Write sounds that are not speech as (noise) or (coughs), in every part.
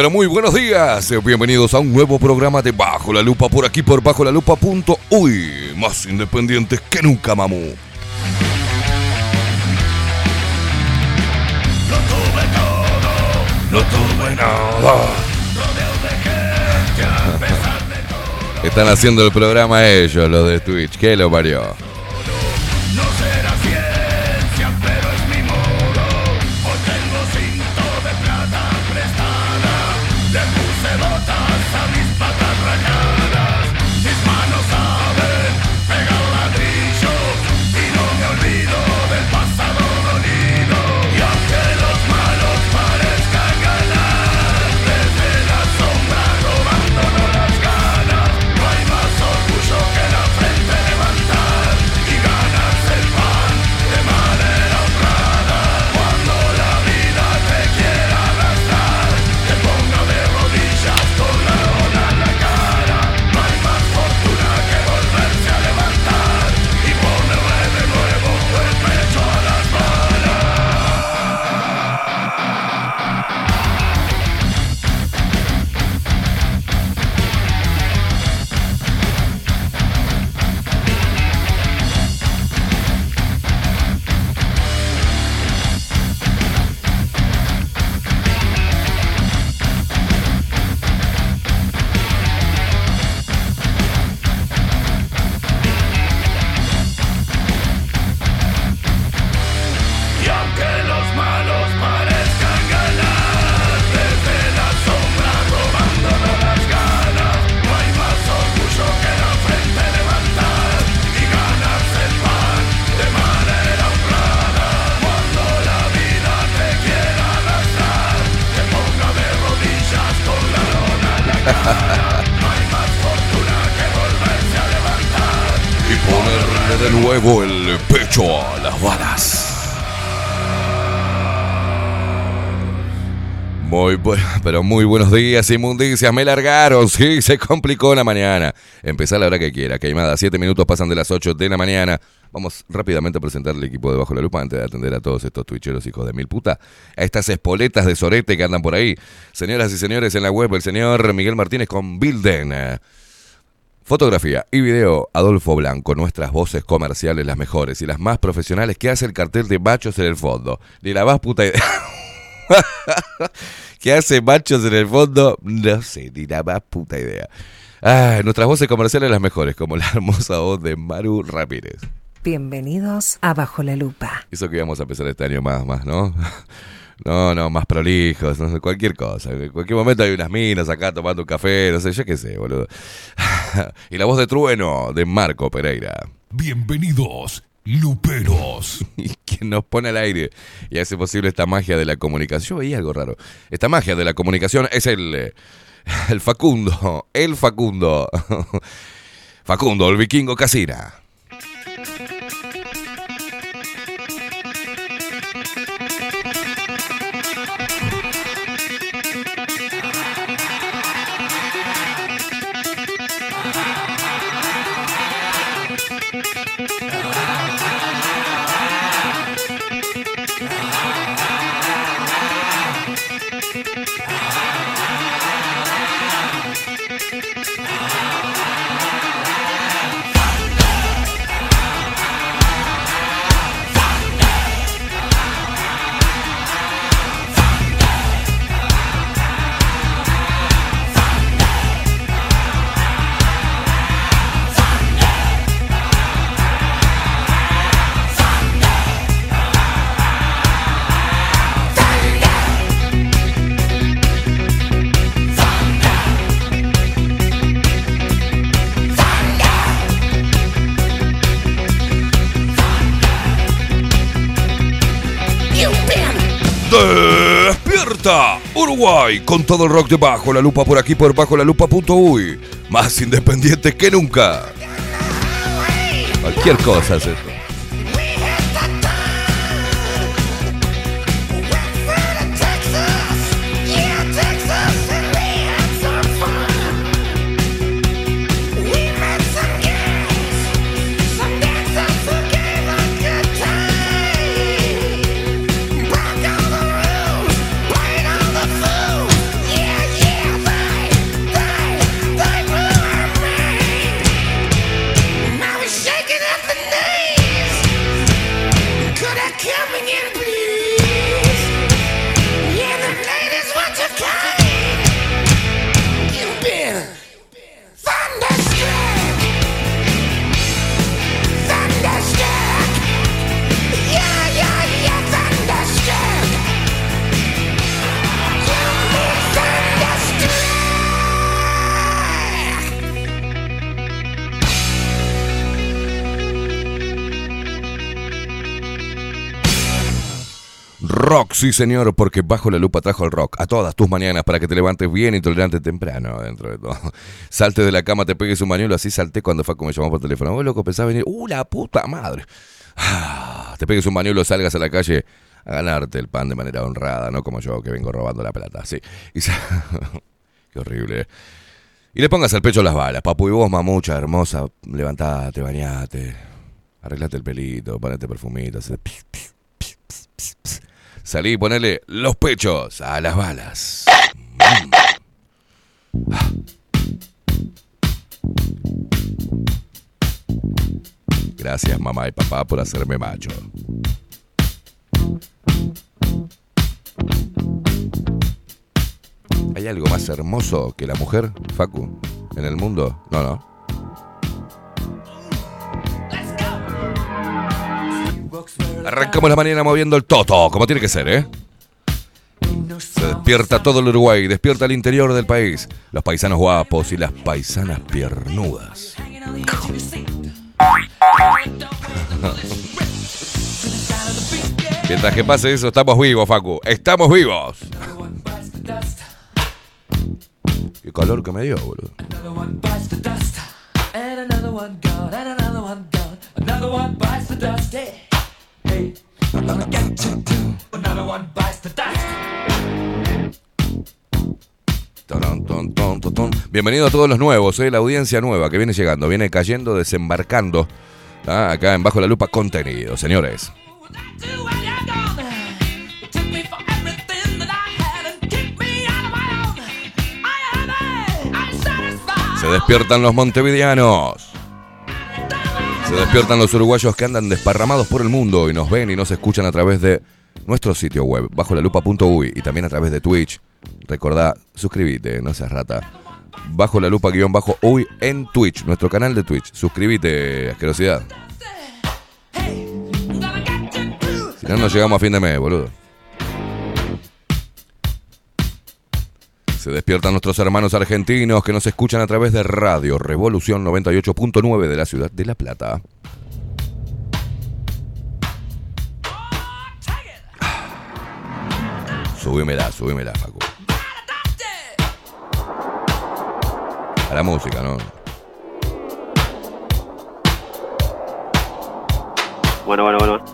Pero muy buenos días. Bienvenidos a un nuevo programa de Bajo la Lupa por aquí por Bajo la Lupa. Uy, más independientes que nunca, No tuve nada. (laughs) todo. Están haciendo el programa ellos, los de Twitch. ¿Qué lo parió? Muy buenos días, inmundicias. Me largaron, sí, se complicó la mañana. Empezá la hora que quiera. Queimada, siete minutos pasan de las 8 de la mañana. Vamos rápidamente a presentar el equipo de Bajo la Lupa antes de atender a todos estos twitcheros hijos de mil puta. A estas espoletas de sorete que andan por ahí. Señoras y señores, en la web, el señor Miguel Martínez con Bilden. Fotografía y video, Adolfo Blanco, nuestras voces comerciales las mejores y las más profesionales que hace el cartel de machos en el fondo. Ni la más puta idea. (laughs) (laughs) ¿Qué hace machos en el fondo? No sé, ni la más puta idea. Ah, nuestras voces comerciales las mejores, como la hermosa voz de Maru Ramírez. Bienvenidos a Bajo la Lupa. Eso que íbamos a empezar este año más, más, ¿no? (laughs) No, no, más prolijos, no sé, cualquier cosa. En cualquier momento hay unas minas acá tomando un café, no sé, yo qué sé, boludo. (laughs) y la voz de trueno de Marco Pereira. Bienvenidos, luperos. (laughs) y quien nos pone al aire y hace posible esta magia de la comunicación. Yo veía algo raro. Esta magia de la comunicación es el, eh, (laughs) el Facundo, el Facundo. (laughs) Facundo, el vikingo Casina. Uruguay con todo el rock de Bajo la Lupa por aquí por bajo la lupa.uy. Más independiente que nunca. Cualquier cosa es. Rock, sí señor, porque bajo la lupa trajo el rock a todas tus mañanas para que te levantes bien y tolerante temprano dentro de todo. (laughs) Salte de la cama, te pegues un mañuelo, así salté cuando Facu me llamó por teléfono. Vos loco, pensás venir, ¡uh, la puta madre! (sighs) Ah, te pegues un mañuelo, salgas a la calle a ganarte el pan de manera honrada, no como yo que vengo robando la plata, sí. (laughs) Qué horrible. Y le pongas al pecho las balas, papu, y vos, mamucha hermosa, levantate, bañate, arreglate el pelito, ponete perfumito, hace... Salí y ponele los pechos a las balas. Gracias mamá y papá por hacerme macho. ¿Hay algo más hermoso que la mujer, Facu, en el mundo? No, no. Arrancamos la mañana moviendo el toto, como tiene que ser, ¿eh? Despierta todo el Uruguay, despierta el interior del país, los paisanos guapos y las paisanas piernudas. Mientras que pase eso, estamos vivos, Facu. Estamos vivos. Qué calor que me dio, boludo. Bienvenido a todos los nuevos, eh, la audiencia nueva que viene llegando, viene cayendo, desembarcando ¿ah? acá en Bajo la Lupa Contenido, señores. Se despiertan los montevideanos. Se despiertan los uruguayos que andan desparramados por el mundo y nos ven y nos escuchan a través de nuestro sitio web, bajo la lupa.uy y también a través de Twitch. Recordá, suscríbete, no seas rata. Bajo la lupa guion bajo uy en Twitch, nuestro canal de Twitch. Suscríbete, asquerosidad. Si no, no llegamos a fin de mes, boludo. Se despiertan nuestros hermanos argentinos que nos escuchan a través de Radio Revolución 98.9 de la ciudad de La Plata. Subímela, subímela, Facu. A la música, ¿no? Bueno, bueno, bueno.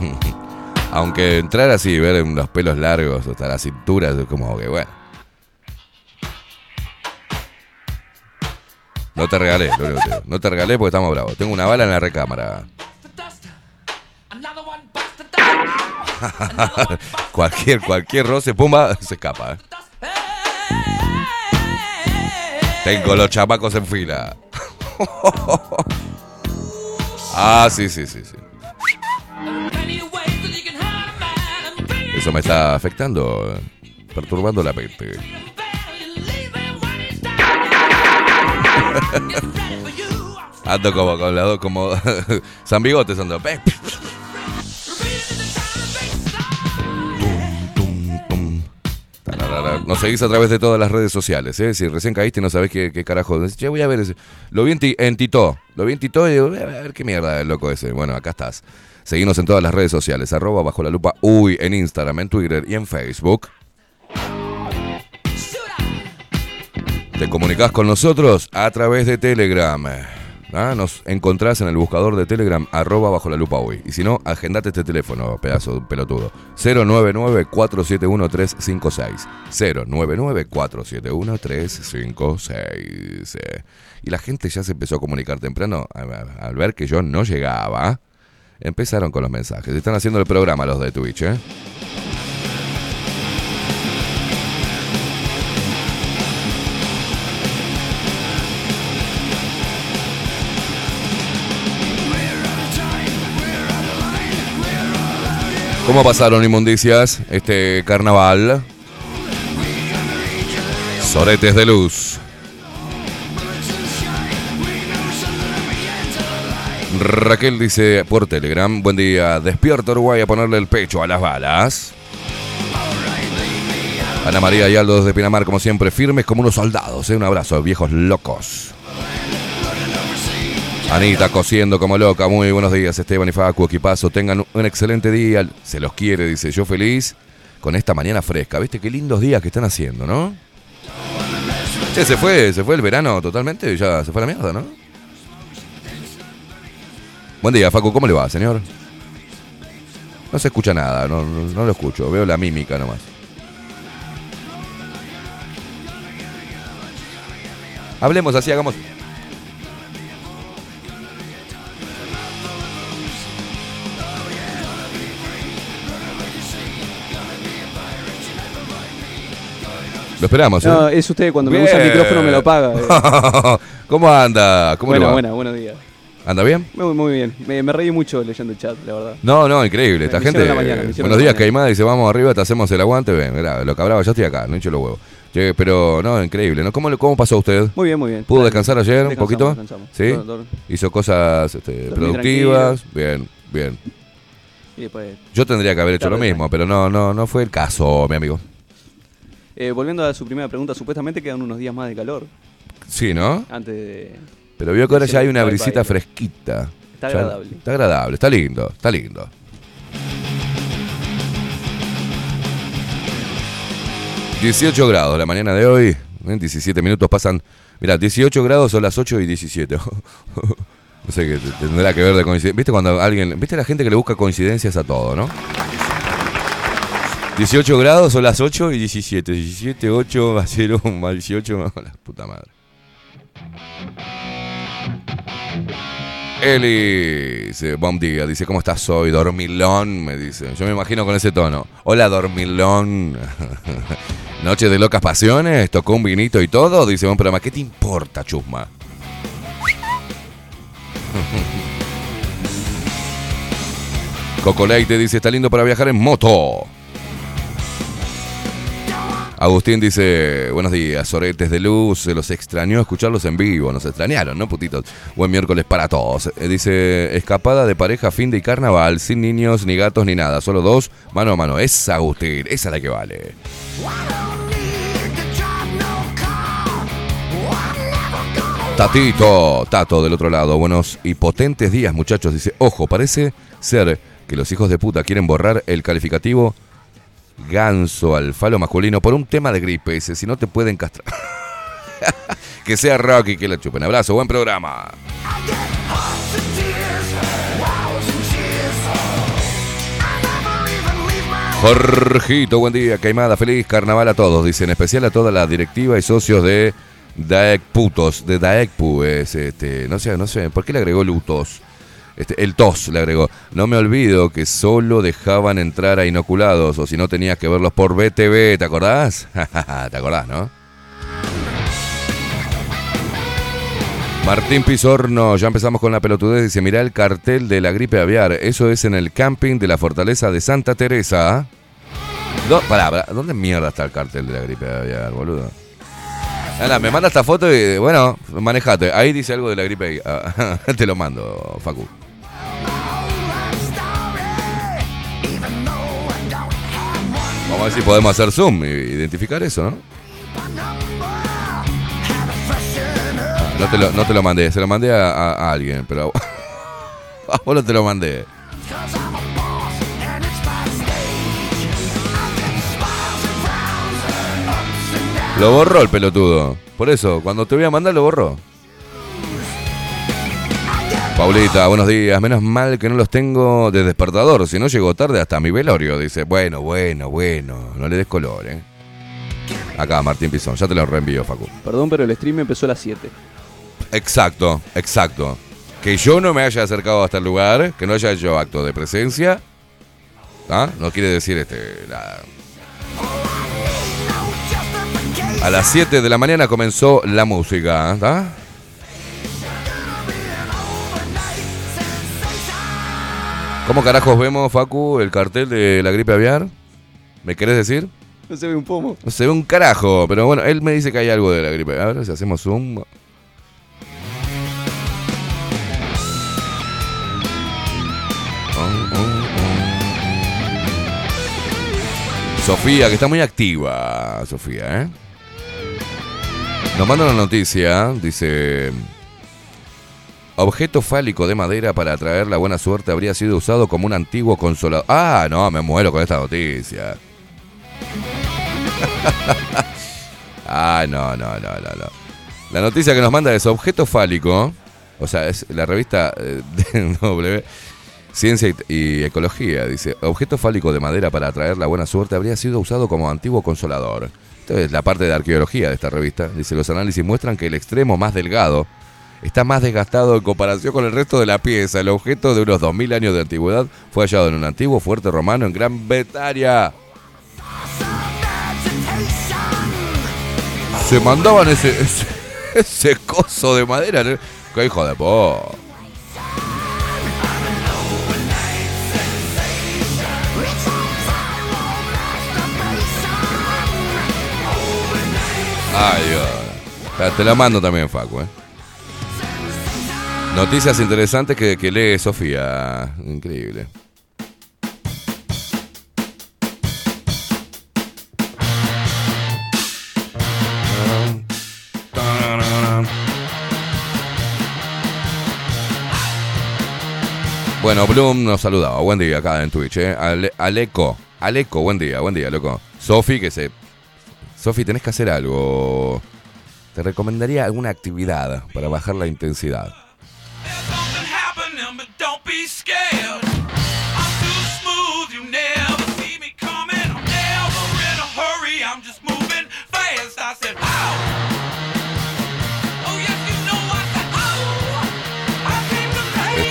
(laughs) Aunque entrar así y ver los pelos largos hasta la cintura es como que bueno. No te regalé, lo único que te. No te regalé porque estamos bravos. Tengo una bala en la recámara. (laughs) cualquier, cualquier roce, pumba, se escapa. ¿eh? Tengo los chamacos en fila. (laughs) ah, sí, sí, sí, sí. Eso me está afectando, perturbando la mente. (laughs) Ando como con lado como (laughs) San Bigotes ando. Nos seguís a través de todas las redes sociales, ¿eh? Si recién caíste y no sabés qué, qué carajo. Che, voy a ver. Ese. Lo vi en, en Tito. Lo vi en Tito y digo, a ver qué mierda el loco ese. Bueno, acá estás. Seguimos en todas las redes sociales. Arroba bajo la lupa uy en Instagram, en Twitter y en Facebook. Te comunicas con nosotros a través de Telegram. ¿Ah? Nos encontrás en el buscador de Telegram, arroba bajo la lupa hoy. Y si no, agendate este teléfono, pedazo pelotudo. 099-471-356. 099-471-356. Y la gente ya se empezó a comunicar temprano al ver que yo no llegaba. Empezaron con los mensajes. Están haciendo el programa los de Twitch, ¿eh? ¿Cómo pasaron inmundicias este carnaval? Soretes de luz. Raquel dice por Telegram, buen día, despierto Uruguay a ponerle el pecho a las balas. Ana María y Aldo desde Pinamar, como siempre, firmes como unos soldados. ¿eh? Un abrazo, viejos locos. Anita cosiendo como loca. Muy buenos días, Esteban y Facu, equipazo. Tengan un excelente día. Se los quiere, dice yo feliz con esta mañana fresca. ¿Viste qué lindos días que están haciendo, no? Che, se fue, se fue el verano totalmente. Ya se fue la mierda, ¿no? Buen día, Facu. ¿Cómo le va, señor? No se escucha nada, no, no, no lo escucho. Veo la mímica nomás. Hablemos así, hagamos. Lo esperamos, ¿eh? No, es usted cuando me usa el Bien. micrófono me lo paga. eh. (laughs) ¿Cómo anda? ¿Cómo le Buena, va? buena, buenos días. ¿Anda bien? Muy, muy bien. Me, me reí mucho leyendo el chat, la verdad. No, no, increíble. Esta Me gente. mañana, buenos días. Caimada. Dice, vamos arriba, te hacemos el aguante. Ven, mirá, lo que hablaba, yo estoy acá, no hincho los huevos. Che, pero, no, increíble, ¿no? ¿Cómo, cómo pasó usted? Muy bien, muy bien. ¿Pudo descansar ayer un poquito? descansamos. ¿Sí? Hizo cosas este, productivas. Bien, bien. Y después, Yo tendría que haber hecho lo mismo, pero no, no, no fue el caso, mi amigo. Eh, volviendo a su primera pregunta, supuestamente quedan unos días más de calor Sí, ¿no? antes de... Pero vio que ahora ya hay una brisita fresquita. Está Ya- agradable. Está agradable, está lindo, está lindo. ...18 grados la mañana de hoy... En 17 minutos pasan... Mira, 18 grados son las 8 y 17. (laughs) no sé qué tendrá que ver de coincidencia. ¿Viste cuando alguien... ¿Viste la gente que le busca coincidencias a todo, no? 18 grados son las 8 y 17. 17, 8, más 0, más 18... La puta madre. Eli dice, buen día, dice, ¿cómo estás hoy? Dormilón, me dice. Yo me imagino con ese tono. Hola, dormilón. (laughs) Noche de locas pasiones, tocó un vinito y todo. Dice, buen programa, ¿qué te importa, chusma? (laughs) Coco Leite dice, está lindo para viajar en moto. Agustín dice, buenos días, soretes de luz, se los extrañó escucharlos en vivo, nos extrañaron, ¿no, putitos? Buen miércoles para todos. Eh, dice, escapada de pareja, fin de carnaval, sin niños, ni gatos, ni nada, solo dos, mano a mano. Esa, Agustín, esa es la que vale. Tatito, Tato del otro lado, buenos y potentes días, muchachos. Dice, ojo, parece ser que los hijos de puta quieren borrar el calificativo ganso al falo masculino por un tema de gripe. Dice, si no te pueden castrar. (laughs) que sea rock y que la chupen. Abrazo, buen programa. Jorgito, buen día, Caimada, feliz carnaval a todos, dice, en especial a toda la directiva y socios de Daec Putos, de Daecpu, es este, no sé, no sé, ¿por qué le agregó Lutos? Este, el tos le agregó. No me olvido que solo dejaban entrar a inoculados, o si no tenías que verlos por BTV, ¿te acordás? (laughs) ¿Te acordás, no? Martín Pizorno, ya empezamos con la pelotudez. Dice: Mirá el cartel de la gripe aviar. Eso es en el camping de la fortaleza de Santa Teresa. Do- pará, ¿dónde mierda está el cartel de la gripe aviar, boludo? Me manda esta foto y bueno, manejate. Ahí dice algo de la gripe. ah, (laughs) Te lo mando, Facu. Vamos a ver si podemos hacer zoom e identificar eso, ¿no? No te lo, no te lo mandé, se lo mandé a alguien, pero (laughs) a vos no te lo mandé. Lo borró el pelotudo. Por eso, cuando te voy a mandar, lo borró. Paulita, buenos días. Menos mal que no los tengo de despertador. Si no, llegó tarde hasta mi velorio. Dice, bueno, bueno, bueno. No le des color, ¿eh? Acá, Martín Pizón. Ya te lo reenvío, Facu. Perdón, pero el stream empezó a las 7. Exacto, exacto. Que yo no me haya acercado hasta el lugar, que no haya hecho acto de presencia, ¿ah? no quiere decir este nada. A las 7 de la mañana comenzó la música, ¿ah? ¿Cómo carajos vemos, Facu, el cartel de la gripe aviar? ¿Me querés decir? No se ve un pomo. No se ve un carajo, pero bueno, él me dice que hay algo de la gripe. A ver si hacemos zoom. Sofía, que está muy activa, Sofía, ¿eh? Nos manda una noticia, dice... Objeto fálico de madera para atraer la buena suerte habría sido usado como un antiguo consolador. Ah, no, me muero con esta noticia. (laughs) ah, no, no, no, no, no. La noticia que nos manda es objeto fálico. O sea, es la revista eh, (laughs) W. Ciencia y Ecología. Dice, objeto fálico de madera para atraer la buena suerte habría sido usado como antiguo consolador. Entonces, la parte de arqueología de esta revista. Dice, los análisis muestran que el extremo más delgado está más desgastado en comparación con el resto de la pieza. El objeto de unos 2000 años de antigüedad fue hallado en un antiguo fuerte romano en Gran Bretaña. Se mandaban ese, ese, (laughs) ese coso de madera. ¡Qué hijo de po! Ay, Dios. Te la mando también, Facu, ¿eh? Noticias interesantes que, que lee Sofía. Increíble. Bueno, Bloom nos saludaba. Buen día acá en Twitch, ¿eh? Ale- Aleco. Aleco, buen día, buen día, loco. Sofi, que se. Sofi, tenés que hacer algo. Te recomendaría alguna actividad para bajar la intensidad.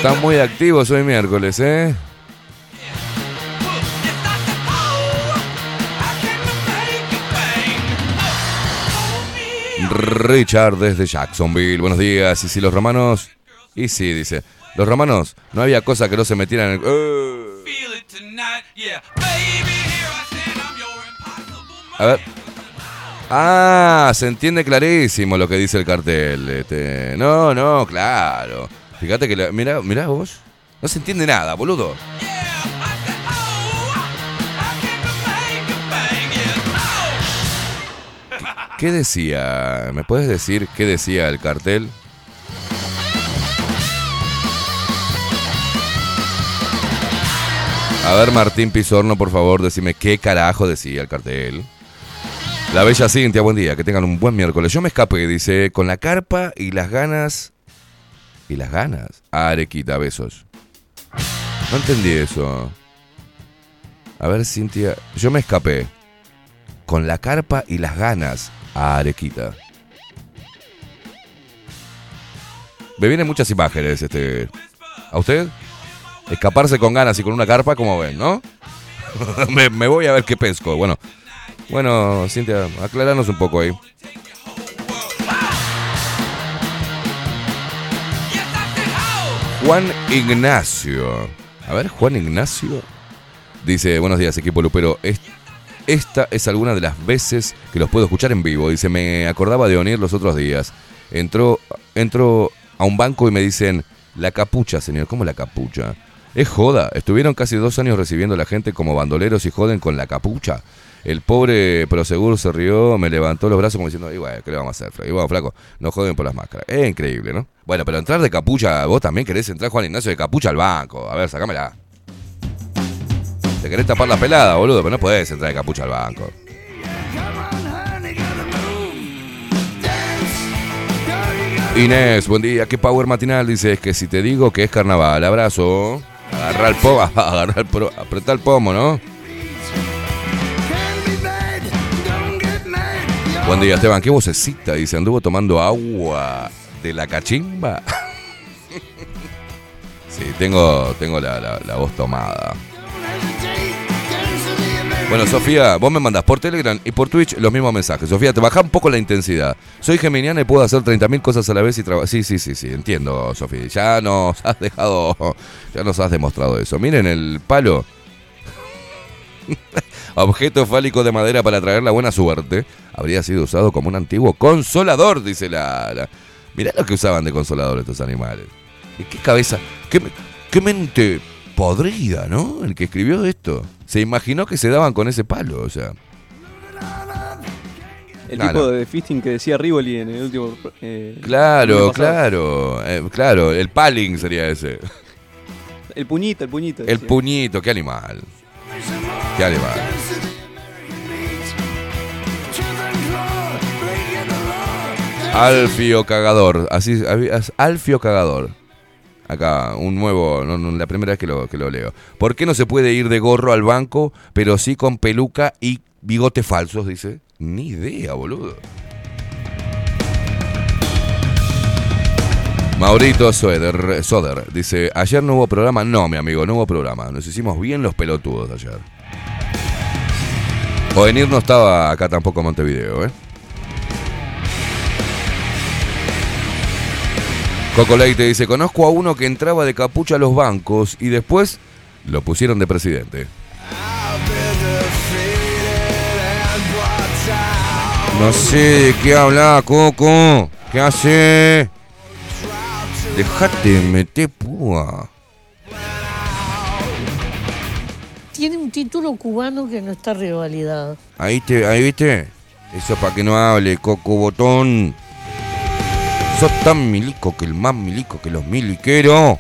Están muy activos hoy miércoles, ¿eh? Oh. Richard desde Jacksonville. Buenos días. Y si los romanos. Y sí, dice. Los romanos no había cosa que no se metieran en el. ¡Eh! A ver. Ah, se entiende clarísimo lo que dice el cartel. Este. No, no, claro. Fíjate que. la- Mirá, mirá vos. No se entiende nada, boludo. Oh. Oh. ¿Qué decía? ¿Me puedes decir qué decía el cartel? A ver, Martín Pizorno, por favor, decime qué carajo decía el cartel. La bella Cintia, buen día, que tengan un buen miércoles. Yo me escapé, dice, con la carpa y las ganas. ¿Y las ganas? Arequita, besos. No entendí eso. A ver, Cintia, yo me escapé con la carpa y las ganas Arequita. Me vienen muchas imágenes, este. ¿A usted? Escaparse con ganas y con una carpa, como ven, ¿no? (laughs) me, voy a ver qué pesco. Bueno, bueno, Cintia, aclaranos un poco ahí. Juan Ignacio. A ver, Juan Ignacio. Dice, buenos días, equipo Lupero. Es- Esta es alguna de las veces que los puedo escuchar en vivo. Dice, me acordaba de Onir los otros días. Entró, entro a un banco y me dicen, la capucha, señor. ¿Cómo la capucha? Es joda. Estuvieron casi dos años recibiendo a la gente como bandoleros y joden con la capucha. El pobre Prosegur se rió, me levantó los brazos como diciendo, y bueno, ¿qué le vamos a hacer? Y bueno, flaco, no joden por las máscaras. Es increíble, ¿no? Bueno, pero entrar de capucha, vos también querés entrar, Juan Ignacio, de capucha al banco. A ver, sacámela. Te querés tapar la pelada, boludo, pero no podés entrar de capucha al banco. Inés, buen día, qué power matinal, dice, es que si te digo que es carnaval, abrazo. Agarra el pomo, (laughs) agarra el pro, apretá el pomo, ¿no? Buen día, Esteban, qué vocecita, dice, anduvo tomando agua de la cachimba. (laughs) sí, tengo, tengo la voz tomada. Bueno, Sofía, vos me mandás por Telegram y por Twitch los mismos mensajes. Sofía, te baja un poco la intensidad. Soy geminiana y puedo hacer 30.000 cosas a la vez y trabajar. Sí, sí, sí, sí, entiendo, Sofía. Ya nos has dejado, ya nos has demostrado eso. Miren el palo. (laughs) Objeto fálico de madera para traer la buena suerte. Habría sido usado como un antiguo consolador, dice la... la... Mirá lo que usaban de consolador estos animales. ¿Y qué cabeza? ¿Qué, qué mente podrida, ¿no? El que escribió esto. Se imaginó que se daban con ese palo, o sea. El tipo no. de fisting que decía Rivoli en el último. eh, Claro, claro, eh, claro, el paling sería ese. El puñito, el puñito. El decía. puñito, qué animal. Qué animal. Alfio cagador, así, Alfio cagador. Acá, un nuevo, no, no, la primera vez que lo, que lo leo. ¿Por qué no se puede ir de gorro al banco, pero sí con peluca y bigote falsos? Dice. Ni idea, boludo. Maurito Soder, Soder dice, ayer no hubo programa. No, mi amigo, no hubo programa. Nos hicimos bien los pelotudos ayer. Ovenir no estaba acá tampoco Montevideo, ¿eh? Coco Leite dice, conozco a uno que entraba de capucha a los bancos y después lo pusieron de presidente. No sé de qué habla, Coco. ¿Qué hace? Dejate de meter púa. Tiene un título cubano que no está revalidado. Ahí, te, ahí viste. Eso para que no hable, Coco Botón. Tan milico que el más milico que los miliqueros.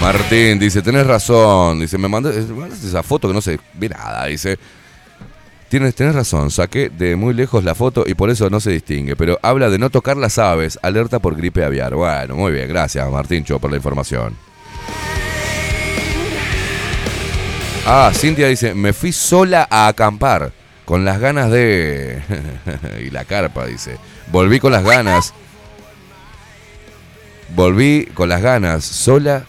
Martín dice, tenés razón. Dice, me mandaste, esa foto que no se ve nada. Dice, tienes, tenés razón. Saqué de muy lejos la foto y por eso no se distingue. Pero habla de no tocar las aves. Alerta por gripe aviar. Bueno, muy bien. Gracias, Martíncho, por la información. Ah, Cintia dice, me fui sola a acampar. Con las ganas de... (laughs) y la carpa, dice. Volví con las ganas. Volví con las ganas, sola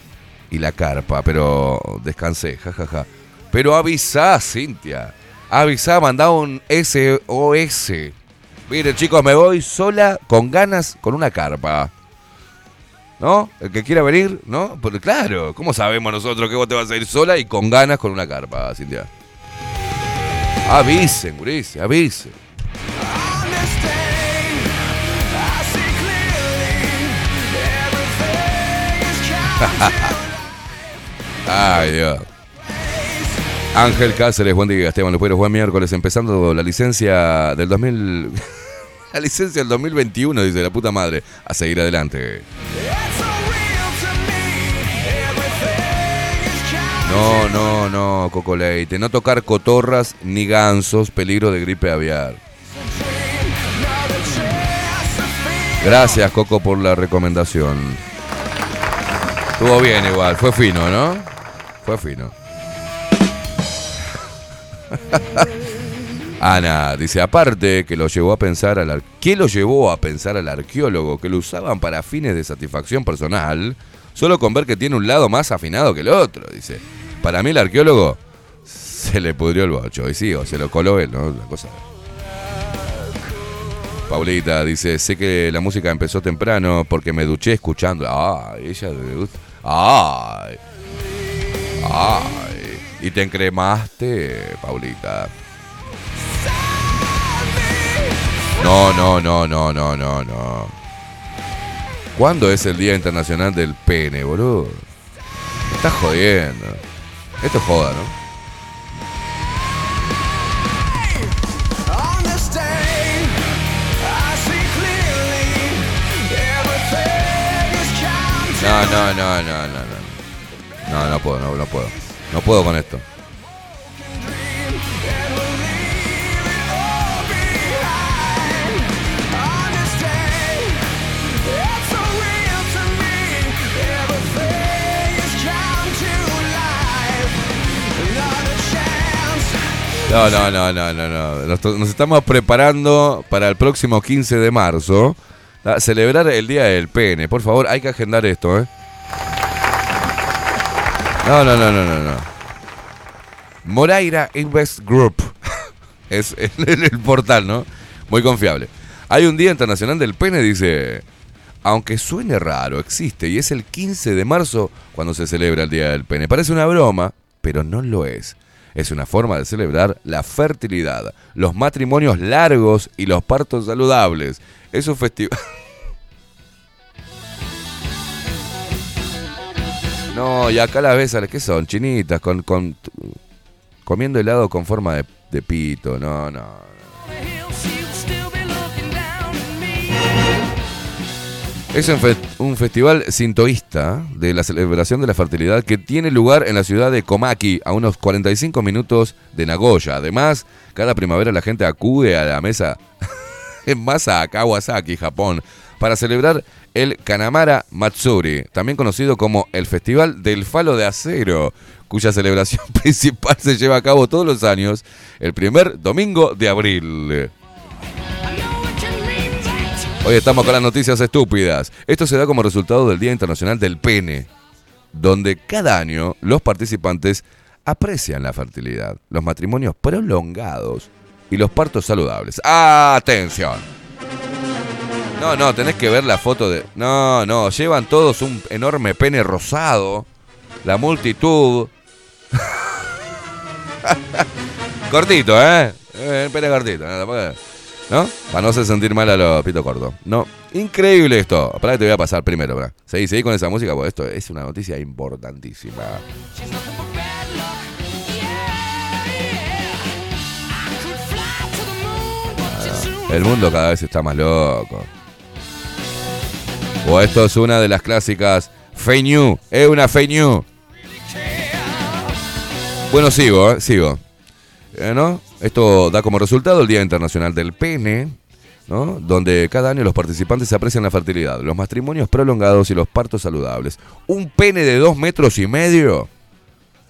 y la carpa, pero descansé, jajaja. Pero avisá, Cintia. Avisá, mandá un SOS. Miren, chicos, me voy sola, con ganas, con una carpa. ¿No? El que quiera venir, ¿no? Porque claro, ¿cómo sabemos nosotros que vos te vas a ir sola y con ganas con una carpa, Cintia? Avisen, gurises, avisen. (laughs) Ay, Dios. Ángel Cáceres, buen día, Esteban Luperos, buen miércoles, empezando la licencia del 2000... (laughs) la licencia del 2021, dice la puta madre. A seguir adelante. No, no, no, Coco Leite. No tocar cotorras ni gansos, peligro de gripe aviar. Gracias, Coco, por la recomendación. Estuvo bien igual, fue fino, ¿no? Fue fino. (laughs) Ana dice, aparte que lo llevó a pensar al ar- ¿Qué lo llevó a pensar al arqueólogo que lo usaban para fines de satisfacción personal? Solo con ver que tiene un lado más afinado que el otro, dice. Para mí el arqueólogo se le pudrió el bocho. Y sí, o se lo coló él, ¿no? La cosa. Paulita dice, sé que la música empezó temprano porque me duché escuchando. Ay, ella le gusta. Ay. Ay. Y te encremaste, Paulita. No, no, no, no, no, no, no. ¿Cuándo es el Día Internacional del Pene, boludo? Me estás jodiendo. Esto es joda, ¿no? No, no, no, no, no, no. No, no puedo, no, no puedo. No puedo con esto. No, no, no, no, no, no. Nos, estamos preparando para el próximo 15 de marzo, Celebrar el Día del Pene. Por favor, hay que agendar esto, ¿eh? No, no, no, no, no, no. Moraira Invest Group. (laughs) Es el portal, ¿no? Muy confiable. Hay un Día Internacional del Pene, dice. Aunque suene raro, existe y es el 15 de marzo cuando se celebra el Día del Pene. Parece una broma, pero no lo es. Es una forma de celebrar la fertilidad, los matrimonios largos y los partos saludables. Es un festival. (laughs) No, y acá las ves, ¿qué son? Chinitas, con, con comiendo helado con forma de, de pito. No, no. Es un, un festival sintoísta de la celebración de la fertilidad que tiene lugar en la ciudad de Komaki, a unos 45 minutos de Nagoya. Además, cada primavera la gente acude a la mesa (laughs) en masa a Kawasaki, Japón, para celebrar el Kanamara Matsuri, también conocido como el Festival del Falo de Acero, cuya celebración (laughs) principal se lleva a cabo todos los años, el primer domingo de abril. Hoy estamos con las noticias estúpidas. Esto se da como resultado del Día Internacional del Pene, donde cada año los participantes aprecian la fertilidad, los matrimonios prolongados y los partos saludables. ¡Atención! No, no, tenés que ver la foto de... No, no, llevan todos un enorme pene rosado, la multitud. (laughs) cortito, ¿eh? Eh, Pene cortito, ¿No? Para no hacer sentir mal a los pito cortos. No. Increíble esto. Para que te voy a pasar primero, ¿verdad? Seguí, seguí con esa música, porque esto es una noticia importantísima. El mundo cada vez está más loco. O esto es una de las clásicas fake news. Es una fake news. Bueno, sigo, ¿eh? sigo. Eh, ¿no? Esto da como resultado el Día Internacional del Pene, ¿no? donde cada año los participantes aprecian la fertilidad, los matrimonios prolongados y los partos saludables. Un pene de dos metros y medio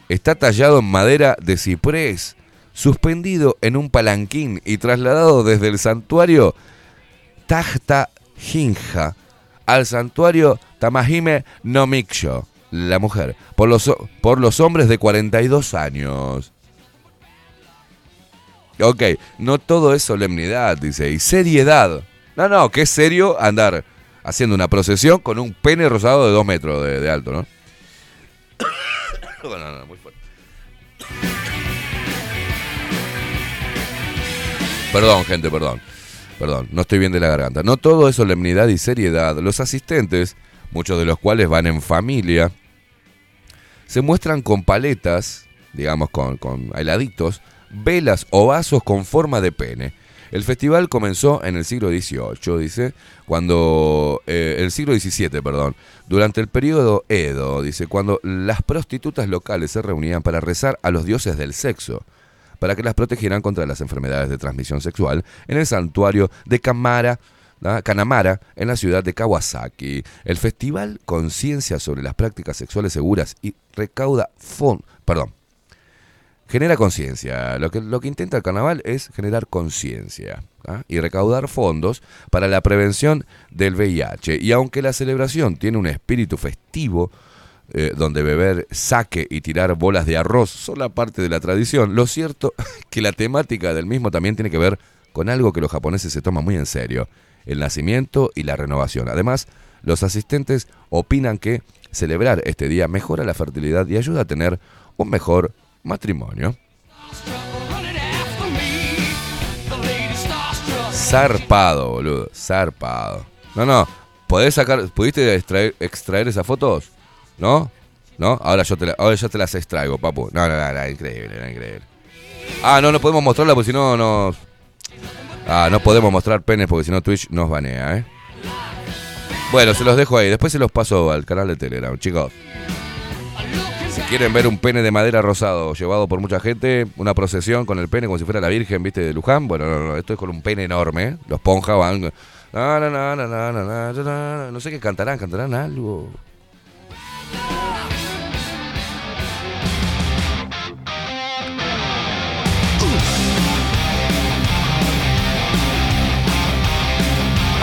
está tallado en madera de ciprés, suspendido en un palanquín y trasladado desde el santuario Tajta Jinja al santuario Tamajime no Miksho, la mujer, por los, por los hombres de 42 años. Ok, no todo es solemnidad, dice, y seriedad. No, no, que es serio andar haciendo una procesión con un pene rosado de 2 metros de, alto, ¿no? (coughs) no, no, no, muy fuerte. Perdón, gente, perdón. Perdón, no estoy bien de la garganta. No todo es solemnidad y seriedad. Los asistentes, muchos de los cuales van en familia, se muestran con paletas, digamos con, con heladitos, velas o vasos con forma de pene. El festival comenzó en el siglo XVIII, dice, cuando... eh, el siglo XVII, perdón. Durante el periodo Edo, dice, cuando las prostitutas locales se reunían para rezar a los dioses del sexo para que las protegieran contra las enfermedades de transmisión sexual en el santuario de. Kanamara, en la ciudad de Kawasaki. El festival conciencia sobre las prácticas sexuales seguras y recauda fondos. Perdón. Genera conciencia. Lo que, lo que intenta el carnaval es generar conciencia ¿ah? y recaudar fondos para la prevención del VIH. Y aunque la celebración tiene un espíritu festivo, eh, donde beber saque y tirar bolas de arroz son la parte de la tradición, lo cierto (laughs) que la temática del mismo también tiene que ver con algo que los japoneses se toman muy en serio, el nacimiento y la renovación. Además, los asistentes opinan que celebrar este día mejora la fertilidad y ayuda a tener un mejor matrimonio. Zarpado, boludo, zarpado. No, no, ¿podés sacar, pudiste extraer, extraer esas fotos? ¿No? ¿No? Ahora yo te, ahora yo te las extraigo, papu. No, no, no, no, increíble, no, increíble. Ah, no, no podemos mostrarla porque si no nos... Ah, no podemos mostrar penes porque si no Twitch nos banea, ¿eh? Bueno, se los dejo ahí. Después se los paso al canal de Telegram, chicos. Quieren ver un pene de madera rosado llevado por mucha gente, una procesión con el pene como si fuera la Virgen, ¿viste? De Luján. Bueno, no, no, esto es con un pene enorme. ¿eh? Los ponjas van... No sé qué cantarán, cantarán algo.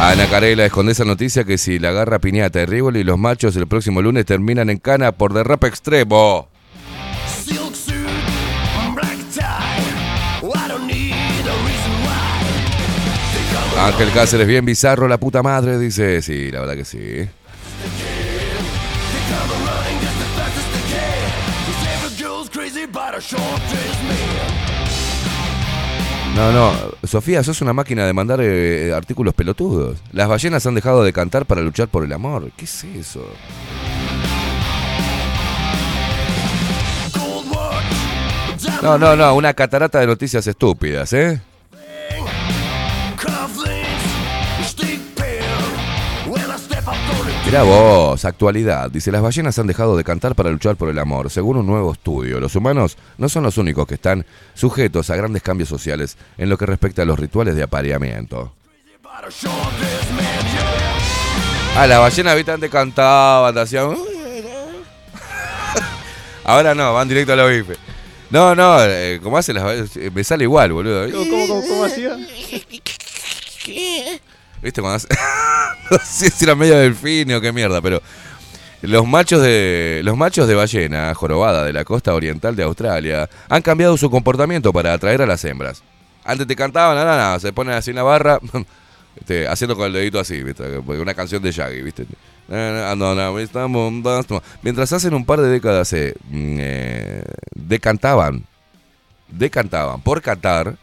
Ana Carela esconde esa noticia que si la agarra Piñata y Rivoli, los machos el próximo lunes terminan en cana por derrape extremo. Ángel Cáceres, bien bizarro, la puta madre, dice. Sí, la verdad que sí. No, no, Sofía, sos una máquina de mandar eh, artículos pelotudos. Las ballenas han dejado de cantar para luchar por el amor. ¿Qué es eso? No, no, no, una catarata de noticias estúpidas, ¿eh? Mirá vos, actualidad. Dice, las ballenas han dejado de cantar para luchar por el amor. Según un nuevo estudio, los humanos no son los únicos que están sujetos a grandes cambios sociales en lo que respecta a los rituales de apareamiento. Ah, las ballenas habitantes cantaban, hacían... (laughs) Ahora no, van directo a la bife. No, no, eh, como hacen las ballenas, eh, me sale igual, boludo. ¿Cómo, cómo, cómo hacía? (laughs) ¿Viste cuando (laughs) si era medio delfín o qué mierda, pero... Los machos de los machos de ballena jorobada de la costa oriental de Australia han cambiado su comportamiento para atraer a las hembras. Antes te cantaban, nada, nada, se ponen así en la barra, (laughs) este, haciendo con el dedito así, ¿viste? Una canción de Shaggy, ¿viste? Mientras hace un par de décadas se mm, eh, decantaban, decantaban por cantar,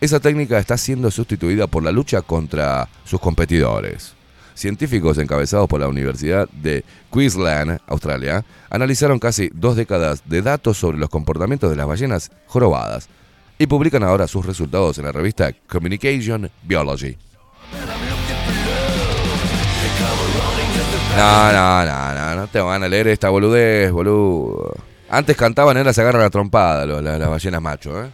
esa técnica está siendo sustituida por la lucha contra sus competidores. Científicos encabezados por la Universidad de Queensland, Australia, analizaron casi dos décadas de datos sobre los comportamientos de las ballenas jorobadas y publican ahora sus resultados en la revista Communication Biology. No, no, no, no, no te van a leer esta boludez, boludo. Antes cantaban, ahora se agarran la trompada las, las ballenas macho, ¿eh?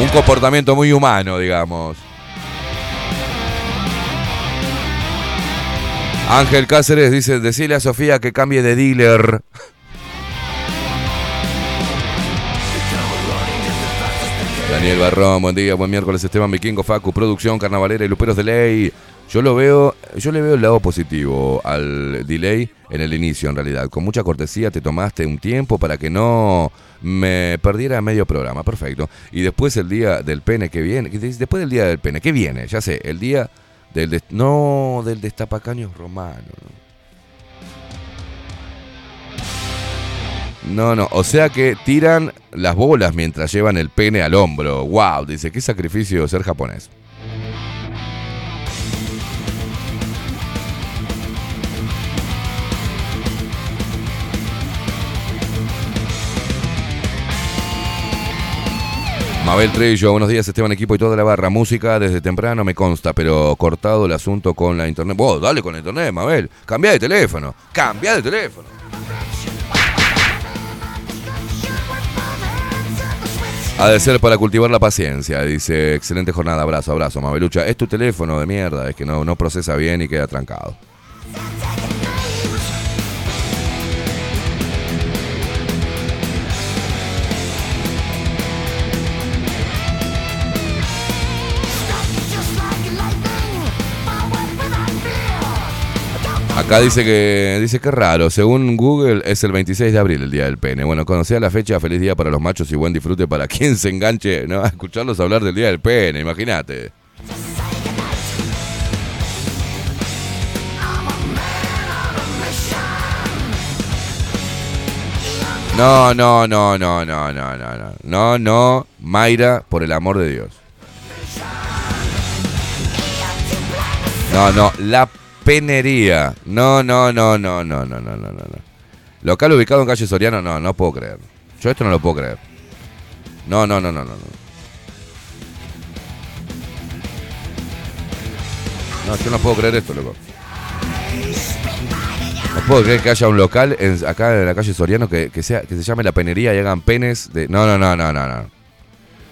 Un comportamiento muy humano, digamos. Ángel Cáceres dice, decile a Sofía que cambie de dealer. Daniel Barrón, buen día, buen miércoles, Esteban Vikingo, Facu, producción, carnavalera y luperos de ley. Yo lo veo, yo le veo el lado positivo al delay en el inicio, en realidad. Con mucha cortesía te tomaste un tiempo para que no me perdiera medio programa, perfecto. Y después el día del pene que viene, que después del día del pene, ¿qué viene? Ya sé, el día del des- no del destapacaños romano. No, no, o sea que tiran las bolas mientras llevan el pene al hombro. Wow, dice, qué sacrificio ser japonés. Mabel Trillo, buenos días Esteban Equipo y toda la barra. Música desde temprano me consta, pero cortado el asunto con la internet. Vos, dale con la internet, Mabel. Cambia de teléfono. Cambia de teléfono. Ha de ser para cultivar la paciencia, dice. Excelente jornada, abrazo, abrazo, Mabelucha. Es tu teléfono de mierda, es que no, no procesa bien y queda trancado. Acá dice que dice que raro, según Google es el 26 de abril el día del pene. Bueno, conocía la fecha, feliz día para los machos y buen disfrute para (laughs) quien se enganche ¿no? a escucharlos hablar del día del pene, imagínate. No, no, no, no, no, no, no, no. No, no, Mayra, por el amor de Dios. No, no, la penería. No, no, no, no, no, no, no, no, no. Local ubicado en calle Soriano, no, no puedo creer. Yo esto no lo puedo creer. No, no, no, no, no. No, No, yo no puedo creer esto, loco. No puedo creer que haya un local en- acá en la calle Soriano que, que sea, que se llame La Penería y hagan penes de. No, no, no, no, no, no.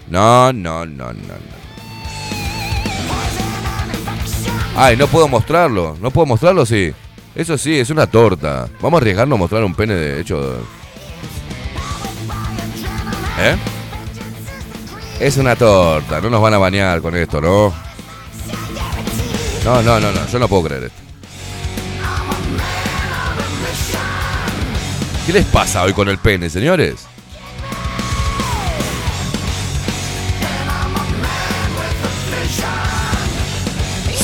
No, no, no, no, no. Ay, no puedo mostrarlo. No puedo mostrarlo, sí. Eso sí, es una torta. Vamos a arriesgarnos a mostrar un pene de hecho. ¿Eh? Es una torta, no nos van a bañar con esto, ¿no? No, no, no, no, yo no puedo creer esto. ¿Qué les pasa hoy con el pene, señores?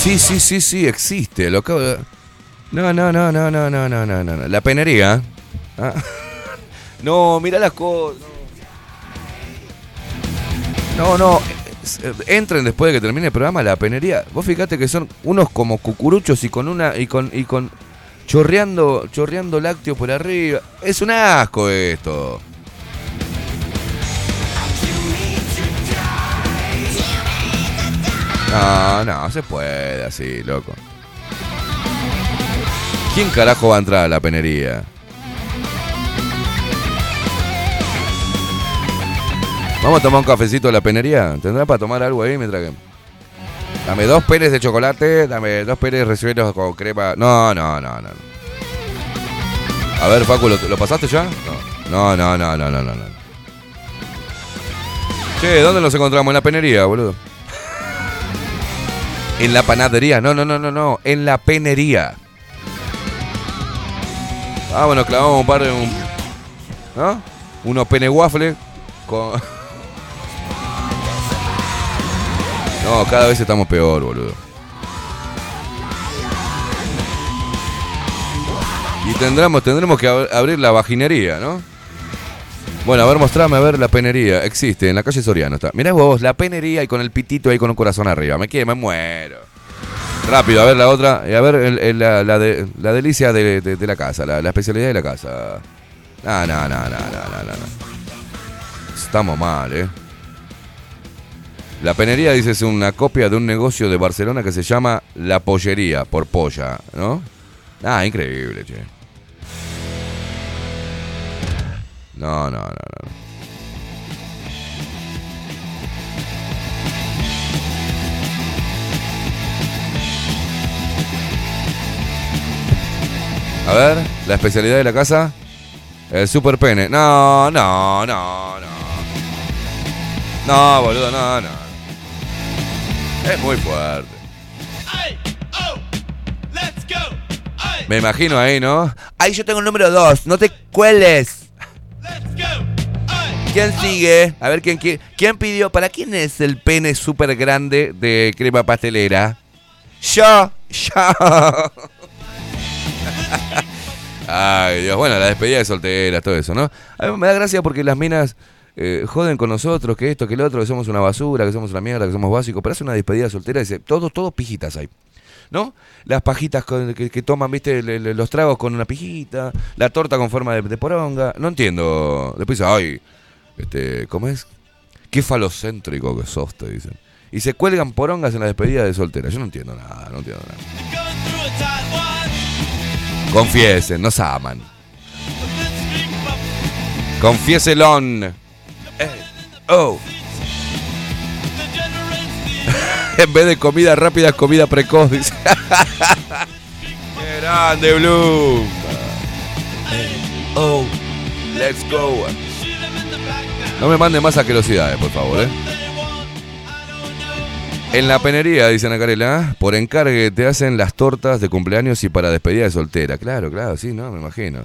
Sí, sí, sí, sí, existe. Lo acabo de- No, no, no, no, no, no, no, no, no. La penería. Ah. (laughs) No, mira las cosas. No, no. eh, Entren después de que termine el programa la penería. Vos fíjate que son unos como cucuruchos y con una. y con. y con. chorreando. chorreando lácteo por arriba. Es un asco esto. No, no, se puede así, loco. ¿Quién carajo va a entrar a la penería? Vamos a tomar un cafecito a la penería. ¿Tendrá para tomar algo ahí mientras que.? Dame dos penes de chocolate, dame dos penes recibidos con crema. No, no, no, no. A ver, Facu, ¿lo, pasaste ya? No, no, no, no, no, no. no. Che, ¿dónde nos encontramos? En la penería, boludo. En la panadería. No, no, no, no, no. En la penería. Ah, bueno, clavamos un par de. Un, ¿No? Unos pene waffle con. (laughs) No, cada vez estamos peor, boludo. Y tendremos, tendremos que ab- abrir la vaginería, ¿no? Bueno, a ver, mostrame, a ver, la penería. Existe, en la calle Soriano está. Mirá vos, la penería y con el pitito ahí con un corazón arriba. Me quedé, me muero. Rápido, a ver la otra. Y a ver la, la de- la delicia de, de- la casa, la, especialidad de la casa. No, no, no, no, no, no, no. Estamos mal, ¿eh? La penería, dice, es una copia de un negocio de Barcelona que se llama La Pollería, por polla, ¿no? Ah, increíble, che. No, no, no, no. A ver, la especialidad de la casa. El super pene. No, no, no, no. No, boludo, no, no. Es muy fuerte. Me imagino ahí, ¿no? Ahí yo tengo el número 2, no te cueles. ¿Quién sigue? A ver, ¿quién, quién, pidió? ¿Para quién es el pene súper grande de crema pastelera? Yo, yo. (laughs) Ay, Dios. Bueno, la despedida de solteras, todo eso, ¿no? A mí me da gracia porque las minas eh, joden con nosotros, que esto, que lo otro, que somos una basura, que somos una mierda, que somos básicos. Pero hace una despedida soltera y dice, todos, todos pijitas hay. ¿No? Las pajitas con- que, toman, viste, los tragos con una pijita, la torta con forma de, de poronga. No entiendo. Después ay, este, ¿cómo es? Qué falocéntrico que sos, te dicen. Y se cuelgan porongas en la despedida de soltera. Yo no entiendo nada, no entiendo nada. Confiesen, nos aman. Confieselón. Eh, oh. (laughs) en vez de comida rápida, comida precoz. dice. (laughs) Grande, Blue. Oh, let's go. No me manden más asquerosidades, por favor, ¿eh? En la penería, dice Ana Carela, por encargue te hacen las tortas de cumpleaños y para despedida de soltera. Claro, claro, sí, ¿no? Me imagino.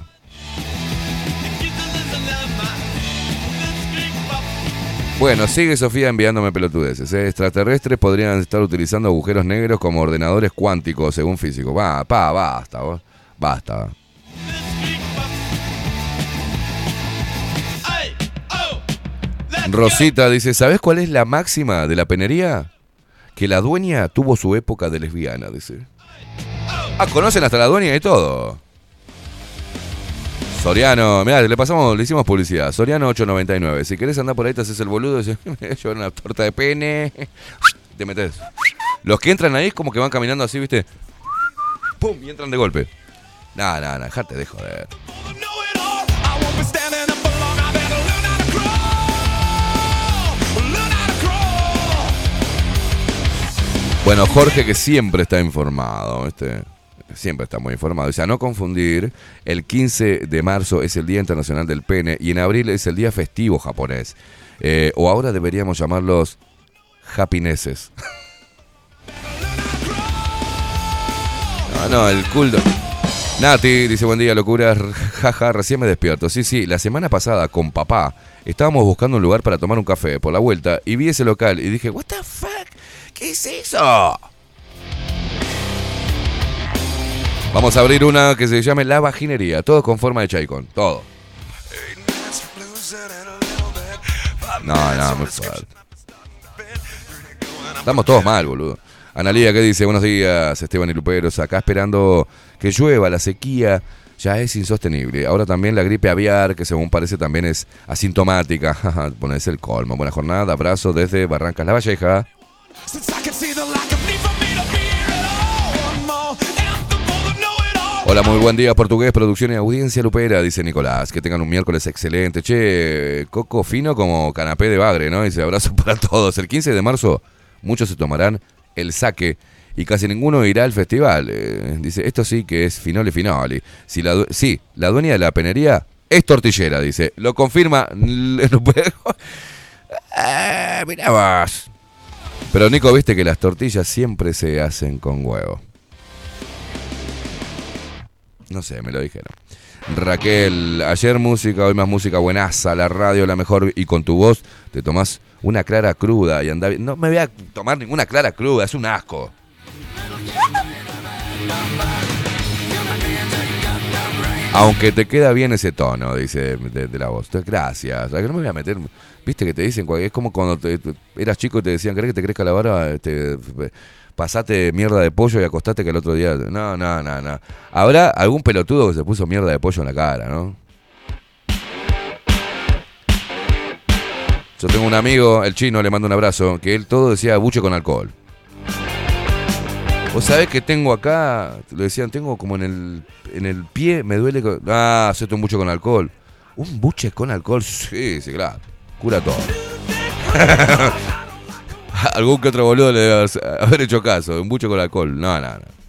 Bueno, sigue Sofía enviándome pelotudeces. ¿eh? Extraterrestres podrían estar utilizando agujeros negros como ordenadores cuánticos, según físico. Va, pa, basta, vos. Basta. Rosita dice, ¿sabes cuál es la máxima de la penería? Que la dueña tuvo su época de lesbiana, dice. Ah, conocen hasta la dueña y todo. Soriano, mirá, le pasamos, le hicimos publicidad. Soriano 899. Si querés andar por ahí, te haces el boludo dices, (laughs) me llevar una torta de pene. Te metes. Los que entran ahí como que van caminando así, ¿viste? ¡Pum! Y entran de golpe. Nah, nah, nah, dejate de joder. Bueno, Jorge que siempre está informado, ¿viste? siempre está muy informado. O sea, no confundir, el 15 de marzo es el Día Internacional del Pene y en abril es el Día Festivo japonés. Eh, o ahora deberíamos llamarlos happinesses. (laughs) no, no, el culto. Nati dice buen día, locura, jaja, recién me despierto. Sí, sí, la semana pasada con papá estábamos buscando un lugar para tomar un café por la vuelta y vi ese local y dije, what the fuck, ¿qué es eso? Vamos a abrir una que se llame La Vaginería, todo con forma de chaicón, todo. No, no, muy fuerte. Estamos todos mal, boludo. Analía, ¿qué dice? Buenos días, Esteban y Luperos. Acá esperando que llueva, la sequía ya es insostenible. Ahora también la gripe aviar, que según parece también es asintomática. (laughs) Pones el colmo. Buena jornada, abrazo desde Barrancas La Valleja. Hola, muy buen día, portugués, producción y audiencia lupera, dice Nicolás. Que tengan un miércoles excelente. Che, coco fino como canapé de bagre, ¿no? Dice abrazo para todos. El 15 de marzo, muchos se tomarán el saque y casi ninguno irá al festival. Eh, dice, esto sí que es finole finoli. Si la, sí, la dueña de la penería es tortillera, dice. Lo confirma. (laughs) eh, mirá vos. Pero Nico, viste que las tortillas siempre se hacen con huevo. No sé, me lo dijeron. Raquel, ayer música, hoy más música buenaza, la radio la mejor y con tu voz te tomás una clara cruda y anda No me voy a tomar ninguna clara cruda, es un asco. Aunque te queda bien ese tono, dice de, la voz. Entonces, gracias. no me voy a meter. Viste que te dicen, es como cuando eras chico y te decían, ¿querés que te crezca la barba? Este, pasate mierda de pollo y acostate que el otro día. No, no, no, no. Habrá algún pelotudo que se puso mierda de pollo en la cara, ¿no? Yo tengo un amigo, el chino, le mando un abrazo, que él todo decía buche con alcohol. Vos sabés que tengo acá, lo decían, tengo como en el, en el pie, me duele. Ah, hacete un buche con alcohol. Un buche con alcohol, sí, sí, claro. Cura todo. (laughs) Algún que otro boludo le debe haber hecho caso. Un buche con alcohol. No, no, no.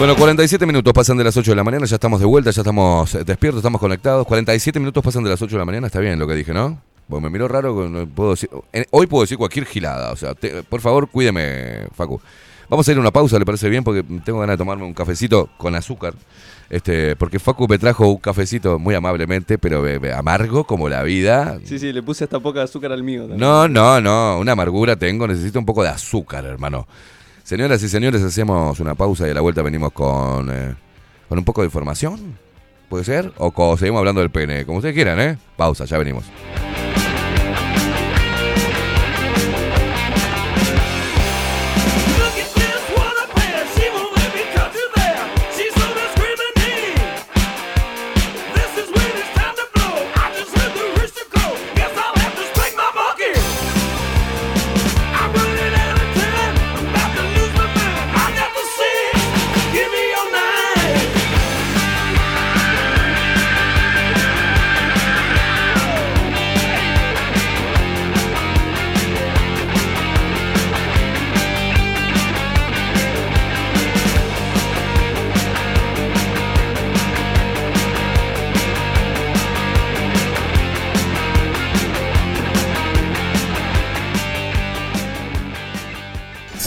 Bueno, 47 minutos pasan de las 8 de la mañana, ya estamos de vuelta, ya estamos despiertos, estamos conectados. 47 minutos pasan de las 8 de la mañana, está bien lo que dije, ¿no? Bueno, me miró raro, puedo decir, hoy puedo decir cualquier gilada, o sea, por favor, cuídeme, Facu. Vamos a ir a una pausa, ¿le parece bien? Porque tengo ganas de tomarme un cafecito con azúcar. Este, porque Facu me trajo un cafecito muy amablemente, pero amargo como la vida. Sí, sí, le puse hasta poca azúcar al mío. No, no, no, una amargura tengo, necesito un poco de azúcar, hermano. Señoras y señores, hacemos una pausa y a la vuelta venimos con, eh, con un poco de información. ¿Puede ser? O seguimos hablando del pene, como ustedes quieran, ¿eh? Pausa, ya venimos.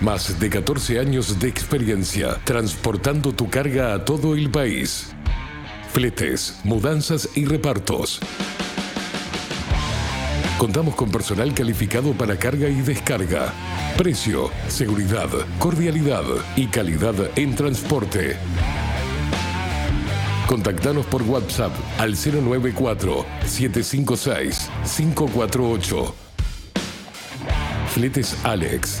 más de 14 años de experiencia transportando tu carga a todo el país. Fletes, mudanzas y repartos. Contamos con personal calificado para carga y descarga. Precio, seguridad, cordialidad y calidad en transporte. Contactanos por WhatsApp al 094-756-548. Fletes Alex.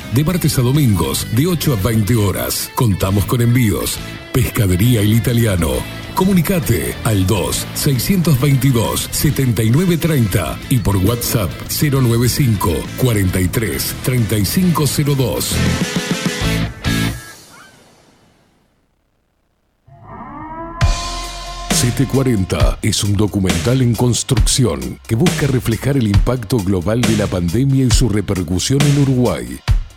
de martes a domingos, de 8 a 20 horas. Contamos con envíos. Pescadería El Italiano. Comunicate al 2-622-7930 y por WhatsApp 095 43 3502. CT40 es un documental en construcción que busca reflejar el impacto global de la pandemia y su repercusión en Uruguay.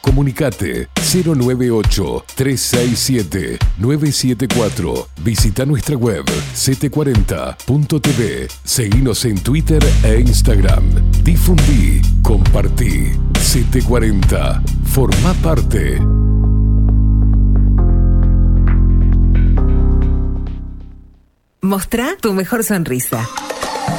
Comunicate 098-367-974. Visita nuestra web ct40.tv. Seguinos en Twitter e Instagram. Difundí, compartí. CT40. Forma parte. Mostrá tu mejor sonrisa.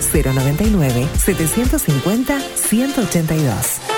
099-750-182.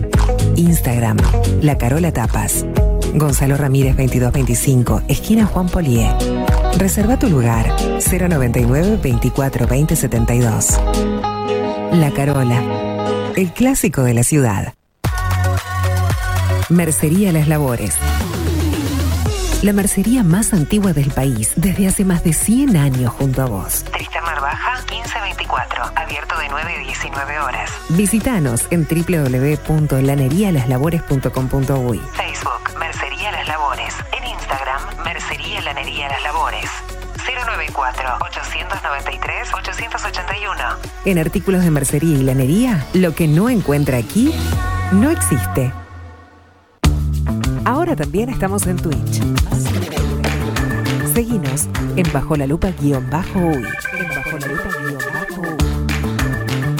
Instagram, La Carola Tapas. Gonzalo Ramírez 2225, esquina Juan Polié. Reserva tu lugar 099 24 20 72. La Carola, el clásico de la ciudad. Mercería Las Labores. La mercería más antigua del país, desde hace más de 100 años junto a vos. Tristán Baja 1524, abierto de 9 a 19 horas. Visítanos en www.lanerialaslabores.com.uy. Facebook, Mercería Las Labores. En Instagram, Mercería Lanería Las Labores. 094-893-881. En artículos de mercería y lanería, lo que no encuentra aquí, no existe. Ahora también estamos en Twitch. Seguinos en Bajo la Lupa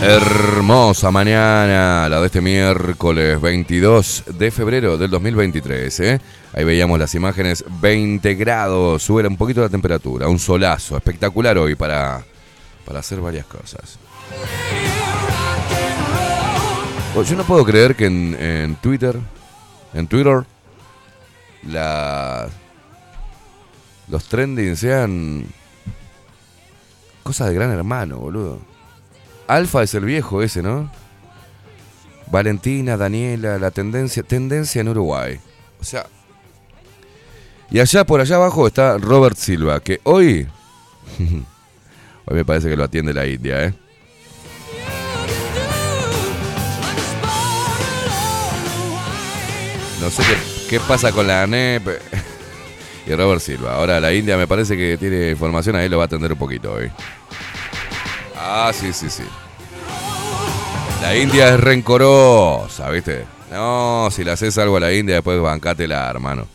Hermosa mañana, la de este miércoles 22 de febrero del 2023. ¿eh? Ahí veíamos las imágenes, 20 grados, sube un poquito la temperatura, un solazo, espectacular hoy para, para hacer varias cosas. Oh, Yo no puedo creer que en, Twitter, en Twitter, la, los trending sean cosas de gran hermano, boludo. Alfa es el viejo ese, ¿no? Valentina, Daniela, la tendencia, tendencia en Uruguay. O sea. Y allá por allá abajo está Robert Silva, que hoy. (laughs) hoy me parece que lo atiende la India, ¿eh? No sé qué, pasa con la ANEP (laughs) y Robert Silva. Ahora la India me parece que tiene información ahí, lo va a atender un poquito hoy. Ah, sí, sí, sí. La India es rencorosa, ¿viste? No, si le haces algo a la India, después bancátela, hermano.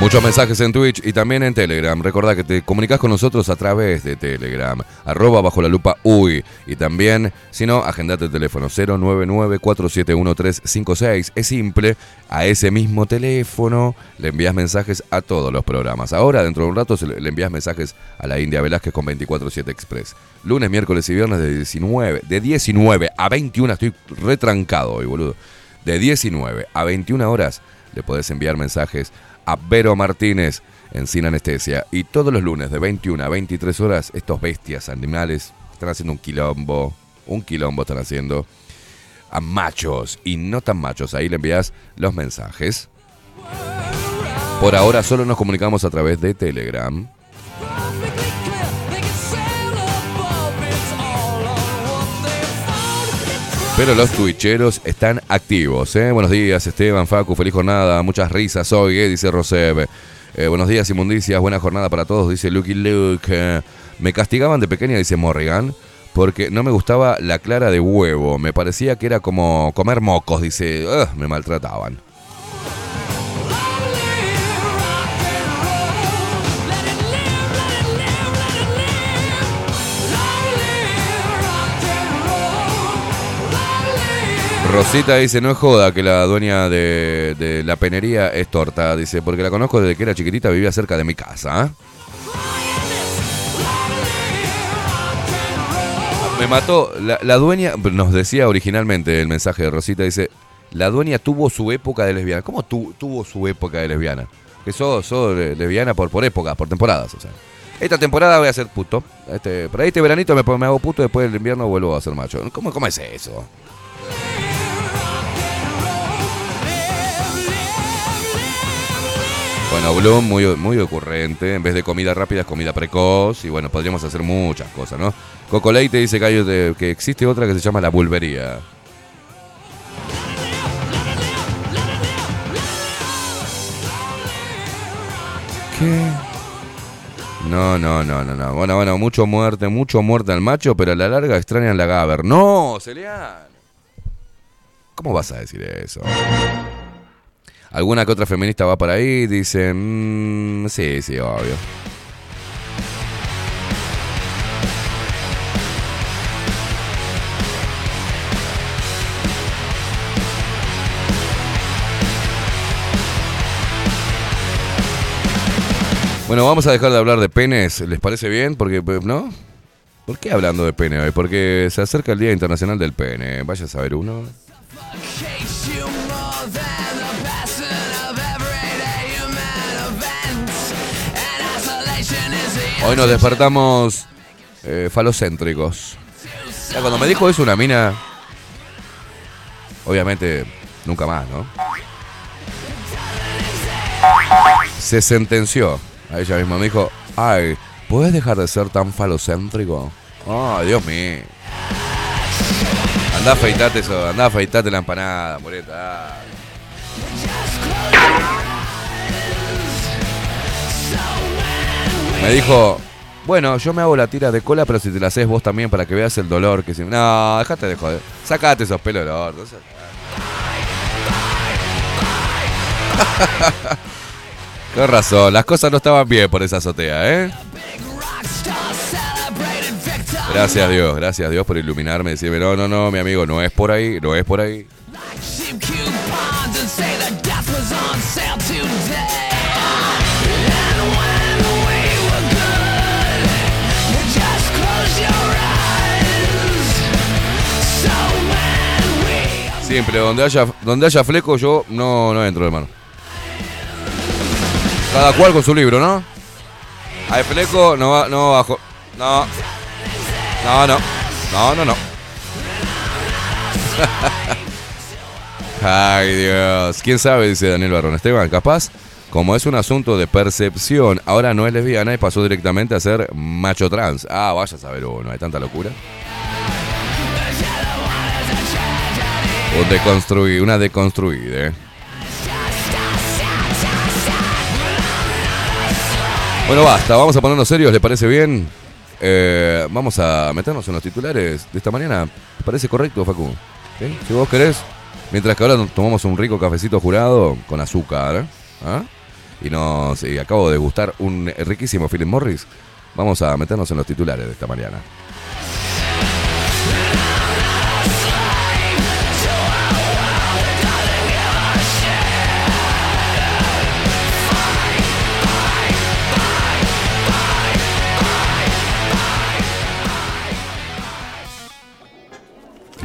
Muchos mensajes en Twitch y también en Telegram. Recordá que te comunicas con nosotros a través de Telegram. Arroba bajo la lupa uy. Y también, si no, agendate el teléfono 099-471-356. Es simple. A ese mismo teléfono le envías mensajes a todos los programas. Ahora, dentro de un rato, le envías mensajes a la India Velázquez con 24-7 Express. Lunes, miércoles y viernes de 19, de 19 a 21. Estoy retrancado hoy, boludo. De 19 a 21 horas le podés enviar mensajes a Vero Martínez en Sin Anestesia. Y todos los lunes de 21 a 23 horas, estos bestias animales están haciendo un quilombo. Un quilombo están haciendo a machos y no tan machos. Ahí le envías los mensajes. Por ahora solo nos comunicamos a través de Telegram. Pero los twitcheros están activos. ¿eh? Buenos días, Esteban, Facu, feliz jornada. Muchas risas hoy, ¿eh? dice Roseb. Eh, buenos días, inmundicias. Buena jornada para todos, dice Lucky Luke. Eh, me castigaban de pequeña, dice Morrigan, porque no me gustaba la clara de huevo. Me parecía que era como comer mocos, dice. "Ugh, me maltrataban. Rosita dice, no es joda que la dueña de, la penería es torta. Dice, porque la conozco desde que era chiquitita, vivía cerca de mi casa. ¿eh? Me mató. La, la dueña, nos decía originalmente el mensaje de Rosita, dice, la dueña tuvo su época de lesbiana. ¿Cómo tu- tuvo su época de lesbiana? Que sos, sos le- lesbiana por, por época, por temporadas. Esta temporada voy a ser puto. Este, por ahí este veranito me, me hago puto, después del invierno vuelvo a ser macho. ¿Cómo, cómo es eso? Bueno, Bloom muy, muy ocurrente. En vez de comida rápida es comida precoz. Y bueno, podríamos hacer muchas cosas, ¿no? Coco Leite dice hay de- que existe otra que se llama la bulbería. ¿Qué? No, no, no, no, no. Bueno, bueno, mucho muerte, mucho muerte al macho, pero a la larga extrañan la Gaber. ¡No, Celian! ¿Cómo vas a decir eso? Alguna que otra feminista va por ahí, dice, mm, sí, sí, obvio. Bueno, vamos a dejar de hablar de penes, ¿les parece bien? Porque, ¿no? ¿Por qué hablando de pene hoy? Porque se acerca el Día Internacional del Pene. Vaya a saber uno. Hoy nos despertamos eh, falocéntricos. Cuando me dijo eso una mina, obviamente nunca más, ¿no? Se sentenció. A ella misma me dijo, ay, ¿puedes dejar de ser tan falocéntrico? Ay, Dios mío. Andá afeitate eso, andá afeitate la empanada, moreta. Me dijo, bueno, yo me hago la tira de cola, pero si te la haces vos también para que veas el dolor que si... No, dejate de joder. Sacate esos pelos orto. (laughs) Con razón, las cosas no estaban bien por esa azotea, ¿eh? Gracias Dios, gracias Dios por iluminarme y decirme, no, no, no, mi amigo, no es por ahí, no es por ahí. Siempre, donde haya, donde haya fleco, yo no, no entro, hermano. Cada cual con su libro, ¿no? Hay fleco, no no bajo. No. No, no. No, no, no. (laughs) Ay, Dios. ¿Quién sabe? Dice Daniel Barrón. Esteban, capaz, como es un asunto de percepción, ahora no es lesbiana y pasó directamente a ser macho trans. Ah, vaya a saber uno, hay tanta locura. Un deconstruir, una deconstruida, ¿eh? Bueno, basta, vamos a ponernos serios, ¿le parece bien? Eh, vamos a meternos en los titulares de esta mañana. ¿Te parece correcto, Facu? Si vos querés, mientras que ahora tomamos un rico cafecito jurado con azúcar, ¿ah? y nos y acabo de gustar un riquísimo Philip Morris, vamos a meternos en los titulares de esta mañana.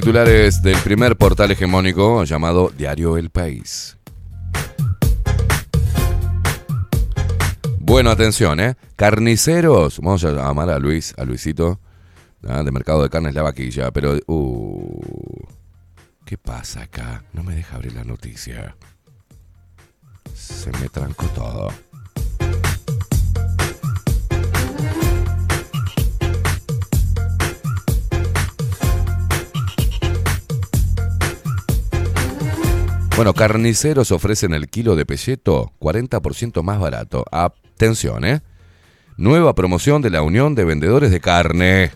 Titulares del primer portal hegemónico llamado Diario El País. Bueno, atención, ¿eh? Carniceros. Vamos a llamar a Luis, a Luisito, ¿ah? de Mercado de Carnes La Vaquilla, pero... Uh, ¿Qué pasa acá? No me deja abrir la noticia. Se me trancó todo. Bueno, carniceros ofrecen el kilo de pelleto 40% más barato. Atención, ¿eh? Nueva promoción de la Unión de Vendedores de Carne.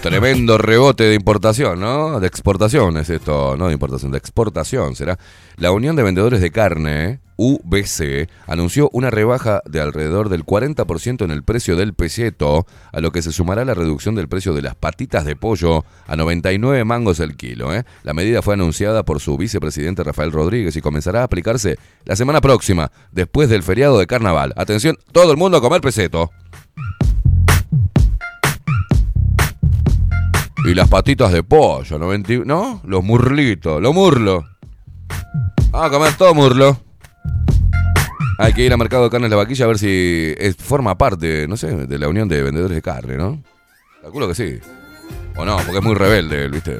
Tremendo rebote de importación, ¿no? De exportación es esto, no de importación, de exportación será. La Unión de Vendedores de Carne, UBC, anunció una rebaja de alrededor del 40% en el precio del pelleto, a lo que se sumará la reducción del precio de las patitas de pollo a 99 mangos el kilo. ¿eh? La medida fue anunciada por su vicepresidente Rafael Rodríguez y comenzará a aplicarse la semana próxima, después del feriado de carnaval. Atención, todo el mundo a comer peseto. Y las patitas de pollo, 90, ¿no? Los murlitos, los murlos. Vamos a comer todo murlo. Hay que ir al mercado de carnes la vaquilla a ver si forma parte, no sé, de la unión de vendedores de carne, ¿no? Calculo que sí. O no, porque es muy rebelde, ¿viste?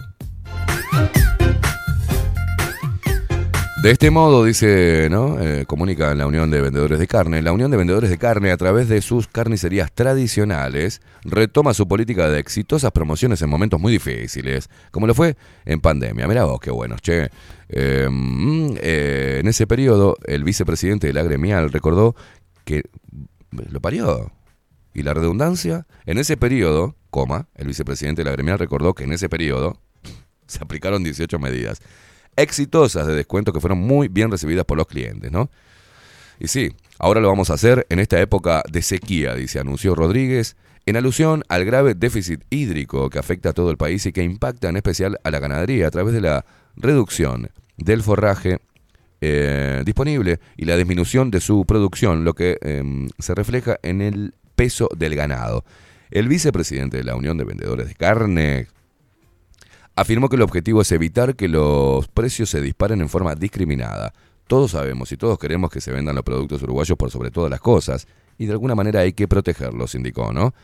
De este modo, dice, ¿no? Eh, comunica la Unión de Vendedores de Carne. La Unión de Vendedores de Carne, a través de sus carnicerías tradicionales, retoma su política de exitosas promociones en momentos muy difíciles, como lo fue en pandemia. Mirá vos, qué buenos, che. Mm, eh, en ese periodo, el vicepresidente de la gremial recordó que lo parió. Y la redundancia, en ese periodo, coma, el vicepresidente de la gremial recordó que en ese periodo se aplicaron 18 medidas exitosas de descuento que fueron muy bien recibidas por los clientes, ¿no? Y sí, ahora lo vamos a hacer en esta época de sequía, dice, anunció Rodríguez, en alusión al grave déficit hídrico que afecta a todo el país y que impacta en especial a la ganadería a través de la reducción del forraje eh, disponible y la disminución de su producción, lo que em, se refleja en el peso del ganado. El vicepresidente de la Unión de Vendedores de Carne, afirmó que el objetivo es evitar que los precios se disparen en forma discriminada. Todos sabemos y todos queremos que se vendan los productos uruguayos por sobre todas las cosas, y de alguna manera hay que protegerlos, indicó, ¿no?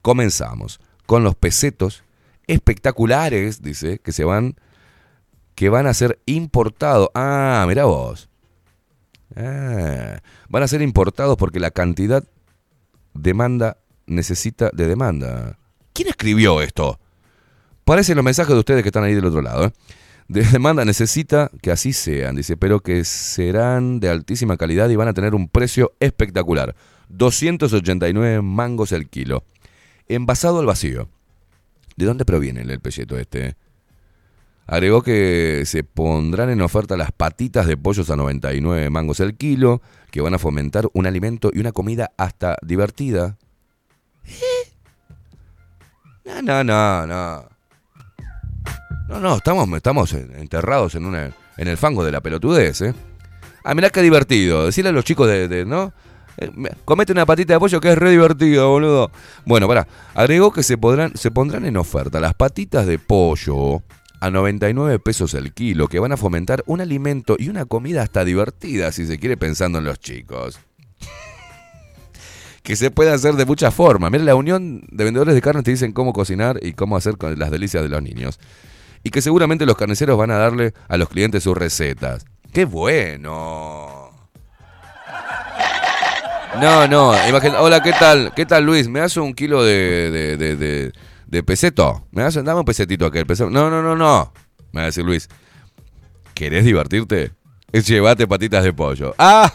Comenzamos con los pesetos espectaculares, dice, que se van, que van a ser importados. Ah, mira vos. Ah, van a ser importados porque la cantidad demanda necesita de demanda. ¿Quién escribió esto? Parecen los mensajes de ustedes que están ahí del otro lado. ¿eh? De demanda necesita que así sean, dice, pero que serán de altísima calidad y van a tener un precio espectacular. 289 mangos el kilo. Envasado al vacío. ¿De dónde proviene el pelleto este? Agregó que se pondrán en oferta las patitas de pollos a 99 mangos el kilo, que van a fomentar un alimento y una comida hasta divertida. ¿Eh? (laughs) No, no, no, no. No, no, estamos, estamos enterrados en, una, en el fango de la pelotudez, ¿eh? Ah, mirá qué divertido. Decirle a los chicos de, ¿no? Eh, comete una patita de pollo que es re divertido, boludo. Bueno, pará. Agregó que se, podrán, se pondrán en oferta las patitas de pollo a 99 pesos el kilo, que van a fomentar un alimento y una comida hasta divertida, si se quiere, pensando en los chicos. Que se puede hacer de muchas formas. Mira, la unión de vendedores de carne te dicen cómo cocinar y cómo hacer con las delicias de los niños y que seguramente los carniceros van a darle a los clientes sus recetas. ¡Qué bueno! No, no, Hola, ¿qué tal? ¿Qué tal, Luis? ¿Me hace un kilo de, de, de, peseto? ¿Me hace? Dame un pesetito aquel. Peseto. No, no, no, no. Me va a decir Luis. ¿Querés divertirte? Es llevate patitas de pollo. ¡Ah!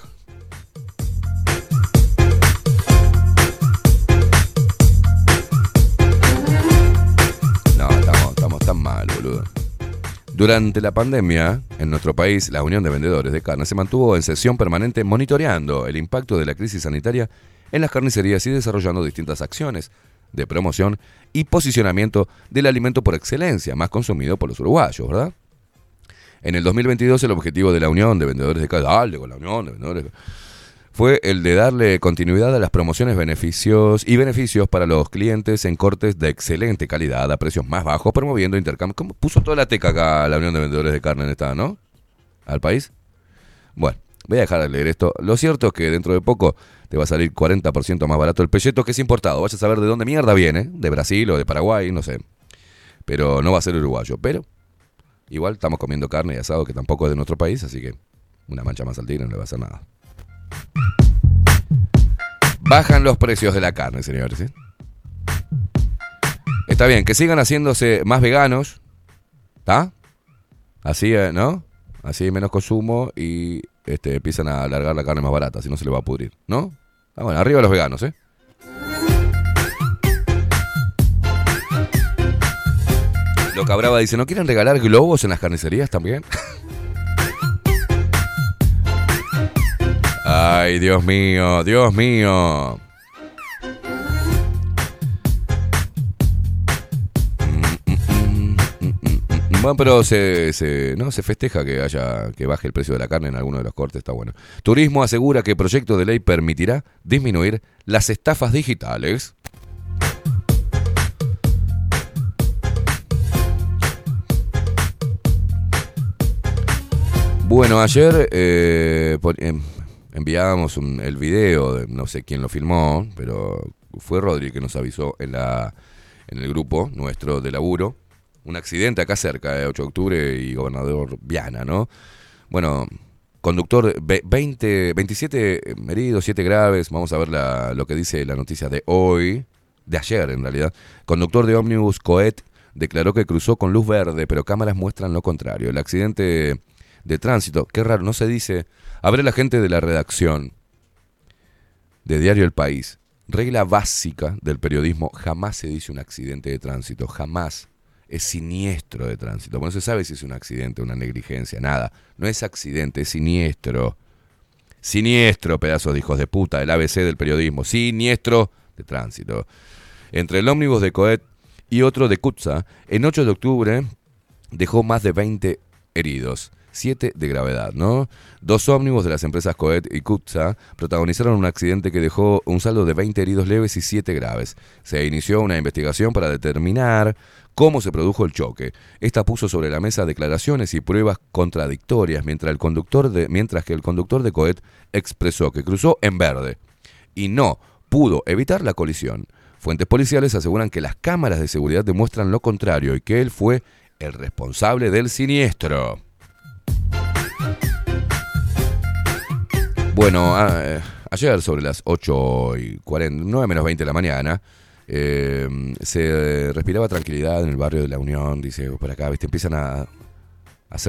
Durante la pandemia, en nuestro país, la Unión de Vendedores de Carne se mantuvo en sesión permanente monitoreando el impacto de la crisis sanitaria en las carnicerías y desarrollando distintas acciones de promoción y posicionamiento del alimento por excelencia, más consumido por los uruguayos, ¿verdad? En el 2022 el objetivo de la Unión de Vendedores de Carne, con la Unión de Vendedores fue el de darle continuidad a las promociones beneficios y beneficios para los clientes en cortes de excelente calidad a precios más bajos, promoviendo intercambio. ¿Cómo puso toda la teca acá la Unión de Vendedores de Carne en esta, no? ¿Al país? Bueno, voy a dejar de leer esto. Lo cierto es que dentro de poco te va a salir 40% más barato el pelleto que es importado. Vaya a saber de dónde mierda viene, de Brasil o de Paraguay, no sé. Pero no va a ser uruguayo. Pero igual estamos comiendo carne y asado que tampoco es de nuestro país, así que una mancha más al tiro no le va a hacer nada. Bajan los precios de la carne, señores. ¿eh? Está bien, que sigan haciéndose más veganos. ¿Está? Así, eh, ¿no? Así menos consumo y este, empiezan a alargar la carne más barata, si no se le va a pudrir, ¿no? Ah, bueno, arriba los veganos, ¿eh? Lo Cabraba dice, ¿no quieren regalar globos en las carnicerías también? (laughs) Ay, Dios mío, Dios mío. Bueno, pero se, se- no, se festeja que haya que baje el precio de la carne en alguno de los cortes, está bueno. Turismo asegura que proyecto de ley permitirá disminuir las estafas digitales. Bueno, ayer eh, em, enviábamos un- el video, de, no sé quién lo filmó, pero fue Rodri que nos avisó en, la, en el grupo nuestro de laburo. Un accidente acá cerca, de 8 de octubre y gobernador Viana, ¿no? Bueno, conductor, ve- 20, 27 heridos, 7 graves. Vamos a ver la- lo que dice la noticia de hoy, de ayer en realidad. Conductor de ómnibus Coet declaró que cruzó con luz verde, pero cámaras muestran lo contrario. El accidente de tránsito, qué raro, no se dice. Abre la gente de la redacción de Diario El País. Regla básica del periodismo, jamás se dice un accidente de tránsito, jamás. Es siniestro de tránsito. No se sabe si es un accidente, una negligencia, nada. No es accidente, es siniestro. Siniestro, pedazos de hijos de puta, el ABC del periodismo. Siniestro de tránsito. Entre el ómnibus de Coet y otro de Kutza, en 8 de octubre dejó más de 20 heridos. 7 de gravedad, ¿no? Dos ómnibus de las empresas Coet y Kutza protagonizaron un accidente que dejó un saldo de 20 heridos leves y 7 graves. Se inició una investigación para determinar cómo se produjo el choque. Esta puso sobre la mesa declaraciones y pruebas contradictorias mientras, el conductor de, mientras que el conductor de Coet expresó que cruzó en verde y no pudo evitar la colisión. Fuentes policiales aseguran que las cámaras de seguridad demuestran lo contrario y que él fue el responsable del siniestro. Bueno, a- eh, ayer sobre las 8 y 40, 9 menos 20 de la mañana, eh, se respiraba tranquilidad en el barrio de la Unión, dice por acá, ¿viste? Empiezan a,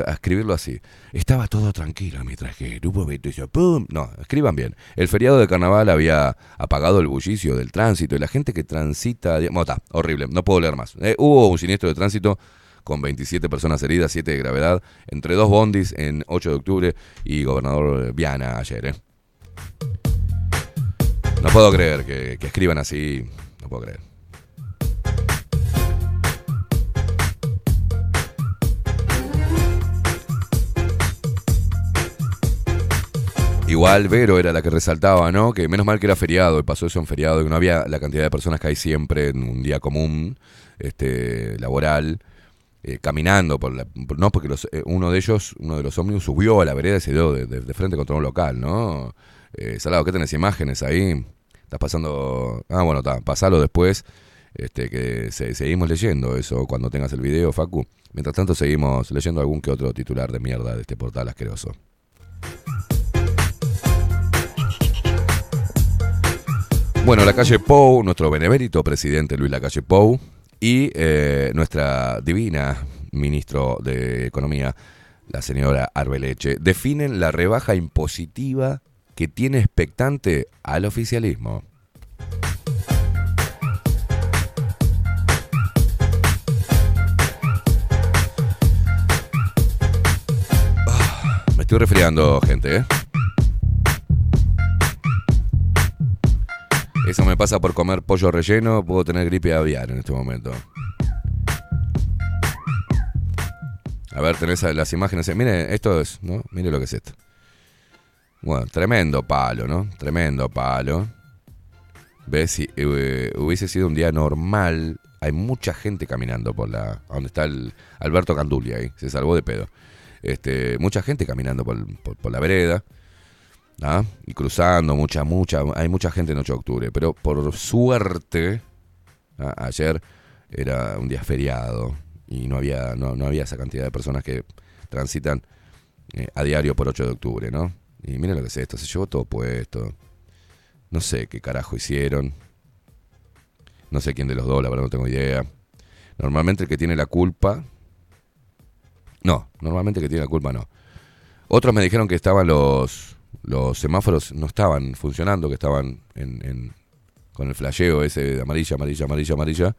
escribirlo así. Estaba todo tranquilo mientras que hizo ¡pum! No, escriban bien. El feriado de carnaval había apagado el bullicio del tránsito y la gente que transita. Está, horrible, no puedo leer más. Eh, hubo un siniestro de tránsito con 27 personas heridas, 7 de gravedad, entre dos bondis en 8 de octubre y gobernador Viana ayer. ¿eh? No puedo creer que, escriban así, no puedo creer. Igual Vero era la que resaltaba, ¿no? Que menos mal que era feriado y pasó eso en feriado, que no había la cantidad de personas que hay siempre en un día común, este, laboral, eh, caminando por la, no, porque los, eh, uno de ellos, uno de los ómnibus subió a la vereda y se dio de, de- frente contra un local, ¿no? Eh, Salado, ¿qué tenés imágenes ahí? Estás pasando. Ah, bueno, está, pasalo después. Este, que se- seguimos leyendo eso cuando tengas el video, Facu. Mientras tanto, seguimos leyendo algún que otro titular de mierda de este portal asqueroso. Bueno, la calle Pou, nuestro benemérito presidente Luis Lacalle Pou y eh, nuestra divina ministro de Economía, la señora Arbeleche, definen la rebaja impositiva que tiene expectante al oficialismo. Ah, Me estoy resfriando, gente, ¿eh? Eso me pasa por comer pollo relleno, puedo tener gripe aviar en este momento. A ver, tenés las imágenes. Mire, esto es, ¿no? Mire lo que es esto. Bueno, tremendo palo, ¿no? Tremendo palo. ¿Ves? Si eh, hubiese sido un día normal, hay mucha gente caminando por la. donde está el Alberto Candulia ahí. Se salvó de pedo. Este, mucha gente caminando por, la vereda. ¿Ah? Y cruzando, mucha, mucha. Hay mucha gente en 8 de octubre. Pero por suerte, ayer era un día feriado. Y no había, no, no había esa cantidad de personas que transitan eh, a diario por 8 de octubre, ¿no? Y miren lo que es esto, se llevó todo puesto. No sé qué carajo hicieron. No sé quién de los dos, la verdad no tengo idea. Normalmente el que tiene la culpa... No, normalmente el que tiene la culpa no. Otros me dijeron que estaban los, los semáforos, no estaban funcionando, que estaban en, en- con el flasheo ese de amarilla, amarilla, amarilla, amarilla,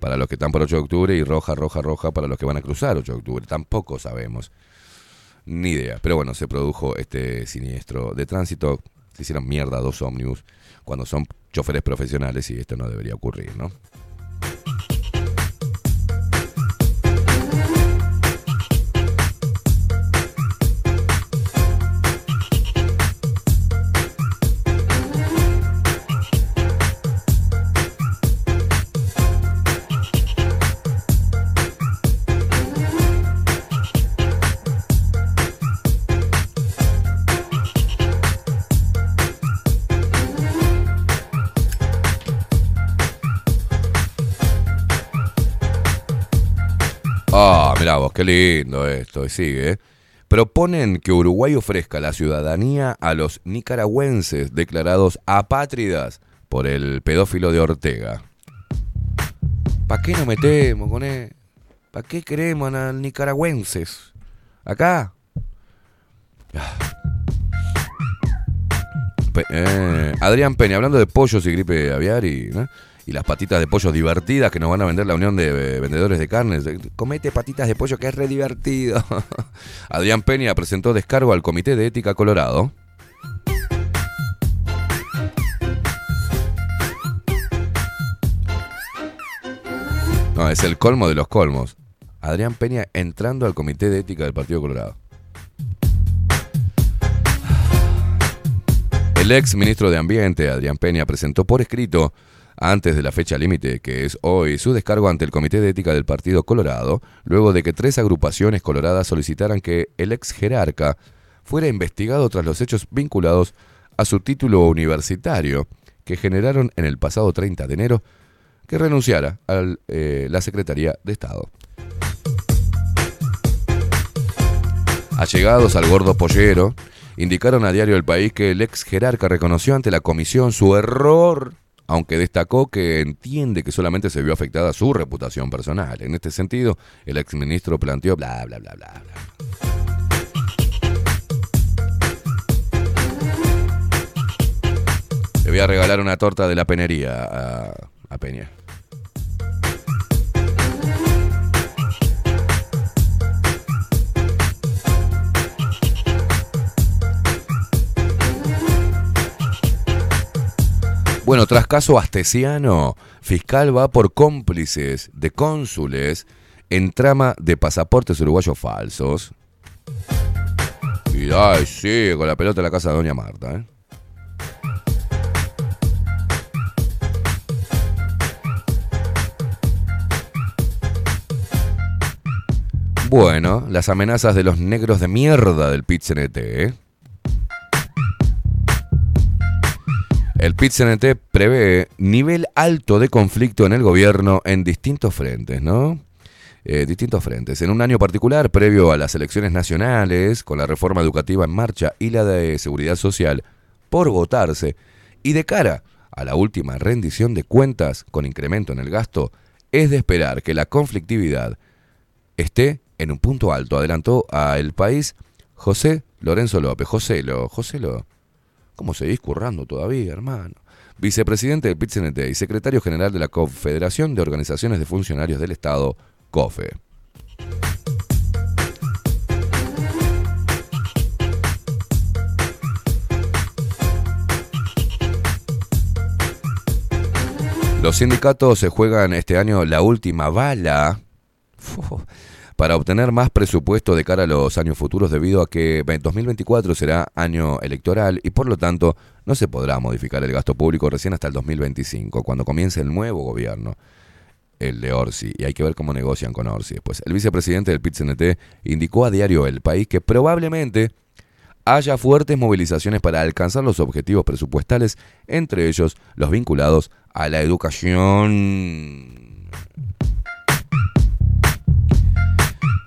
para los que están por 8 de octubre y roja, roja, roja para los que van a cruzar 8 de octubre. Tampoco sabemos. Ni idea. Pero bueno, se produjo este siniestro de tránsito. Se hicieron mierda dos ómnibus cuando son choferes profesionales y esto no debería ocurrir, ¿no? Mirá vos, qué lindo esto. Y sigue. ¿eh? Proponen que Uruguay ofrezca la ciudadanía a los nicaragüenses declarados apátridas por el pedófilo de Ortega. ¿Para qué nos metemos con él? ¿Para qué queremos a los nicaragüenses? ¿Acá? Ah. Eh, Adrián Peña, hablando de pollos y gripe aviar y. y las patitas de pollo divertidas que nos van a vender la Unión de eh, Vendedores de Carnes. Comete patitas de pollo que es re divertido. (laughs) Adrián Peña presentó descargo al Comité de Ética Colorado. No, es el colmo de los colmos. Adrián Peña entrando al Comité de Ética del Partido Colorado. El ex ministro de Ambiente, Adrián Peña, presentó por escrito, antes de la fecha límite, que es hoy, su descargo ante el Comité de Ética del Partido Colorado, luego de que tres agrupaciones coloradas solicitaran que el ex jerarca fuera investigado tras los hechos vinculados a su título universitario, que generaron en el pasado 30 de enero que renunciara a la Secretaría de Estado. Allegados al gordo pollero, indicaron a Diario El País que el ex jerarca reconoció ante la comisión su error, aunque destacó que entiende que solamente se vio afectada su reputación personal. En este sentido, el ex ministro planteó bla bla bla bla bla. Le voy a regalar una torta de la penería a, a Peña. Bueno, tras caso astesiano, fiscal va por cómplices de cónsules en trama de pasaportes uruguayos falsos. Y ay, sí, con la pelota en la casa de Doña Marta, ¿eh? Bueno, las amenazas de los negros de mierda del PIT-CNT, ¿eh? El PIT-CNT prevé nivel alto de conflicto en el gobierno en distintos frentes, ¿no? Eh, distintos frentes. En un año particular, previo a las elecciones nacionales, con la reforma educativa en marcha y la de seguridad social por votarse, y de cara a la última rendición de cuentas con incremento en el gasto, es de esperar que la conflictividad esté en un punto alto, adelantó a El País José Lorenzo López. José Lo, José Lo, ¿cómo seguís currando todavía, hermano? Vicepresidente del PIT-CNT y secretario general de la Confederación de Organizaciones de Funcionarios del Estado, COFE. Los sindicatos se juegan este año la última bala (laughs) para obtener más presupuesto de cara a los años futuros debido a que 2024 será año electoral y por lo tanto no se podrá modificar el gasto público recién hasta el 2025, cuando comience el nuevo gobierno, el de Orsi, y hay que ver cómo negocian con Orsi después. El vicepresidente del PIT-CNT indicó a diario El País que probablemente haya fuertes movilizaciones para alcanzar los objetivos presupuestales, entre ellos los vinculados a la educación.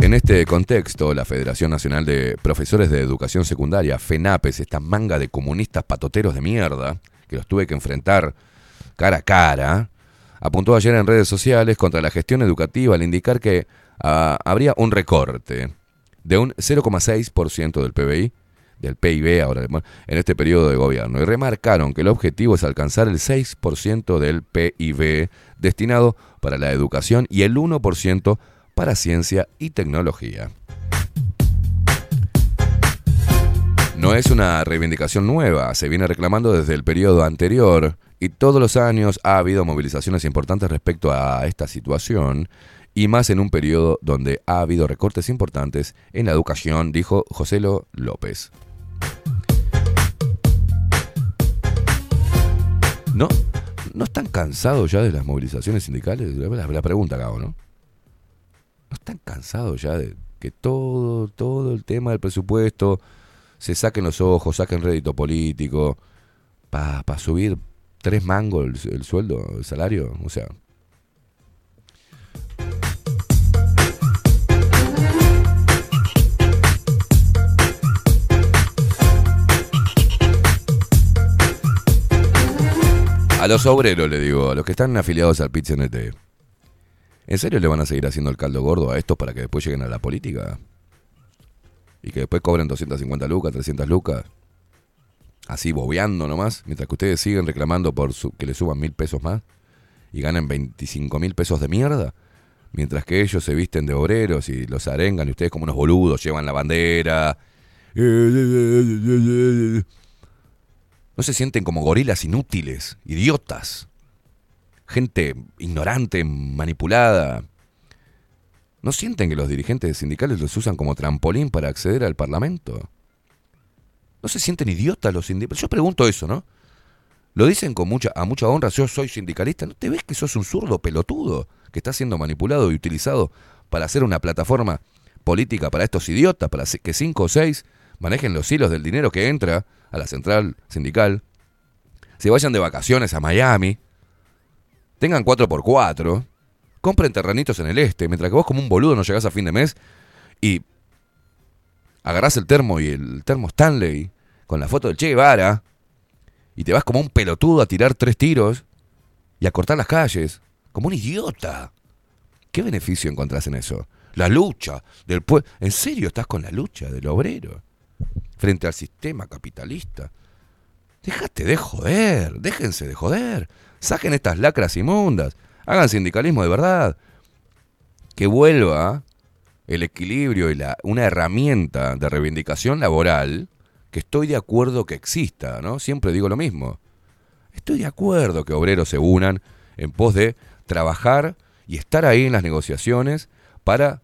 En este contexto, la Federación Nacional de Profesores de Educación Secundaria, FENAPES, esta manga de comunistas patoteros de mierda, que los tuve que enfrentar cara a cara, apuntó ayer en redes sociales contra la gestión educativa al indicar que ah, habría un recorte de un 0,6% del PBI, del PIB ahora, en este periodo de gobierno, y remarcaron que el objetivo es alcanzar el 6% del PIB destinado para la educación y el 1% para ciencia y tecnología. No es una reivindicación nueva, se viene reclamando desde el periodo anterior y todos los años ha habido movilizaciones importantes respecto a esta situación y más en un periodo donde ha habido recortes importantes en la educación, dijo Joselo López. ¿No? ¿No están cansados ya de las movilizaciones sindicales? La, pregunta, ¿no? ¿No están cansados ya de que todo, todo el tema del presupuesto se saquen los ojos, saquen rédito político para subir tres mangos el, el sueldo, el salario? O sea, A los obreros le digo, a los que están afiliados al pit -NT. ¿En serio le van a seguir haciendo el caldo gordo a estos para que después lleguen a la política? Y que después cobren 250 lucas, 300 lucas. Así bobeando nomás, mientras que ustedes siguen reclamando por que le suban mil pesos más y ganen 25 mil pesos de mierda. Mientras que ellos se visten de obreros y los arengan y ustedes como unos boludos llevan la bandera. ¿No se sienten como gorilas inútiles, idiotas? Gente ignorante, manipulada. ¿No sienten que los dirigentes sindicales los usan como trampolín para acceder al Parlamento? ¿No se sienten idiotas los sindicalistas? Yo pregunto eso, ¿no? Lo dicen con mucha, a mucha honra, yo soy sindicalista. ¿No te ves que sos un zurdo pelotudo que está siendo manipulado y utilizado para hacer una plataforma política para estos idiotas, para que cinco o seis manejen los hilos del dinero que entra a la central sindical, se vayan de vacaciones a Miami, tengan 4x4, compren terrenitos en el este, mientras que vos como un boludo no llegás a fin de mes y agarrás el termo y el termo Stanley con la foto del Che Guevara y te vas como un pelotudo a tirar tres tiros y a cortar las calles, como un idiota. ¿Qué beneficio encontrás en eso? La lucha del pueblo. ¿En serio estás con la lucha del obrero? frente al sistema capitalista. Déjate de joder, déjense de joder. Saquen estas lacras inmundas. Hagan sindicalismo de verdad. Que vuelva el equilibrio y la, una herramienta de reivindicación laboral que estoy de acuerdo que exista, ¿no? Siempre digo lo mismo. Estoy de acuerdo que obreros se unan en pos de trabajar y estar ahí en las negociaciones para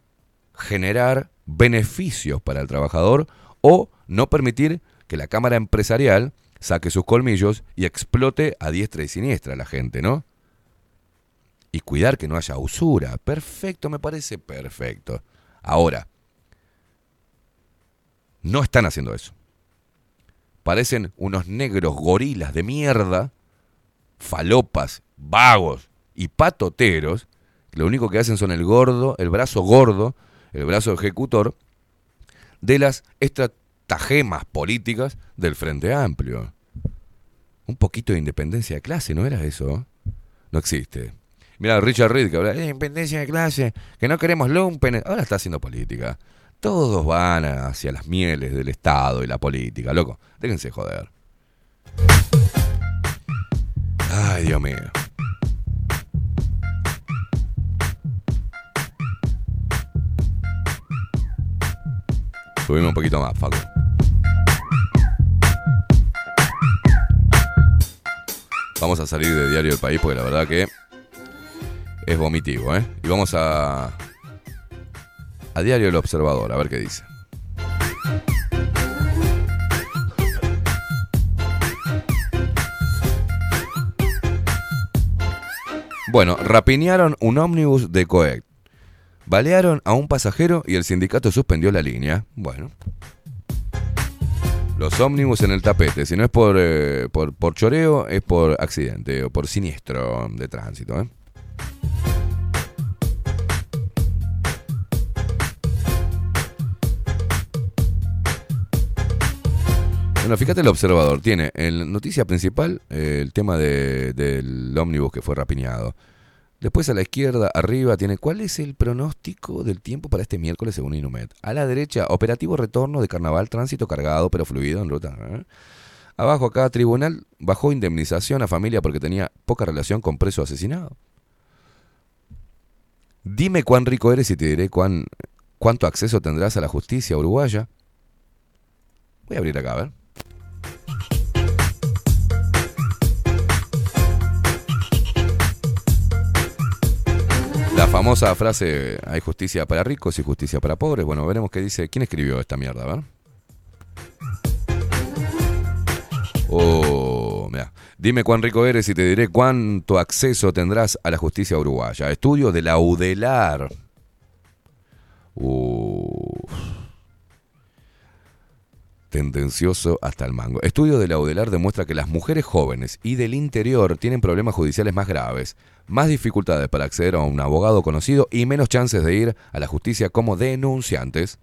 generar beneficios para el trabajador o no permitir que la Cámara Empresarial saque sus colmillos y explote a diestra y siniestra la gente, ¿no? Y cuidar que no haya usura. Perfecto, me parece perfecto. Ahora, no están haciendo eso. Parecen unos negros gorilas de mierda, falopas, vagos y patoteros, que lo único que hacen son el gordo, el brazo gordo, el brazo ejecutor, de las estratagemas políticas del Frente Amplio. Un poquito de independencia de clase, ¿no era eso? No existe. Mira, Richard Reed que habla de independencia de clase, que no queremos lumpen. Ahora está haciendo política. Todos van hacia las mieles del Estado y la política, loco. Déjense joder. Ay, Dios mío. Subimos un poquito más, Facu. Vamos a salir de Diario del País porque la verdad que es vomitivo, ¿eh? Y vamos a a Diario El Observador, a ver qué dice. Bueno, rapiñaron un ómnibus de Coec. Balearon a un pasajero y el sindicato suspendió la línea. Bueno. Los ómnibus en el tapete. Si no es por, eh, por, por choreo, es por accidente o por siniestro de tránsito. ¿eh? Bueno, fíjate el observador. Tiene en noticia principal eh, el tema de- del ómnibus que fue rapiñado. Después a la izquierda, arriba, tiene cuál es el pronóstico del tiempo para este miércoles según Inumet. A la derecha, operativo retorno de carnaval, tránsito cargado pero fluido en ruta. ¿eh? Abajo acá, tribunal bajó indemnización a familia porque tenía poca relación con preso asesinado. Dime cuán rico eres y te diré cuán, cuánto acceso tendrás a la justicia uruguaya. Voy a abrir acá, a ver. Famosa frase, hay justicia para ricos y justicia para pobres. Bueno, veremos qué dice. ¿Quién escribió esta mierda? A ver. Oh, mira. Dime cuán rico eres y te diré cuánto acceso tendrás a la justicia uruguaya. Estudio de la UDELAR. Tendencioso hasta el mango. Estudio de la UDELAR demuestra que las mujeres jóvenes y del interior tienen problemas judiciales más graves, más dificultades para acceder a un abogado conocido y menos chances de ir a la justicia como denunciantes.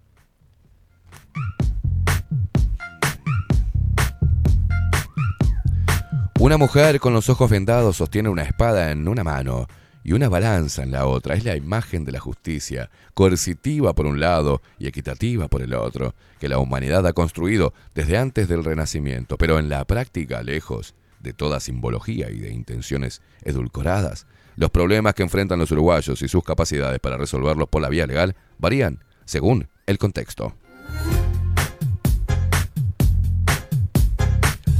Una mujer con los ojos vendados sostiene una espada en una mano y una balanza en la otra. Es la imagen de la justicia, coercitiva por un lado y equitativa por el otro, que la humanidad ha construido desde antes del Renacimiento, pero en la práctica lejos de toda simbología y de intenciones edulcoradas. Los problemas que enfrentan los uruguayos y sus capacidades para resolverlos por la vía legal varían según el contexto.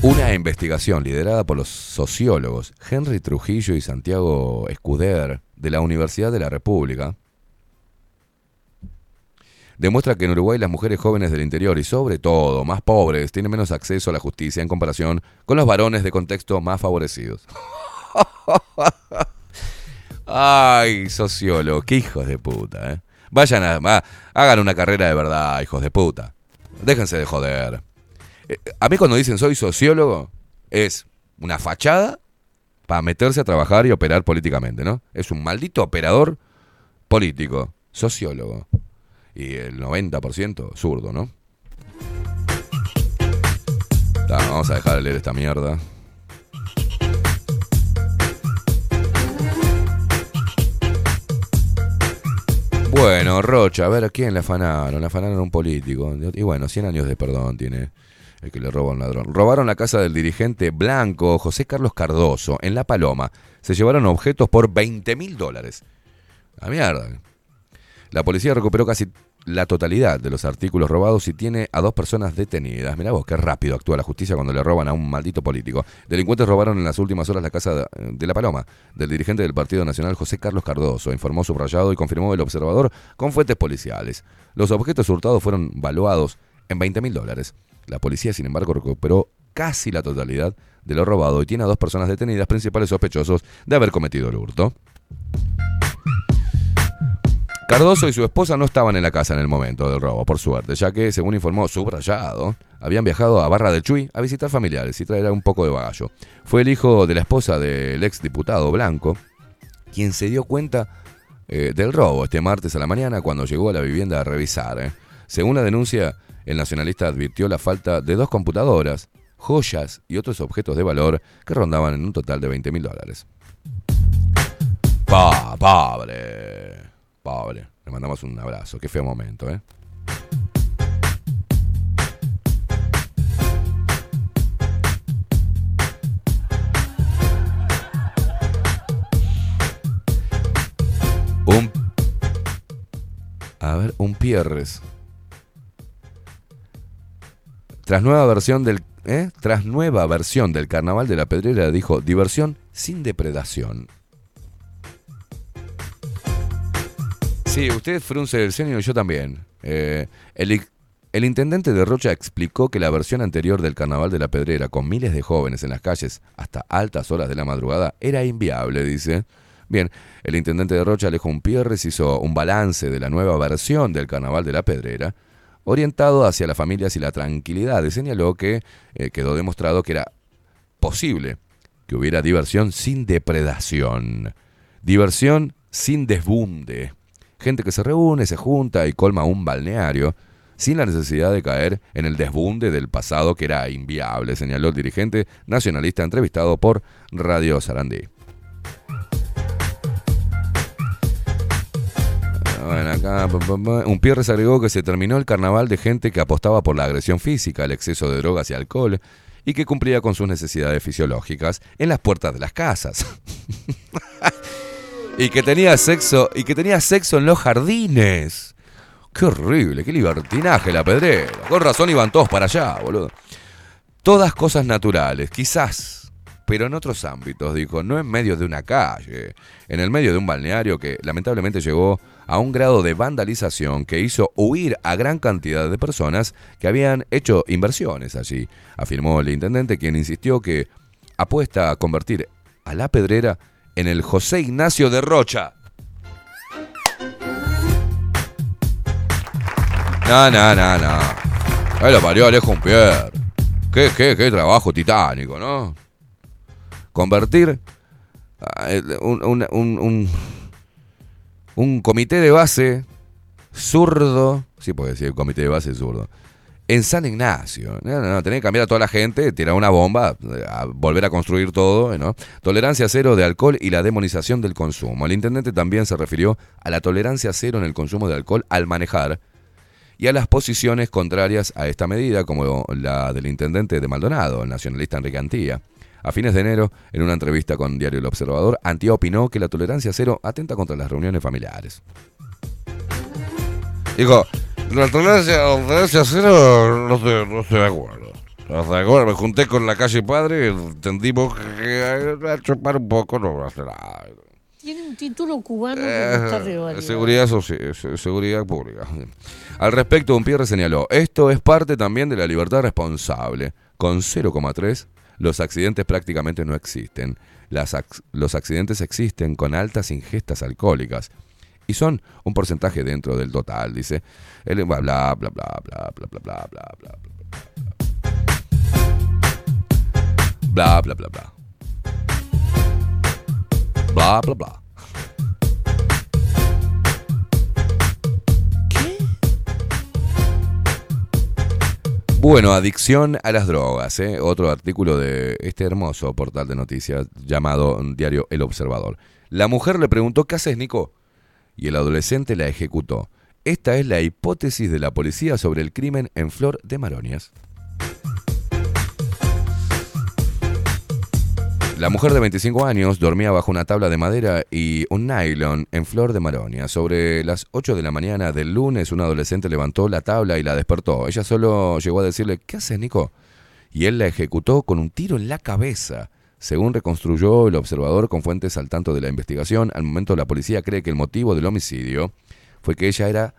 Una investigación liderada por los sociólogos Henry Trujillo y Santiago Escuder de la Universidad de la República demuestra que en Uruguay las mujeres jóvenes del interior y sobre todo más pobres tienen menos acceso a la justicia en comparación con los varones de contexto más favorecidos. (laughs) Ay, sociólogo, qué hijos de puta, ¿eh? Vayan a, va, hagan una carrera de verdad, hijos de puta. Déjense de joder. A mí cuando dicen soy sociólogo, es una fachada para meterse a trabajar y operar políticamente, ¿no? Es un maldito operador político, sociólogo. Y el 90% zurdo, ¿no? Vamos a dejar de leer esta mierda. Bueno, Rocha, a ver a quién le afanaron. Le afanaron a un político. Y bueno, 100 años de perdón tiene el que le roba a un ladrón. Robaron la casa del dirigente blanco José Carlos Cardoso en La Paloma. Se llevaron objetos por 20 mil dólares. La mierda. La policía recuperó casi la totalidad de los artículos robados y tiene a dos personas detenidas. Mirá vos, qué rápido actúa la justicia cuando le roban a un maldito político. Delincuentes robaron en las últimas horas la casa de, de La Paloma del dirigente del Partido Nacional José Carlos Cardoso, informó subrayado y confirmó el observador con fuentes policiales. Los objetos hurtados fueron valuados en 20 mil dólares. La policía, sin embargo, recuperó casi la totalidad de lo robado y tiene a dos personas detenidas, principales sospechosos de haber cometido el hurto. Cardoso y su esposa no estaban en la casa en el momento del robo, por suerte, ya que, según informó Subrayado, habían viajado a Barra del Chuy a visitar familiares y traer un poco de bagallo. Fue el hijo de la esposa del ex diputado Blanco quien se dio cuenta eh, del robo este martes a la mañana cuando llegó a la vivienda a revisar. eh. Según la denuncia, el nacionalista advirtió la falta de dos computadoras, joyas y otros objetos de valor que rondaban en un total de 20 mil dólares. Pa, pobre. Pobre. Le mandamos un abrazo. Qué feo momento, ¿eh? Un. A ver, un Pierres. Tras nueva versión del. ¿eh? Tras nueva versión del Carnaval de la Pedrera dijo diversión sin depredación. Sí, usted frunce el ceño y yo también. Eh, el, el intendente de Rocha explicó que la versión anterior del Carnaval de la Pedrera, con miles de jóvenes en las calles hasta altas horas de la madrugada, era inviable, dice. Bien, el intendente de Rocha, Alejo Umpierres, hizo un balance de la nueva versión del Carnaval de la Pedrera, orientado hacia las familias y la tranquilidad, y señaló que eh, quedó demostrado que era posible que hubiera diversión sin depredación, diversión sin desbunde, gente que se reúne, se junta y colma un balneario sin la necesidad de caer en el desbunde del pasado que era inviable, señaló el dirigente nacionalista entrevistado por Radio Sarandí. Un Pierres agregó que se terminó el carnaval de gente que apostaba por la agresión física, el exceso de drogas y alcohol, y que cumplía con sus necesidades fisiológicas en las puertas de las casas. (laughs) y que tenía sexo, y que tenía sexo en los jardines. Qué horrible, qué libertinaje la pedrera. Con razón iban todos para allá, boludo. Todas cosas naturales, quizás, pero en otros ámbitos, dijo, no en medio de una calle, en el medio de un balneario que lamentablemente llegó a un grado de vandalización que hizo huir a gran cantidad de personas que habían hecho inversiones allí, afirmó el intendente, quien insistió que apuesta a convertir a la pedrera en el José Ignacio de Rocha. No, no, no, no. Ahí lo parió Alejo Pierre. Qué, qué, qué trabajo titánico, ¿no? Convertir un, un- un- un- un comité de base zurdo, sí puede decir comité de base zurdo, en San Ignacio. No, no, no, que cambiar a toda la gente, tirar una bomba, volver a construir todo, ¿no? Tolerancia cero de alcohol y la demonización del consumo. El intendente también se refirió a la tolerancia cero en el consumo de alcohol al manejar y a las posiciones contrarias a esta medida, como la del intendente de Maldonado, el nacionalista Enrique Antía. A fines de enero, en una entrevista con Diario El Observador, Antía opinó que la tolerancia cero atenta contra las reuniones familiares. Dijo, la tolerancia, la tolerancia cero no estoy, no estoy de acuerdo. No estoy de acuerdo, me junté con la calle Padre, entendimos que que, a chupar un poco no va a hacer nada. Tiene un título cubano que no está Eh, seguridad, soci- se- seguridad pública. Al respecto, Umpierre señaló, esto es parte también de la libertad responsable. Con 0,3, los accidentes prácticamente no existen. Las ac- los accidentes existen con altas ingestas alcohólicas. Y son un porcentaje dentro del total, dice. El bla bla bla bla bla bla bla bla bla bla bla bla bla bla bla bla bla bla Bueno, adicción a las drogas, ¿eh? otro artículo de este hermoso portal de noticias llamado Diario El Observador. La mujer le preguntó, ¿qué haces, Nico? Y el adolescente la ejecutó. Esta es la hipótesis de la policía sobre el crimen en Flor de Maronias. La mujer de 25 años dormía bajo una tabla de madera y un nylon en Flor de Maronia. Sobre las 8 de la mañana del lunes, un adolescente levantó la tabla y la despertó. Ella solo llegó a decirle, ¿qué haces, Nico? Y él la ejecutó con un tiro en la cabeza. Según reconstruyó el observador con fuentes al tanto de la investigación, al momento la policía cree que el motivo del homicidio fue que ella era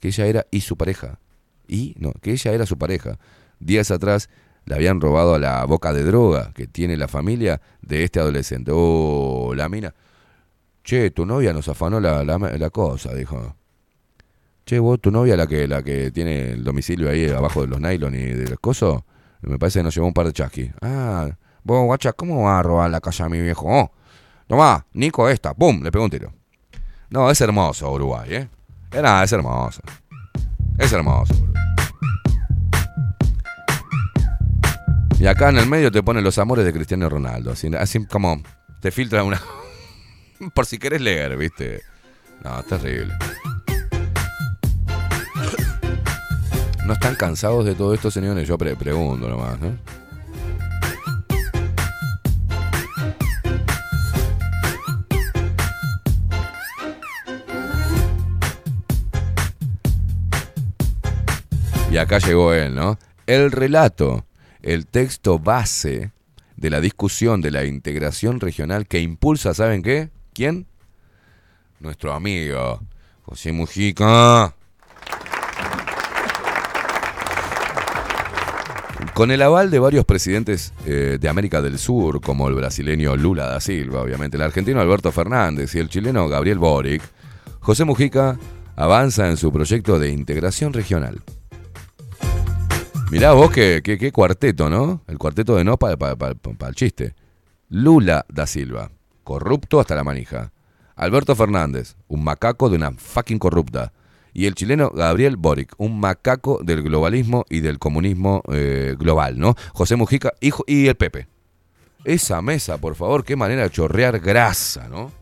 que ella era y su pareja. Y no, que ella era su pareja. Días atrás le habían robado a la boca de droga que tiene la familia de este adolescente. Oh, la mina. Che, tu novia nos afanó la, la, cosa, dijo. Che, vos, tu novia, la que, la que tiene el domicilio ahí abajo de los nylon y de los cosos, me parece que nos llevó un par de chasquis. Ah, vos, guacha, ¿cómo va a robar la casa a mi viejo? Oh, tomá, Nico, esta, pum, le pegó un. No, es hermoso Uruguay, ¿eh? Nada, es hermoso. Es hermoso. Y acá en el medio te ponen los amores de Cristiano Ronaldo. Así, así como te filtra una. (laughs) Por si querés leer, ¿viste? No, terrible. ¿No están cansados de todo esto, señores? Yo pre- pregunto nomás, ¿no? Y acá llegó él, ¿no? El relato, el texto base de la discusión de la integración regional que impulsa, ¿saben qué? ¿Quién? nuestro amigo José Mujica. Con el aval de varios presidentes eh, de América del Sur, como el brasileño Lula da Silva, obviamente, el argentino Alberto Fernández y el chileno Gabriel Boric, José Mujica avanza en su proyecto de integración regional. Mirá vos qué, qué- qué cuarteto, ¿no? El cuarteto de no para el chiste. Lula da Silva, corrupto hasta la manija. Alberto Fernández, un macaco de una fucking corrupta. Y el chileno Gabriel Boric, un macaco del globalismo y del comunismo eh, global, ¿no? José Mujica hijo, y el Pepe. Esa mesa, por favor, qué manera de chorrear grasa, ¿no?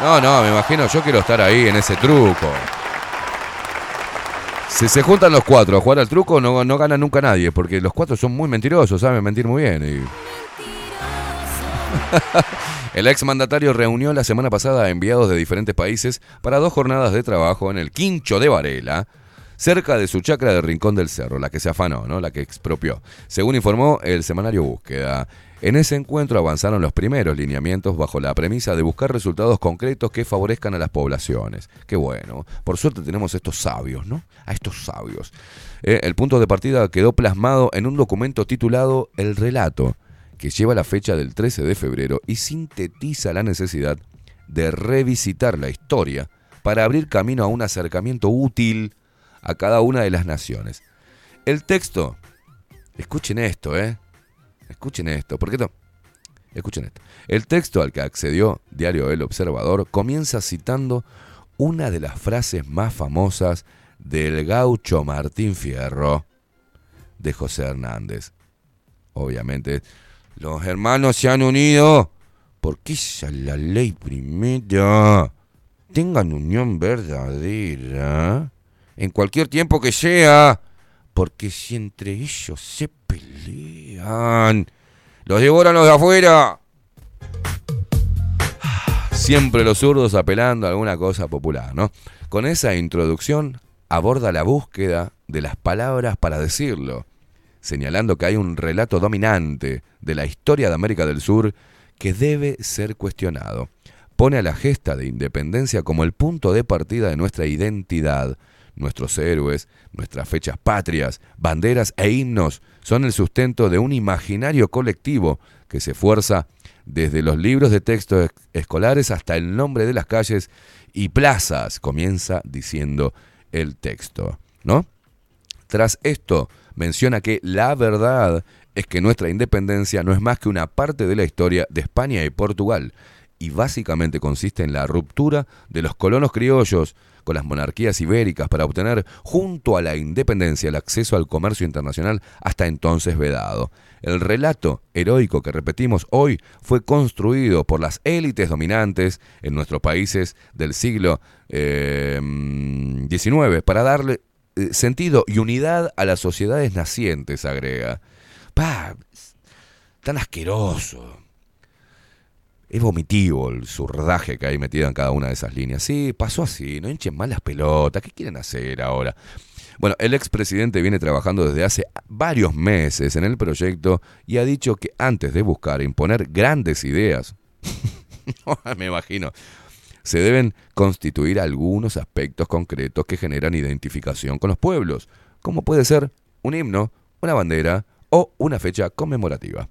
No, no, me imagino, yo quiero estar ahí en ese truco. Si se juntan los cuatro a jugar al truco, no, no gana nunca nadie, porque los cuatro son muy mentirosos, saben mentir muy bien. y- (laughs) El exmandatario reunió la semana pasada a enviados de diferentes países para dos jornadas de trabajo en el Quincho de Varela, cerca de su chacra de Rincón del Cerro, la que se afanó, ¿no? la que expropió. Según informó el semanario Búsqueda, en ese encuentro avanzaron los primeros lineamientos bajo la premisa de buscar resultados concretos que favorezcan a las poblaciones. Qué bueno. Por suerte tenemos estos sabios, ¿no? A estos sabios. Eh, el punto de partida quedó plasmado en un documento titulado El Relato, que lleva la fecha del 13 de febrero y sintetiza la necesidad de revisitar la historia para abrir camino a un acercamiento útil a cada una de las naciones. El texto, escuchen esto, ¿eh? Escuchen esto, porque no. Escuchen esto. El texto al que accedió Diario El Observador comienza citando una de las frases más famosas del gaucho Martín Fierro de José Hernández. Obviamente, los hermanos se han unido porque esa es la ley primera. Tengan unión verdadera en cualquier tiempo que sea, porque si entre ellos se pelean, los devoran los de afuera. Siempre los zurdos apelando a alguna cosa popular, ¿no? Con esa introducción aborda la búsqueda de las palabras para decirlo, señalando que hay un relato dominante de la historia de América del Sur que debe ser cuestionado. Pone a la gesta de independencia como el punto de partida de nuestra identidad. Nuestros héroes, nuestras fechas patrias, banderas e himnos son el sustento de un imaginario colectivo que se esfuerza desde los libros de texto es- escolares hasta el nombre de las calles y plazas, comienza diciendo el texto, ¿no? Tras esto, menciona que la verdad es que nuestra independencia no es más que una parte de la historia de España y Portugal, y básicamente consiste en la ruptura de los colonos criollos con las monarquías ibéricas para obtener, junto a la independencia, el acceso al comercio internacional hasta entonces vedado. El relato heroico que repetimos hoy fue construido por las élites dominantes en nuestros países del siglo eh, XIX para darle eh, sentido y unidad a las sociedades nacientes, agrega. Pa, tan asqueroso. Es vomitivo el zurdaje que hay metido en cada una de esas líneas. Sí, pasó así, no hinchen más las pelotas. ¿Qué quieren hacer ahora? Bueno, el expresidente viene trabajando desde hace varios meses en el proyecto y ha dicho que antes de buscar imponer grandes ideas, (laughs) me imagino, se deben constituir algunos aspectos concretos que generan identificación con los pueblos, como puede ser un himno, una bandera o una fecha conmemorativa.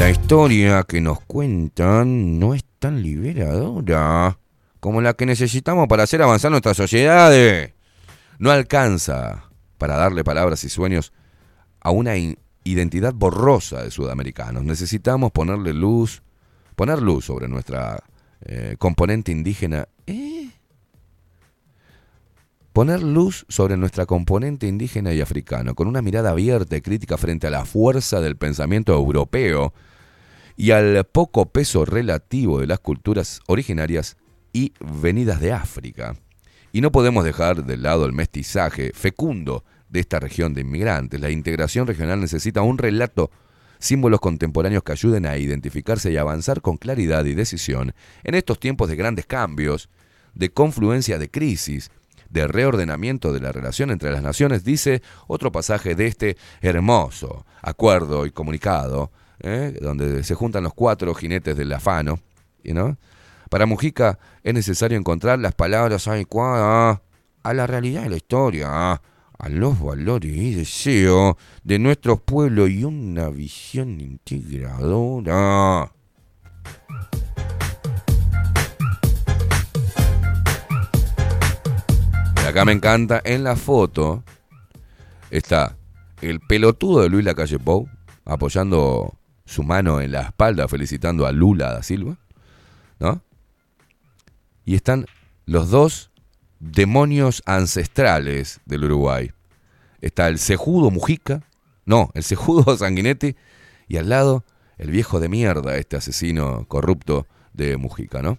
La historia que nos cuentan no es tan liberadora como la que necesitamos para hacer avanzar nuestras sociedades. No alcanza para darle palabras y sueños a una identidad borrosa de sudamericanos. Necesitamos ponerle luz, poner luz sobre nuestra eh, componente indígena. ¿Eh? Poner luz sobre nuestra componente indígena y africano, con una mirada abierta y crítica frente a la fuerza del pensamiento europeo y al poco peso relativo de las culturas originarias y venidas de África. Y no podemos dejar de lado el mestizaje fecundo de esta región de inmigrantes. La integración regional necesita un relato, símbolos contemporáneos que ayuden a identificarse y avanzar con claridad y decisión en estos tiempos de grandes cambios, de confluencia de crisis, de reordenamiento de la relación entre las naciones, dice otro pasaje de este hermoso acuerdo y comunicado, ¿eh? donde se juntan los cuatro jinetes del afano. ¿y no? Para Mujica es necesario encontrar las palabras adecuadas a la realidad de la historia, a los valores y deseos de nuestro pueblo y una visión integradora. Acá me encanta, en la foto está el pelotudo de Luis Lacalle Pou apoyando su mano en la espalda felicitando a Lula da Silva, ¿no? Y están los dos demonios ancestrales del Uruguay. Está el cejudo Mujica, no, el cejudo (laughs) Sanguinetti, y al lado el viejo de mierda, este asesino corrupto de Mujica, ¿no?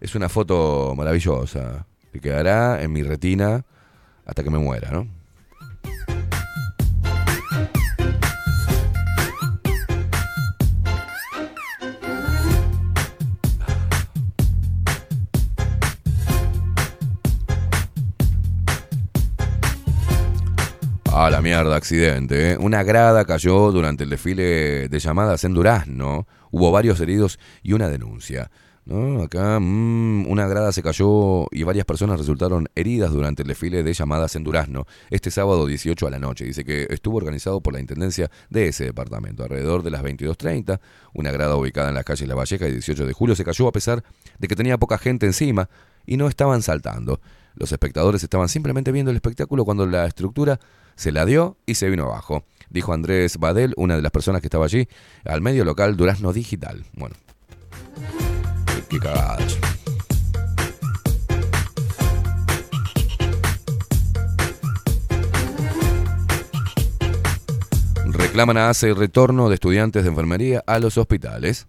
Es una foto maravillosa, que quedará en mi retina hasta que me muera, ¿no? Ah, la mierda, accidente. ¿eh? Una grada cayó durante el desfile de llamadas en Durazno. Hubo varios heridos y una denuncia. ¿no? Acá mm, una grada se cayó y varias personas resultaron heridas durante el desfile de llamadas en Durazno este sábado 18 a la noche. Dice que estuvo organizado por la Intendencia de ese departamento. Alrededor de las 22.30, una grada ubicada en las calles La Valleja y 18 de julio se cayó a pesar de que tenía poca gente encima y no estaban saltando. Los espectadores estaban simplemente viendo el espectáculo cuando la estructura se la dio y se vino abajo. Dijo Andrés Badel, una de las personas que estaba allí, al medio local Durazno Digital. Bueno. Qué. Reclaman a ACE el retorno de estudiantes de enfermería a los hospitales.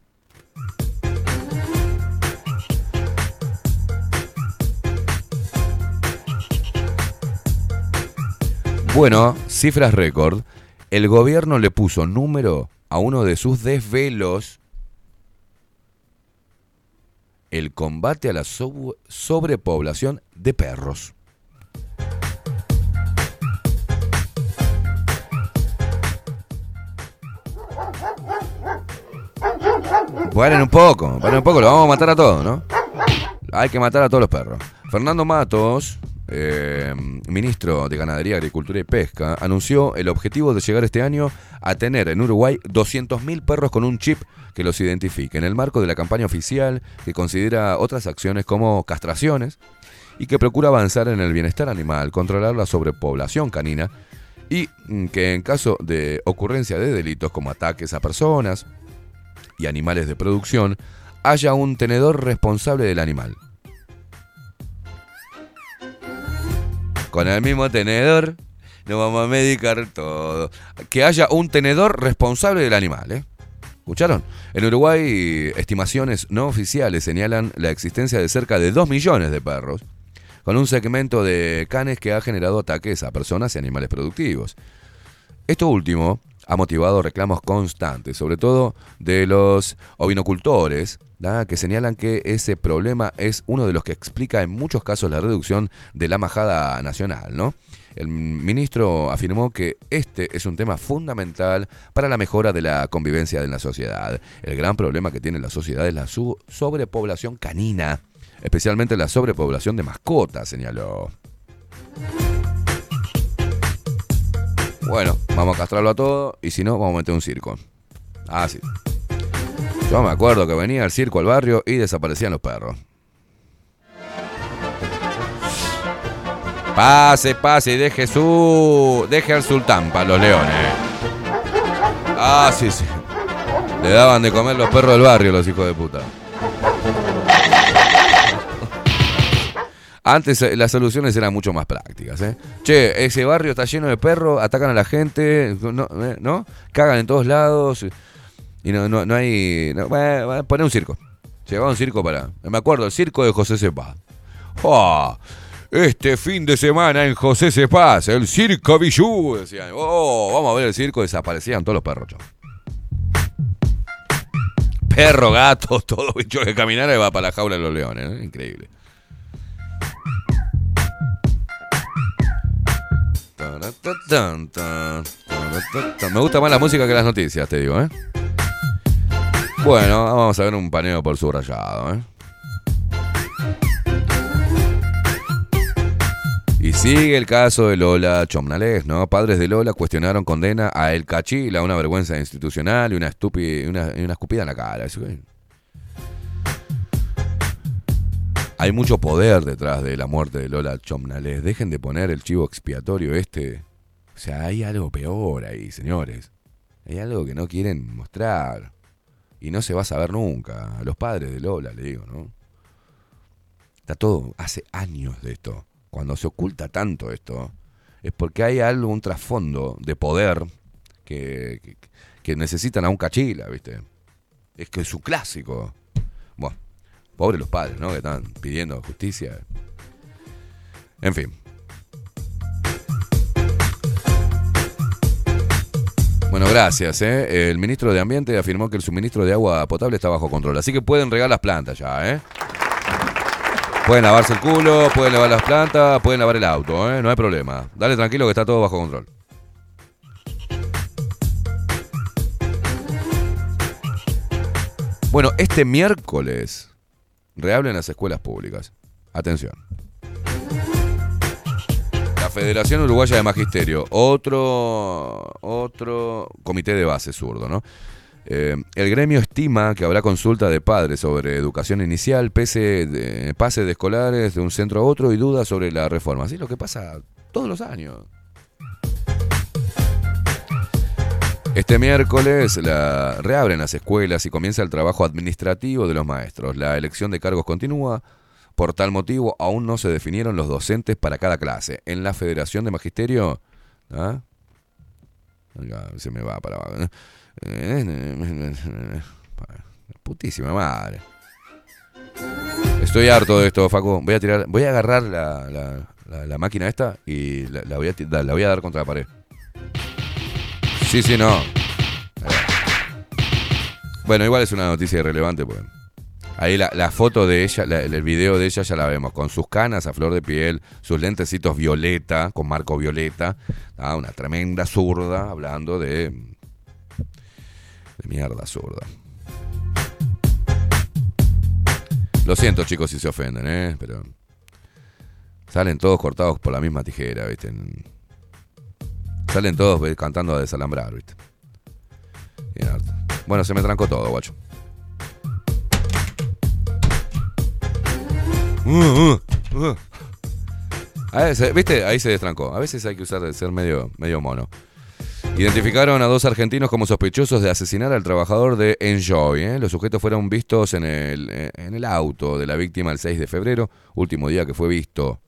Bueno, cifras récord. El gobierno le puso número a uno de sus desvelos. El combate a la sob- sobrepoblación de perros. Paren un poco, paren un poco, lo vamos a matar a todos, ¿no? Hay que matar a todos los perros. Fernando Matos, eh, ministro de Ganadería, Agricultura y Pesca, anunció el objetivo de llegar este año a tener en Uruguay 200.000 perros con un chip que los identifique, en el marco de la campaña oficial que considera otras acciones como castraciones y que procura avanzar en el bienestar animal, controlar la sobrepoblación canina y mm, que en caso de ocurrencia de delitos como ataques a personas y animales de producción, haya un tenedor responsable del animal. Con el mismo tenedor nos vamos a medicar todo. Que haya un tenedor responsable del animal, ¿eh? ¿Escucharon? En Uruguay, estimaciones no oficiales señalan la existencia de cerca de 2 millones de perros, con un segmento de canes que ha generado ataques a personas y animales productivos. Esto último ha motivado reclamos constantes, sobre todo de los ovinocultores, que señalan que ese problema es uno de los que explica en muchos casos la reducción de la majada nacional. ¿no? El ministro afirmó que este es un tema fundamental para la mejora de la convivencia en la sociedad. El gran problema que tiene la sociedad es la sobrepoblación canina, especialmente la sobrepoblación de mascotas, señaló. Bueno, vamos a castrarlo a todo y si no, vamos a meter un circo. Ah, sí. Yo me acuerdo que venía el circo al barrio y desaparecían los perros. Pase, pase y deje su. Deje al sultán para los leones. Ah, sí, sí. Le daban de comer los perros del barrio, los hijos de puta. Antes eh, las soluciones eran mucho más prácticas. ¿eh? Che, ese barrio está lleno de perros, atacan a la gente, ¿no? eh. Cagan en todos lados. Y no, no, no hay. No, poné un circo. Llevaba un circo para. Me acuerdo, el circo de José Cepaz. ¡Oh! Este fin de semana en José Cepaz, el circo Bijú. Decían, oh, vamos a ver el circo. Desaparecían todos los perros. chao. Perro, gato, (laughs) todo bicho que caminara y va para la jaula de los leones. ¿eh? Increíble. Me gusta más la música que las noticias, te digo, ¿eh? Bueno, vamos a ver un paneo por subrayado, ¿eh? Y sigue el caso de Lola Chomnales, ¿no? Padres de Lola cuestionaron condena a El Cachila, una vergüenza institucional y una, estúpida, una, una escupida en la cara. Hay mucho poder detrás de la muerte de Lola Chomnales. Dejen de poner el chivo expiatorio este. O sea, hay algo peor ahí, señores. Hay algo que no quieren mostrar. Y no se va a saber nunca. A los padres de Lola, le digo, ¿no? Está todo, hace años de esto. Cuando se oculta tanto esto, es porque hay algo, un trasfondo de poder que, que, que necesitan a un cachila, ¿viste? Es que es su clásico. Bueno, pobres los padres, ¿no? Que están pidiendo justicia. En fin. Bueno, gracias. ¿eh? El ministro de Ambiente afirmó que el suministro de agua potable está bajo control. Así que pueden regar las plantas ya, ¿eh? Pueden lavarse el culo, pueden lavar las plantas, pueden lavar el auto, ¿eh? No hay problema. Dale tranquilo que está todo bajo control. Bueno, este miércoles reabren las escuelas públicas. Atención. La Federación Uruguaya de Magisterio, otro, otro comité de base zurdo, ¿no? Eh, el gremio estima que habrá consulta de padres sobre educación inicial, pese de, pase de escolares de un centro a otro y dudas sobre la reforma. Así es lo que pasa todos los años. Este miércoles la, reabren las escuelas y comienza el trabajo administrativo de los maestros. La elección de cargos continúa. Por tal motivo, aún no se definieron los docentes para cada clase. En la Federación de Magisterio... ¿ah? Se me va para abajo. Putísima madre. Estoy harto de esto, Facu. Voy a tirar, voy a agarrar la, la- la- máquina esta y la, voy a, la voy a dar contra la pared. Sí, sí, no. Bueno, igual es una noticia irrelevante, pues. Ahí la, foto de ella, la- el video de ella ya la vemos, con sus canas a flor de piel, sus lentecitos violeta, con marco violeta. Ah, una tremenda zurda hablando de. de mierda zurda. Lo siento, chicos, si se ofenden, ¿eh? Pero. Salen todos cortados por la misma tijera, ¿viste? Salen todos ¿ves? cantando a desalambrar, ¿viste? Bueno, se me trancó todo, guacho. Uh, uh, uh. ¿Viste? Ahí se destrancó. A veces hay que usar ser medio, medio mono. Identificaron a dos argentinos como sospechosos de asesinar al trabajador de Enjoy. ¿eh? Los sujetos fueron vistos en el, eh, en el auto de la víctima el 6 de febrero, último día que fue visto.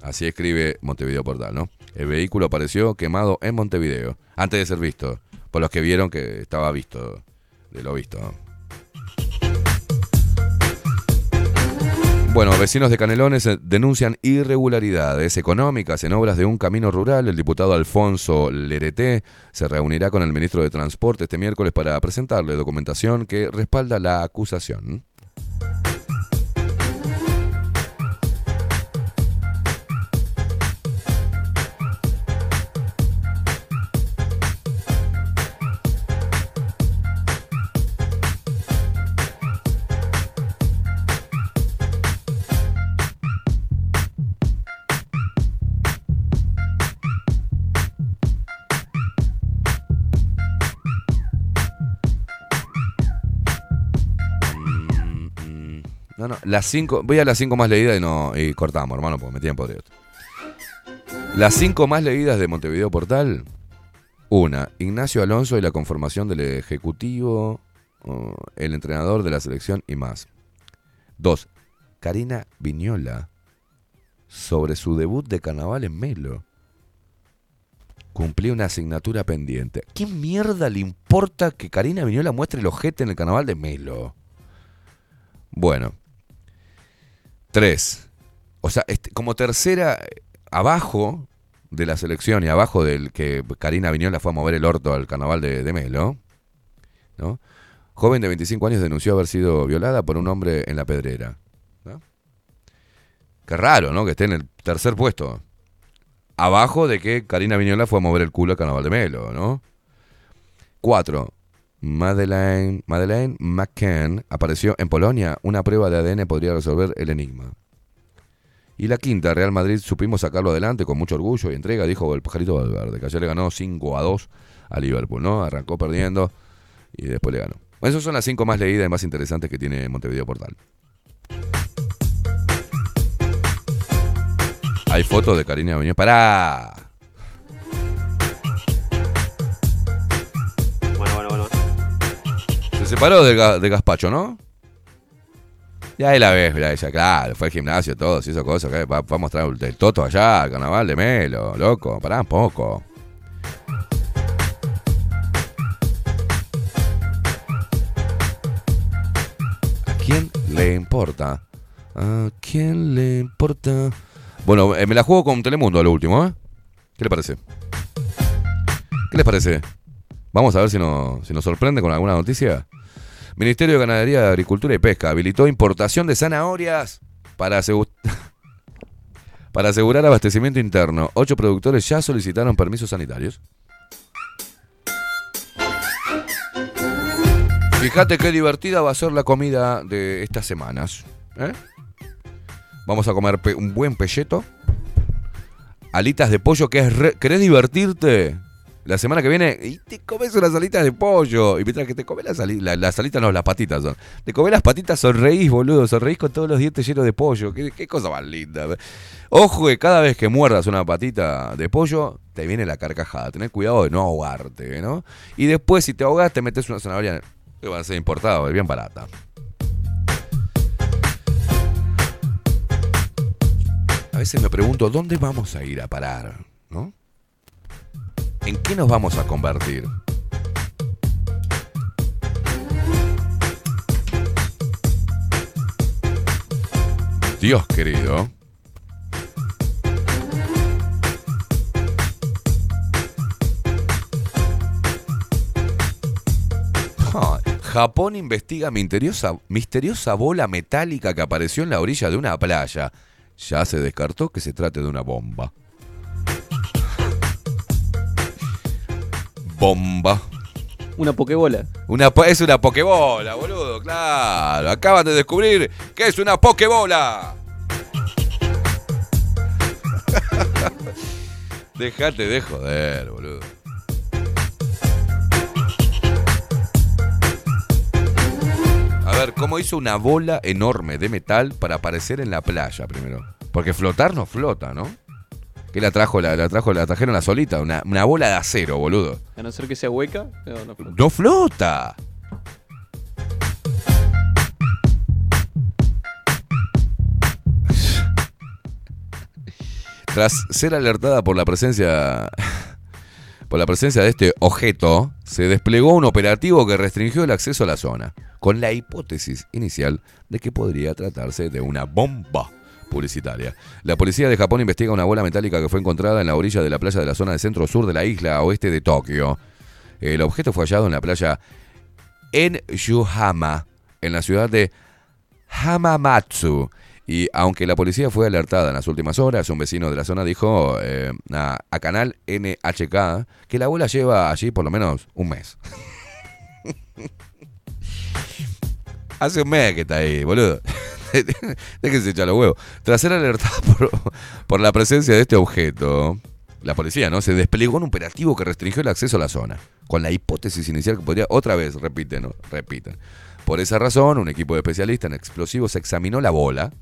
Así escribe Montevideo Portal, ¿no? El vehículo apareció quemado en Montevideo, antes de ser visto, por los que vieron que estaba visto, de lo visto. ¿no? Bueno, vecinos de Canelones eh, denuncian irregularidades económicas en obras de un camino rural. El diputado Alfonso Lerete se reunirá con el ministro de Transporte este miércoles para presentarle documentación que respalda la acusación. Las cinco, voy a las cinco más leídas y cortamos, hermano, porque me tienen podrido. Las cinco más leídas de Montevideo Portal. Una, Ignacio Alonso y la conformación del Ejecutivo, el entrenador de la selección y más. Dos, Karina Viñola sobre su debut de carnaval en Melo. Cumplí una asignatura pendiente. ¿Qué mierda le importa que Karina Viñola muestre el ojete en el carnaval de Melo? Bueno. Tres. O sea, este- como tercera, eh, abajo de la selección y abajo del que Karina Viñola fue a mover el orto al carnaval de, de Melo, ¿no? Joven de 25 años denunció haber sido violada por un hombre en la pedrera. Qué raro, ¿no? Que esté en el tercer puesto. Abajo de que Karina Viñola fue a mover el culo al carnaval de Melo, ¿no? Cuatro. Madeleine, Madeleine McCann apareció en Polonia. Una prueba de ADN podría resolver el enigma. Y la quinta, Real Madrid supimos sacarlo adelante con mucho orgullo y entrega, dijo el pajarito Valverde, que ayer le ganó 5 a 2 a Liverpool, ¿no? Arrancó perdiendo y después le ganó. Esas son las cinco más leídas y más interesantes que tiene Montevideo Portal. Hay fotos de Karina Viñola. ¡Pará! Se separó de, Ga- de Gaspacho, ¿no? Y ahí la ves, mirá, ella, claro, fue al gimnasio, todo, se hizo cosas, va, a mostrar el, toto allá, al carnaval de Melo, loco, pará un poco. ¿A quién le importa? ¿A quién le importa? Bueno, eh, me la juego con Telemundo lo último, ¿eh? ¿Qué le parece? ¿Qué les parece? Vamos a ver si, no- si nos sorprende con alguna noticia. Ministerio de Ganadería, Agricultura y Pesca habilitó importación de zanahorias para, asegu- (laughs) para asegurar abastecimiento interno. Ocho productores ya solicitaron permisos sanitarios. Fíjate qué divertida va a ser la comida de estas semanas. ¿eh? Vamos a comer un buen pelleto. Alitas de pollo, que es re- ¿Querés divertirte? La semana que viene, y te comes unas alitas de pollo. Y mientras que te comes las alitas, la- las no, las patitas son. Te comes las patitas, sonreís, boludo. Sonreís con todos los dientes llenos de pollo. Qué, cosa más linda. Ojo que cada vez que muerdas una patita de pollo, te viene la carcajada. Tenés cuidado de no ahogarte, ¿no? Y después, si te ahogas, te metes una zanahoria que va a ser importada, bien barata. A veces me pregunto, ¿dónde vamos a ir a parar? ¿En qué nos vamos a convertir? Dios querido. Japón investiga misteriosa, misteriosa bola metálica que apareció en la orilla de una playa. Ya se descartó que se trate de una bomba. Bomba. Una pokebola. Una, es una pokebola, boludo, claro. Acaban de descubrir que es una pokebola. (laughs) Dejate de joder, boludo. A ver, ¿cómo hizo una bola enorme de metal para aparecer en la playa primero? Porque flotar no flota, ¿no? ¿Qué la trajo? La, la trajo, la trajeron la solita, una, una bola de acero, boludo. A no ser que sea hueca. No, no, no. ¡No flota! Tras ser alertada por la presencia por la presencia de este objeto, se desplegó un operativo que restringió el acceso a la zona, con la hipótesis inicial de que podría tratarse de una bomba publicitaria. La policía de Japón investiga una bola metálica que fue encontrada en la orilla de la playa de la zona de centro-sur de la isla oeste de Tokio. El objeto fue hallado en la playa en Yohama, en la ciudad de Hamamatsu. Y aunque la policía fue alertada en las últimas horas, un vecino de la zona dijo eh, a, a Canal NHK que la bola lleva allí por lo menos un mes. (laughs) Hace un mes que está ahí, boludo. (laughs) Déjense echar los huevos. Tras ser alertada (laughs) por, la presencia de este objeto, la policía, ¿no? Se desplegó un operativo que restringió el acceso a la zona, con la hipótesis inicial que podría, otra vez, repiten, ¿no? Repiten. Por esa razón, un equipo de especialistas en explosivos examinó la bola,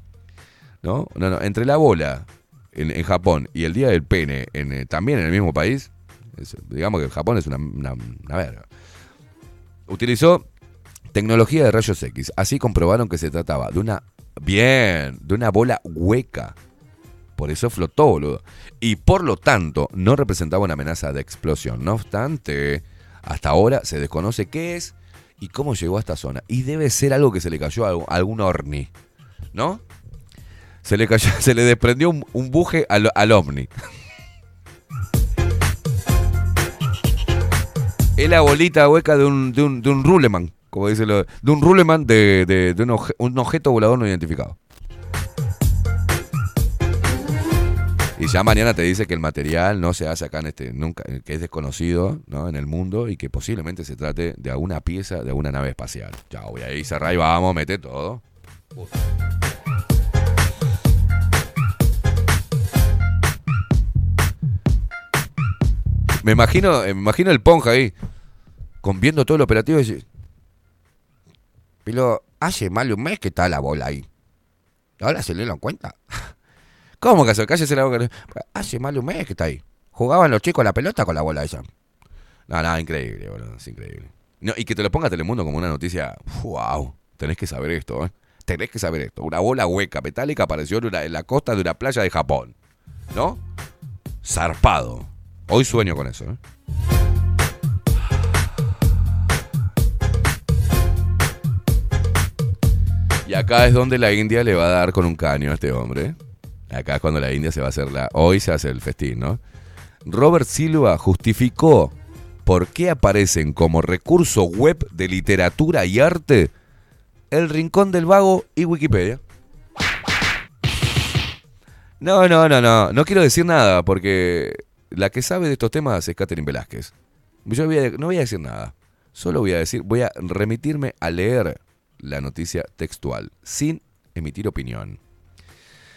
¿no? No, no, entre la bola en, Japón y el día del pene en, eh, también en el mismo país, digamos que Japón es una, una, una verga. Utilizó tecnología de rayos X. Así comprobaron que se trataba de una, bien, de una bola hueca. Por eso flotó, boludo. Y por lo tanto, no representaba una amenaza de explosión. No obstante, hasta ahora se desconoce qué es y cómo llegó a esta zona. Y debe ser algo que se le cayó a algún- orni. ¿No? Se le, cayó, (laughs) se le desprendió un, buje al, al ovni. (laughs) Es la bolita hueca de un, de como dice lo, de un ruleman de, de- un, objeto volador no identificado. Y ya mañana te dice que el material no se hace acá en este, nunca, que es desconocido ¿no? en el mundo y que posiblemente se trate de alguna pieza de una nave espacial. Ya voy ahí, cerrar y vamos, mete todo. Me imagino, me imagino el Ponja ahí, con viendo todo el operativo y pero hace de un mes que está la bola ahí. Ahora se le dieron cuenta. (laughs) ¿Cómo que hace? Cállese la boca. Hace de un mes que está ahí. Jugaban los chicos la pelota con la bola esa. No, no, increíble, boludo. Es increíble. No, y que te lo ponga Telemundo como una noticia. ¡Wow! Tenés que saber esto, ¿eh? Tenés que saber esto. Una bola hueca metálica apareció en, en la costa de una playa de Japón. ¿No? Zarpado. Hoy sueño con eso, ¿eh? Y acá es donde la India le va a dar con un caño a este hombre. Acá es cuando la India se va a hacer la... Hoy se hace el festín, ¿no? Robert Silva justificó por qué aparecen como recurso web de literatura y arte El Rincón del Vago y Wikipedia. No, no, no, no. No quiero decir nada porque la que sabe de estos temas es Catherine Velázquez. Yo no voy a decir nada. Solo voy a decir, voy a remitirme a leer la noticia textual, sin emitir opinión.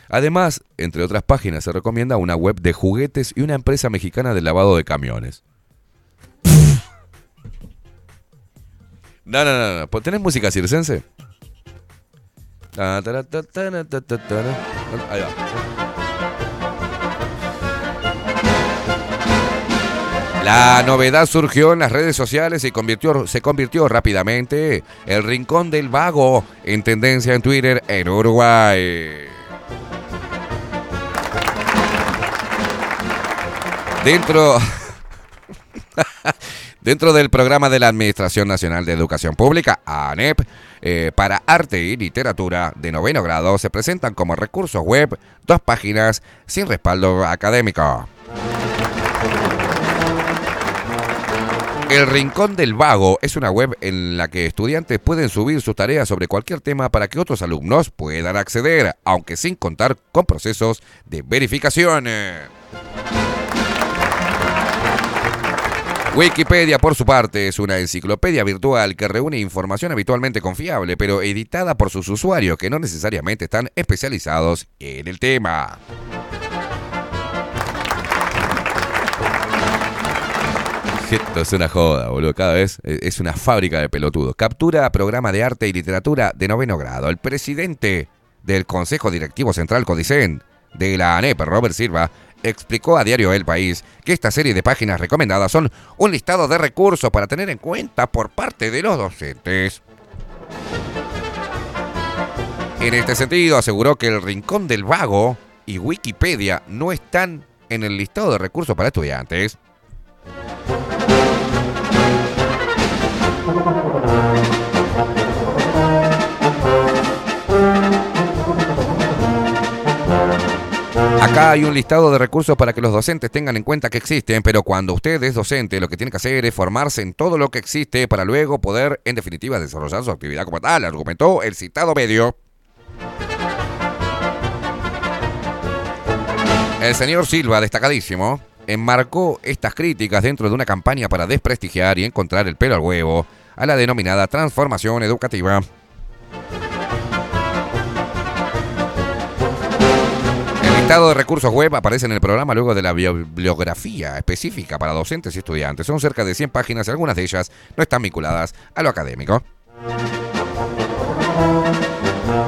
Además, entre otras páginas, se recomienda una web de juguetes y una empresa mexicana de lavado de camiones. (laughs) No, no, no, no. ¿Tenés música circense? Ahí va. La novedad surgió en las redes sociales y se convirtió rápidamente el Rincón del Vago en tendencia en Twitter en Uruguay. Dentro, (laughs) dentro del programa de la Administración Nacional de Educación Pública, ANEP, eh, para arte y literatura de noveno grado se presentan como recursos web dos páginas sin respaldo académico. El Rincón del Vago es una web en la que estudiantes pueden subir sus tareas sobre cualquier tema para que otros alumnos puedan acceder, aunque sin contar con procesos de verificación. Wikipedia, por su parte, es una enciclopedia virtual que reúne información habitualmente confiable, pero editada por sus usuarios que no necesariamente están especializados en el tema. Esto es una joda, boludo. Cada vez eh, es una fábrica de pelotudos. Captura programa de arte y literatura de noveno grado. El presidente del Consejo Directivo Central Codicen de la ANEP, Robert Silva, explicó a Diario El País que esta serie de páginas recomendadas son un listado de recursos para tener en cuenta por parte de los docentes. En este sentido, aseguró que el Rincón del Vago y Wikipedia no están en el listado de recursos para estudiantes. Acá hay un listado de recursos para que los docentes tengan en cuenta que existen, pero cuando usted es docente, lo que tiene que hacer es formarse en todo lo que existe para luego poder, en definitiva, desarrollar su actividad como tal, argumentó el citado medio. El señor Silva, destacadísimo, enmarcó estas críticas dentro de una campaña para desprestigiar y encontrar el pelo al huevo a la denominada transformación educativa. El listado de recursos web aparece en el programa luego de la bibliografía específica para docentes y estudiantes. Son cerca de 100 páginas y algunas de ellas no están vinculadas a lo académico.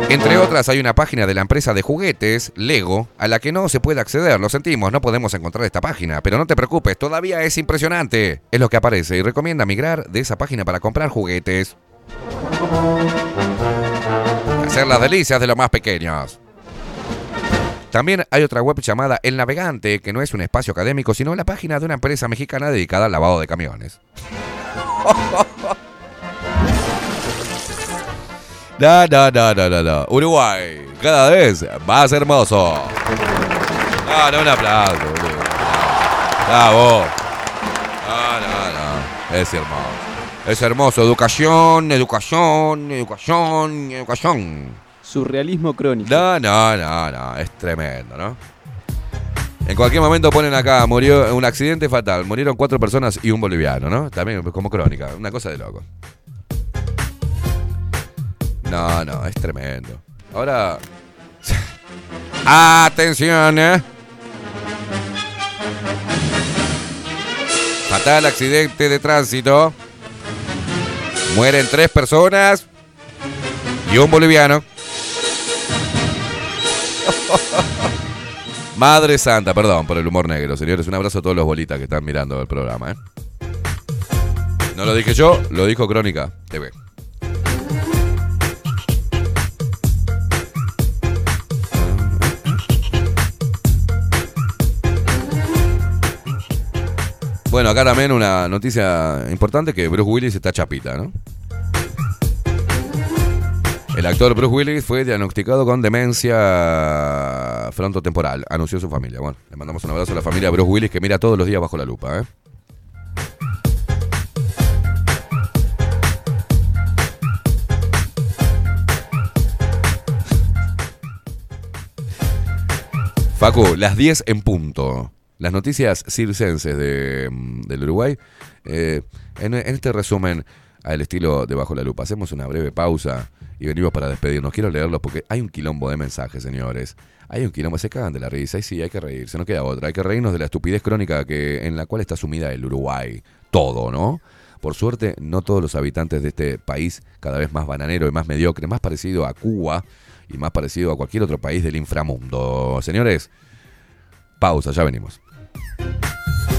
Entre otras, hay una página de la empresa de juguetes, Lego, a la que no se puede acceder. Lo sentimos, no podemos encontrar esta página. Pero no te preocupes, todavía es impresionante. Es lo que aparece y recomienda migrar de esa página para comprar juguetes. Hacer las delicias de los más pequeños. También hay otra web llamada El Navegante, que no es un espacio académico, sino la página de una empresa mexicana dedicada al lavado de camiones. (laughs) No, no, no, no, no, no. Uruguay, cada vez más hermoso. No, no, un aplauso, boludo. Bravo. No, no, no. Es hermoso. Es hermoso. Educación, educación, educación, educación. Surrealismo crónico. No, no, no, no. Es tremendo, ¿no? En cualquier momento ponen acá, murió un accidente fatal, murieron cuatro personas y un boliviano, ¿no? También como crónica, una cosa de loco. No, no, es tremendo. Ahora. (laughs) Atención, ¿eh? Fatal accidente de tránsito. Mueren tres personas y un boliviano. (laughs) Madre Santa, perdón por el humor negro, señores. Un abrazo a todos los bolitas que están mirando el programa. ¿eh? No lo dije yo, lo dijo Crónica TV. Bueno, acá también una noticia importante que Bruce Willis está chapita, ¿no? El actor Bruce Willis fue diagnosticado con demencia frontotemporal, anunció su familia. Bueno, le mandamos un abrazo a la familia Bruce Willis que mira todos los días bajo la lupa, ¿eh? Facu, las 10 en punto. Las noticias circenses de, mm, del Uruguay. Eh, en, este resumen, al estilo de Bajo la Lupa, hacemos una breve pausa y venimos para despedirnos. Quiero leerlos porque hay un quilombo de mensajes, señores. Hay un quilombo, se cagan de la risa. Y sí, hay que reírse, no queda otra. Hay que reírnos de la estupidez crónica que, en la cual está sumida el Uruguay. Todo, ¿no? Por suerte, no todos los habitantes de este país, cada vez más bananero y más mediocre, más parecido a Cuba y más parecido a cualquier otro país del inframundo. Señores, pausa, ya venimos. Música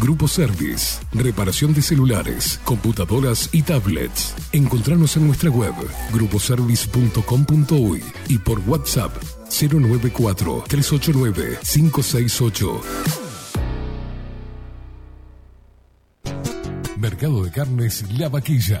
Grupo Service. Reparación de celulares, computadoras y tablets. Encontrarnos en nuestra web gruposervice.com.uy y por WhatsApp 094 389 568. Mercado de Carnes La Vaquilla.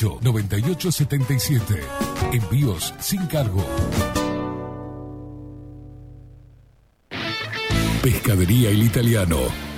2-208-9877. Envíos sin cargo. Pescadería El Italiano.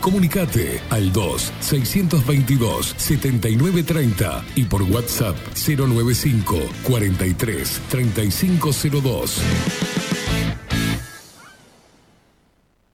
Comunicate al 2-622-7930 y por WhatsApp 095 43 3502.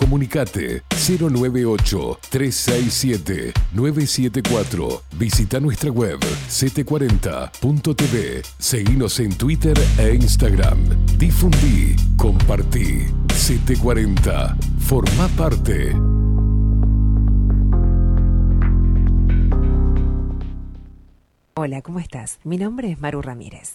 Comunicate 098-367-974. Visita nuestra web 740.tv. Seguinos en Twitter e Instagram. Difundí, compartí. 740. Forma parte. Hola, ¿cómo estás? Mi nombre es Maru Ramírez.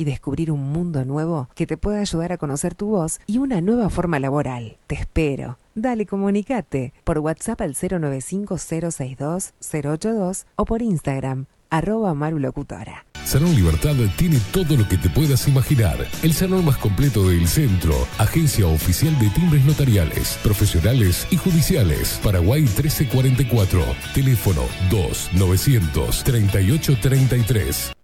y descubrir un mundo nuevo que te pueda ayudar a conocer tu voz y una nueva forma laboral. Te espero. Dale, comunicate por WhatsApp al 095-062-082 o por Instagram, arroba marulocutora. Salón Libertad tiene todo lo que te puedas imaginar. El salón más completo del centro. Agencia oficial de timbres notariales, profesionales y judiciales. Paraguay 1344. Teléfono 2 938 33.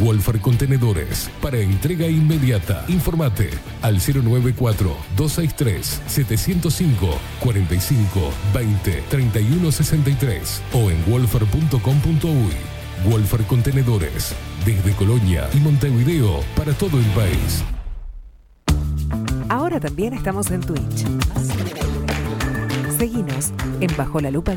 Wolfer Contenedores, para entrega inmediata. Informate al 094-263-705 45 20 31 63 o en wolfer.com.uy. Wolfer Contenedores, desde Colonia y Montevideo para todo el país. Ahora también estamos en Twitch. Seguinos en Bajo la Lupa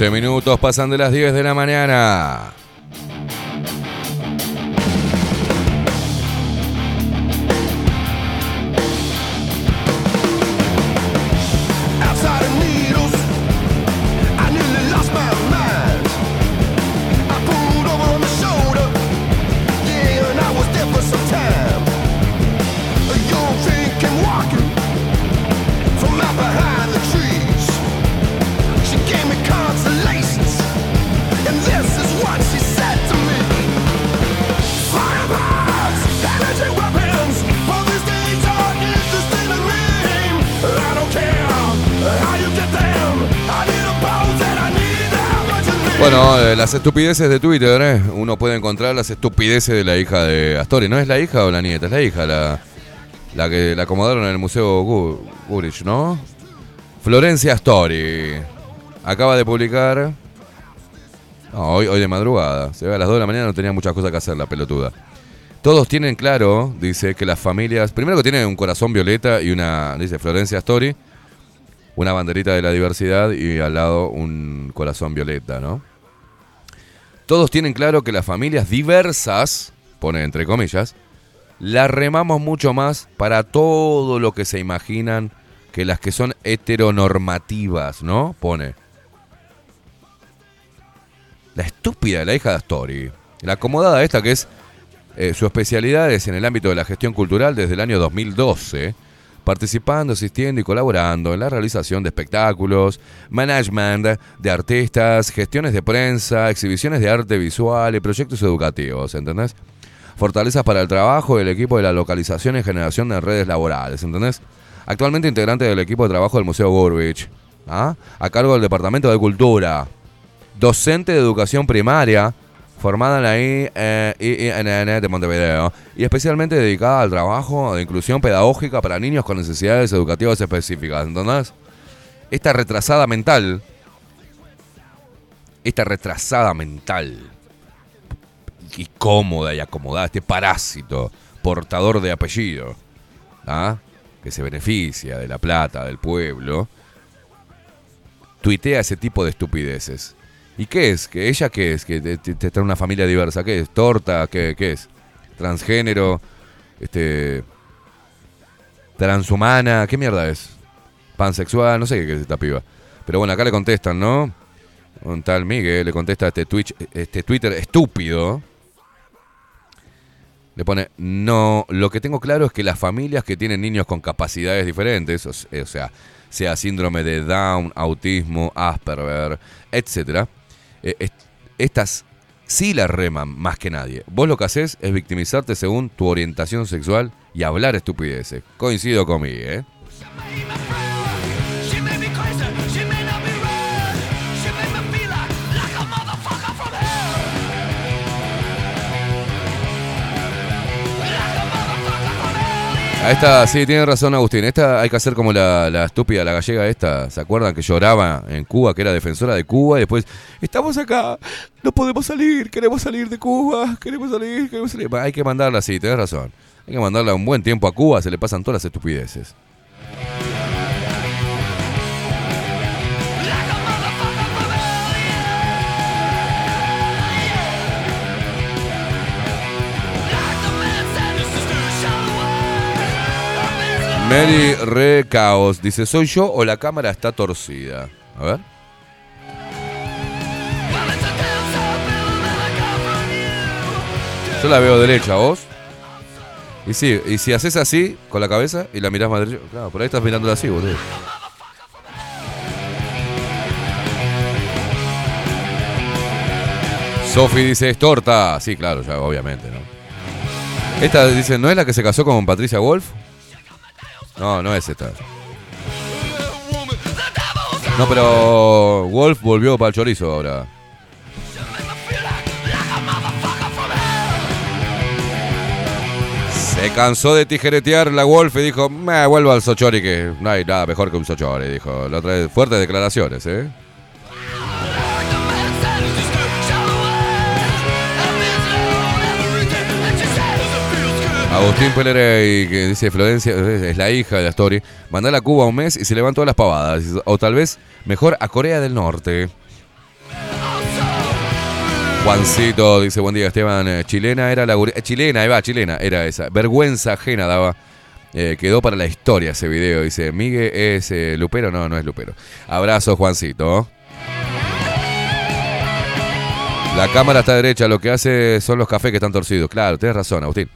12 minutos pasan de las 10 de la mañana. Eh, las estupideces de Twitter, ¿eh? Uno puede encontrar las estupideces de la hija de Astori. ¿No es la hija o la nieta? Es la hija, la, que la acomodaron en el Museo Gu- Gurich, ¿no? Florencia Astori. Acaba de publicar. No, hoy, hoy de madrugada. Se ve a las 2 de la mañana, no tenía muchas cosas que hacer la pelotuda. Todos tienen claro, dice, que las familias, primero que tienen un corazón violeta y una, dice Florencia Story, una banderita de la diversidad y al lado un corazón violeta, ¿no? Todos tienen claro que las familias diversas, pone entre comillas, la remamos mucho más para todo lo que se imaginan que las que son heteronormativas, ¿no? Pone. La estúpida la hija de Astori. La acomodada esta que es eh, su especialidad es en el ámbito de la gestión cultural desde el año 2012, participando, asistiendo y colaborando en la realización de espectáculos, management de artistas, gestiones de prensa, exhibiciones de arte visual y proyectos educativos, ¿entendés? Fortalezas para el trabajo del equipo de la localización y generación de redes laborales, ¿entendés? Actualmente integrante del equipo de trabajo del Museo Burbich, ¿ah? a cargo del Departamento de Cultura, docente de educación primaria, formada en la INN de Montevideo y especialmente dedicada al trabajo de inclusión pedagógica para niños con necesidades educativas específicas. ¿Entendés? Esta retrasada mental, esta retrasada mental y cómoda y acomodada, este parásito portador de apellido, ¿ah? que se beneficia de la plata del pueblo, tuitea ese tipo de estupideces. ¿Y qué es? ¿Que ella qué es? ¿Que te, te- trae una familia diversa? ¿Qué es? ¿Torta? ¿Qué, es? ¿Transgénero? Este. ¿Transhumana? ¿Qué mierda es? ¿Pansexual? No sé qué es esta piba. Pero bueno, acá le contestan, ¿no? Un tal Miguel le contesta a este, Twitch, este Twitter estúpido. Le pone, no, lo que tengo claro es que las familias que tienen niños con capacidades diferentes, o, o sea, sea síndrome de Down, autismo, Asperger, etcétera, eh, est- estas sí las reman más que nadie. Vos lo que haces es victimizarte según tu orientación sexual y hablar estupideces. Coincido conmigo, ¿eh? A esta, sí, tiene razón Agustín. Esta hay que hacer como la, la estúpida, la gallega esta. ¿Se acuerdan que lloraba en Cuba, que era defensora de Cuba? Y después, estamos acá, no podemos salir, queremos salir de Cuba, queremos salir, queremos salir. Hay que mandarla así, tenés razón. Hay que mandarla un buen tiempo a Cuba, se le pasan todas las estupideces. Mary Re Caos dice, ¿soy yo o la cámara está torcida? A ver. Yo la veo derecha, ¿vos? Y sí, y si haces así, con la cabeza, y la mirás más derecha, claro, por ahí estás mirándola así, boludo. Sofi dice, es torta. Sí, claro, ya, obviamente, ¿no? Esta dice, ¿no es la que se casó con Patricia Wolf? No, no es esta. No, pero Wolf volvió para el chorizo ahora. Se cansó de tijeretear la Wolf y dijo, me vuelvo al Sochori que no hay nada mejor que un Sochori, dijo. La otra vez, fuertes declaraciones, ¿eh? Agustín Pelerey, que dice Florencia, es la hija de la story. Mandala a Cuba un mes y se le todas las pavadas. O tal vez mejor a Corea del Norte. Juancito dice, buen día Esteban, eh, chilena era la eh, chilena, ahí va, chilena, era esa. Vergüenza ajena daba. Eh, quedó para la historia ese video. Dice, Miguel es eh, Lupero, no, no es Lupero. Abrazo, Juancito. La cámara está derecha, lo que hace son los cafés que están torcidos. Claro, tienes razón, Agustín.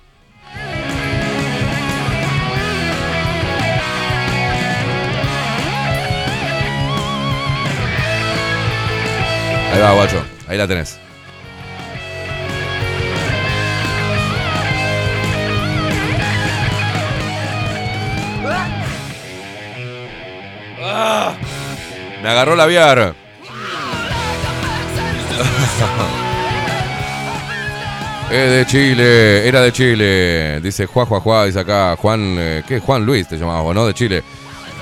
Ahí va, guacho. Ahí la tenés. Ah, Me agarró la viar. (laughs) Es de Chile, era de Chile. Dice Juan, Juan, Juan, dice acá. Juan, eh, ¿qué? Juan Luis te llamabas, vos, ¿no? De Chile.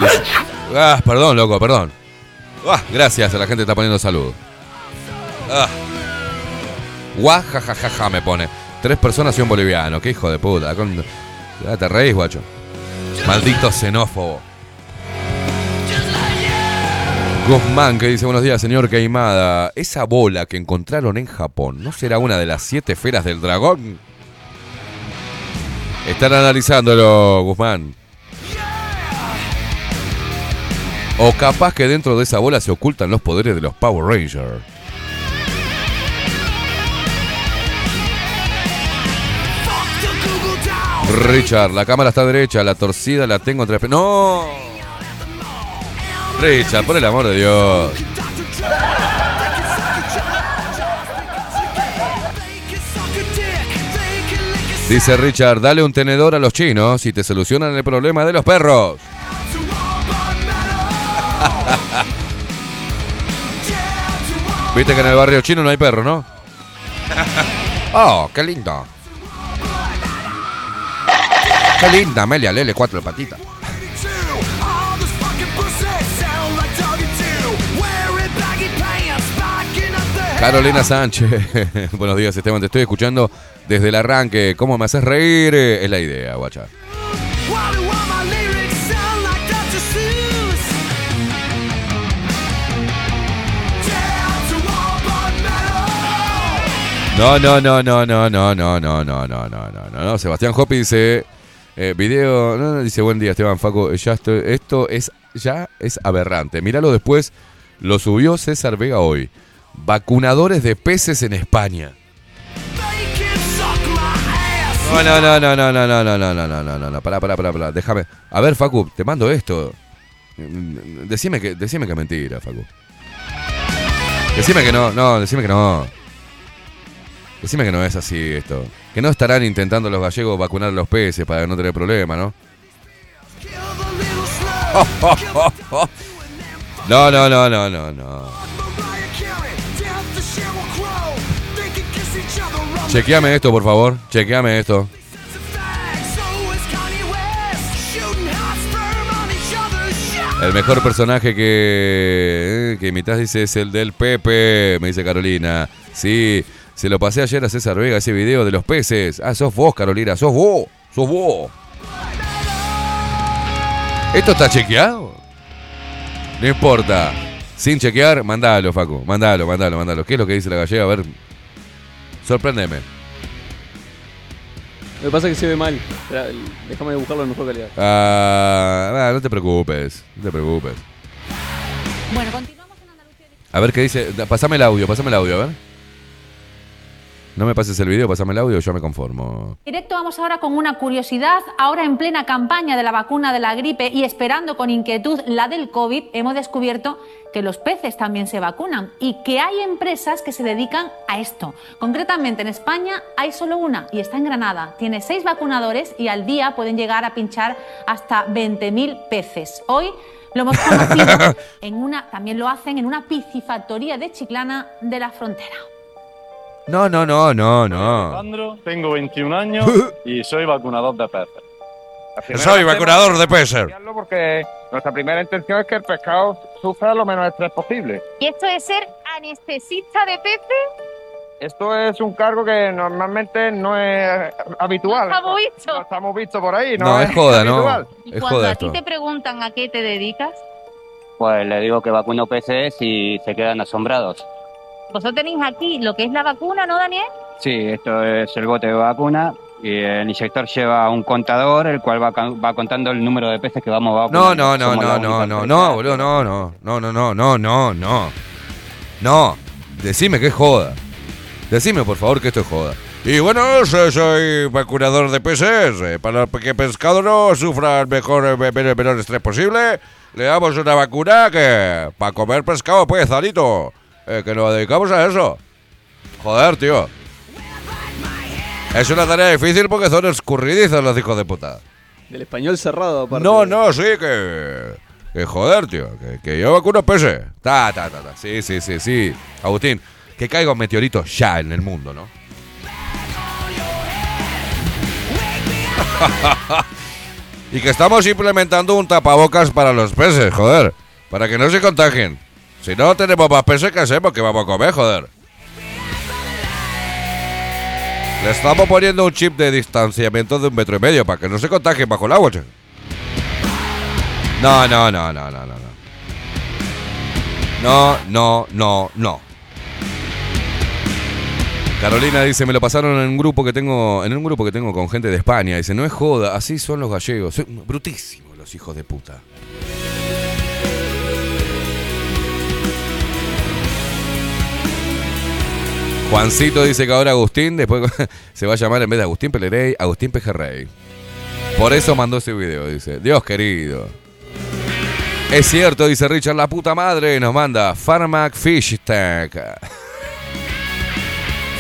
Dice- (laughs) ah, perdón, loco, perdón. Ah, gracias, la gente está poniendo salud. Ah. Guajajajaja me pone. Tres personas y un boliviano. Qué hijo de puta. Con... Ya te reís, guacho. Maldito xenófobo. Guzmán que dice buenos días señor Queimada. Esa bola que encontraron en Japón, ¿no será una de las siete esferas del dragón? Están analizándolo, Guzmán. O capaz que dentro de esa bola se ocultan los poderes de los Power Rangers. Richard, la cámara está derecha, la torcida la tengo entre... ¡No! Richard, por el amor de Dios. Dice Richard, dale un tenedor a los chinos y te solucionan el problema de los perros. (laughs) Viste que en el barrio chino no hay perro, ¿no? (laughs) Oh, qué lindo. Linda, Amelia Lele, cuatro patitas. Carolina Sánchez. Buenos días, Esteban. Te estoy escuchando desde el arranque. ¿Cómo me haces reír? Es la idea, guacha. No, no, no, no, no, no, no, no, no, no, no, no, no. Sebastián Hopi dice, eh, video, no, no, dice buen día Esteban Faco, ya estoy, esto es, ya es aberrante. Míralo después, lo subió César Vega hoy. Vacunadores de peces en España. No, no, no, no, no, no, no, no, no, no, no, no, no, no, pará, pará, pará, pará, déjame. A ver, Facu, te mando esto. Decime que, decime que es mentira, Facu. Decime que no, no, decime que no. Decime que no es así esto. Que no estarán intentando los gallegos vacunar a los peces para no tener problema, ¿no? (laughs) No, no, no, no, no, no. Chequeame esto, por favor. Chequeame esto. El mejor personaje que, eh, que imitas, dice, es el del Pepe, me dice Carolina. Sí, se lo pasé ayer a César Vega, ese video de los peces. Ah, sos vos, Carolina, sos vos, sos vos. ¿Esto está chequeado? No importa. Sin chequear, mandalo, Facu. Mandalo, mandalo, mandalo. ¿Qué es lo que dice la gallega? A ver. Sorpréndeme. Lo que pasa es que se ve mal. Déjame buscarlo en mejor calidad. Ah, ah, no te preocupes. No te preocupes. Bueno, continuamos en Andalucía. A ver qué dice. Pasame el audio, pasame el audio, a ver. No me pases el video, pasame el audio, yo me conformo. Directo vamos ahora con una curiosidad. Ahora en plena campaña de la vacuna de la gripe y esperando con inquietud la del COVID, hemos descubierto que los peces también se vacunan y que hay empresas que se dedican a esto. Concretamente en España hay solo una y está en Granada. Tiene seis vacunadores y al día pueden llegar a pinchar hasta 20.000 peces. Hoy lo hemos conocido (laughs) en una, también lo hacen en una piscifactoría de Chiclana de la frontera. No, no, no, no, no. Alejandro, tengo 21 años (laughs) y soy vacunador de peces. Soy vacunador de peces. Porque nuestra primera intención es que el pescado sufra lo menos estrés posible. ¿Y esto es ser anestesista de peces? Esto es un cargo que normalmente no es habitual. No estamos vistos. No estamos vistos por ahí. No, No, es joda, ¿no? habitual. Y Es cuando joda a ti te preguntan a qué te dedicas, Pues le digo que vacuno peces y se quedan asombrados. Vosotros tenéis aquí lo que es la vacuna, ¿no, Daniel? Sí, esto es el bote de vacuna y el inyector lleva un contador el cual va, va contando el número de peces que vamos a No, vacunar. no, no, no, no, no, empresa no, boludo, no, no, no, no, no, no, no, no. No, decime que es joda. Decime, por favor, que esto es joda. Y bueno, so- soy vacunador de peces. eh, Para que el pescado no sufra el mejor, el menor estrés posible, le damos una vacuna que para comer pescado, pues, Zarito. Eh, que nos dedicamos a eso. Joder, tío. Es una tarea difícil porque son escurridizos los hijos de puta. Del español cerrado, aparte. No, no, sí, que. Que joder, tío. Que, que yo vacuno peces. Ta, ta, ta, ta. Sí, sí, sí, sí. Agustín, que caiga un meteorito ya en el mundo, ¿no? (laughs) y que estamos implementando un tapabocas para los peces, joder. Para que no se contagien. Si no tenemos más peces, ¿qué hacemos? ¿Qué vamos a comer, joder? Le estamos poniendo un chip de distanciamiento de un metro y medio para que no se contagien bajo el agua. che. No, no, no, no, no, no. no. No, no, no, no. Carolina dice, me lo pasaron en un grupo que tengo, en un grupo que tengo con gente de España. Dice, no es joda, así son los gallegos. Son brutísimos los hijos de puta. Juancito dice que ahora Agustín, después (laughs) se va a llamar en vez de Agustín Pelerey, Agustín Pejerrey. Por eso mandó ese video, dice. Dios querido. Es cierto, dice Richard, la puta madre nos manda Pharmac Fish Tech. (laughs)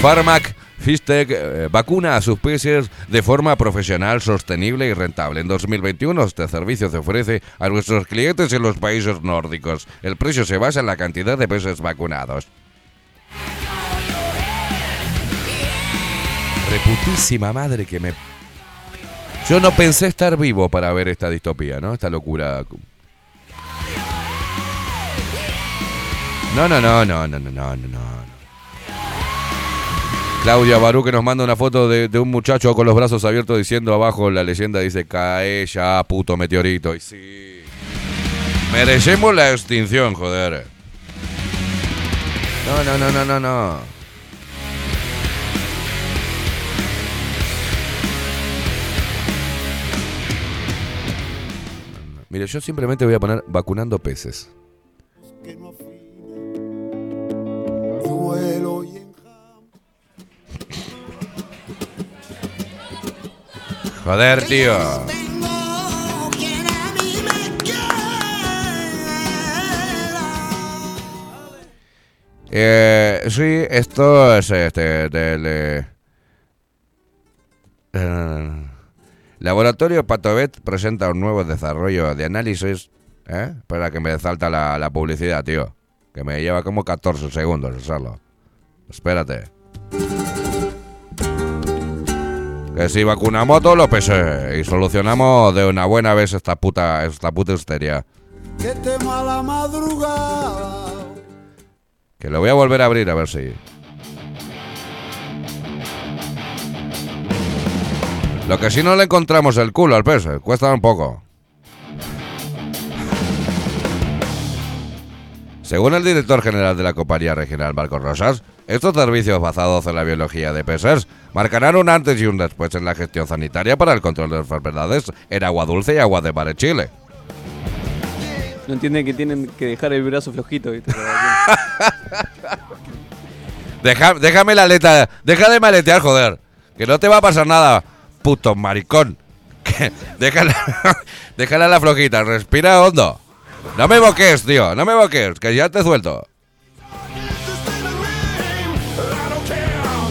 Pharmac Fish Tech eh, vacuna a sus peces de forma profesional, sostenible y rentable. En 2021 este servicio se ofrece a nuestros clientes en los países nórdicos. El precio se basa en la cantidad de peces vacunados. reputísima madre que me... Yo no pensé estar vivo para ver esta distopía, ¿no? Esta locura. No, no, no, no, no, no, no, no. Claudia Barú que nos manda una foto de, de, un muchacho con los brazos abiertos diciendo abajo la leyenda dice cae ya puto meteorito y sí merecemos la extinción joder no no no no no no Mire, yo simplemente voy a poner vacunando peces. Joder, tío. Eh, sí, esto es este del eh, eh, Laboratorio Patovet presenta un nuevo desarrollo de análisis. ¿Eh? Espera que me salta la, la publicidad, tío. Que me lleva como 14 segundos hacerlo. Espérate. Que si vacunamos a todos los peces y solucionamos de una buena vez esta puta, esta puta histeria. que tema la madrugada. Que lo voy a volver a abrir a ver si. Lo que si no le encontramos el culo al pez, cuesta un poco. Según el director general de la compañía regional, Marcos Rosas, estos servicios basados en la biología de peces marcarán un antes y un después en la gestión sanitaria para el control de enfermedades en agua dulce y agua de mar en Chile. No entienden que tienen que dejar el brazo flojito, ¿viste? (laughs) Deja- déjame la aleta, deja de maletear, joder. Que no te va a pasar nada, puto maricón. (laughs) Que- déjala, (laughs) déjala la flojita, respira hondo. No me boques, tío, no me boques, que ya te suelto.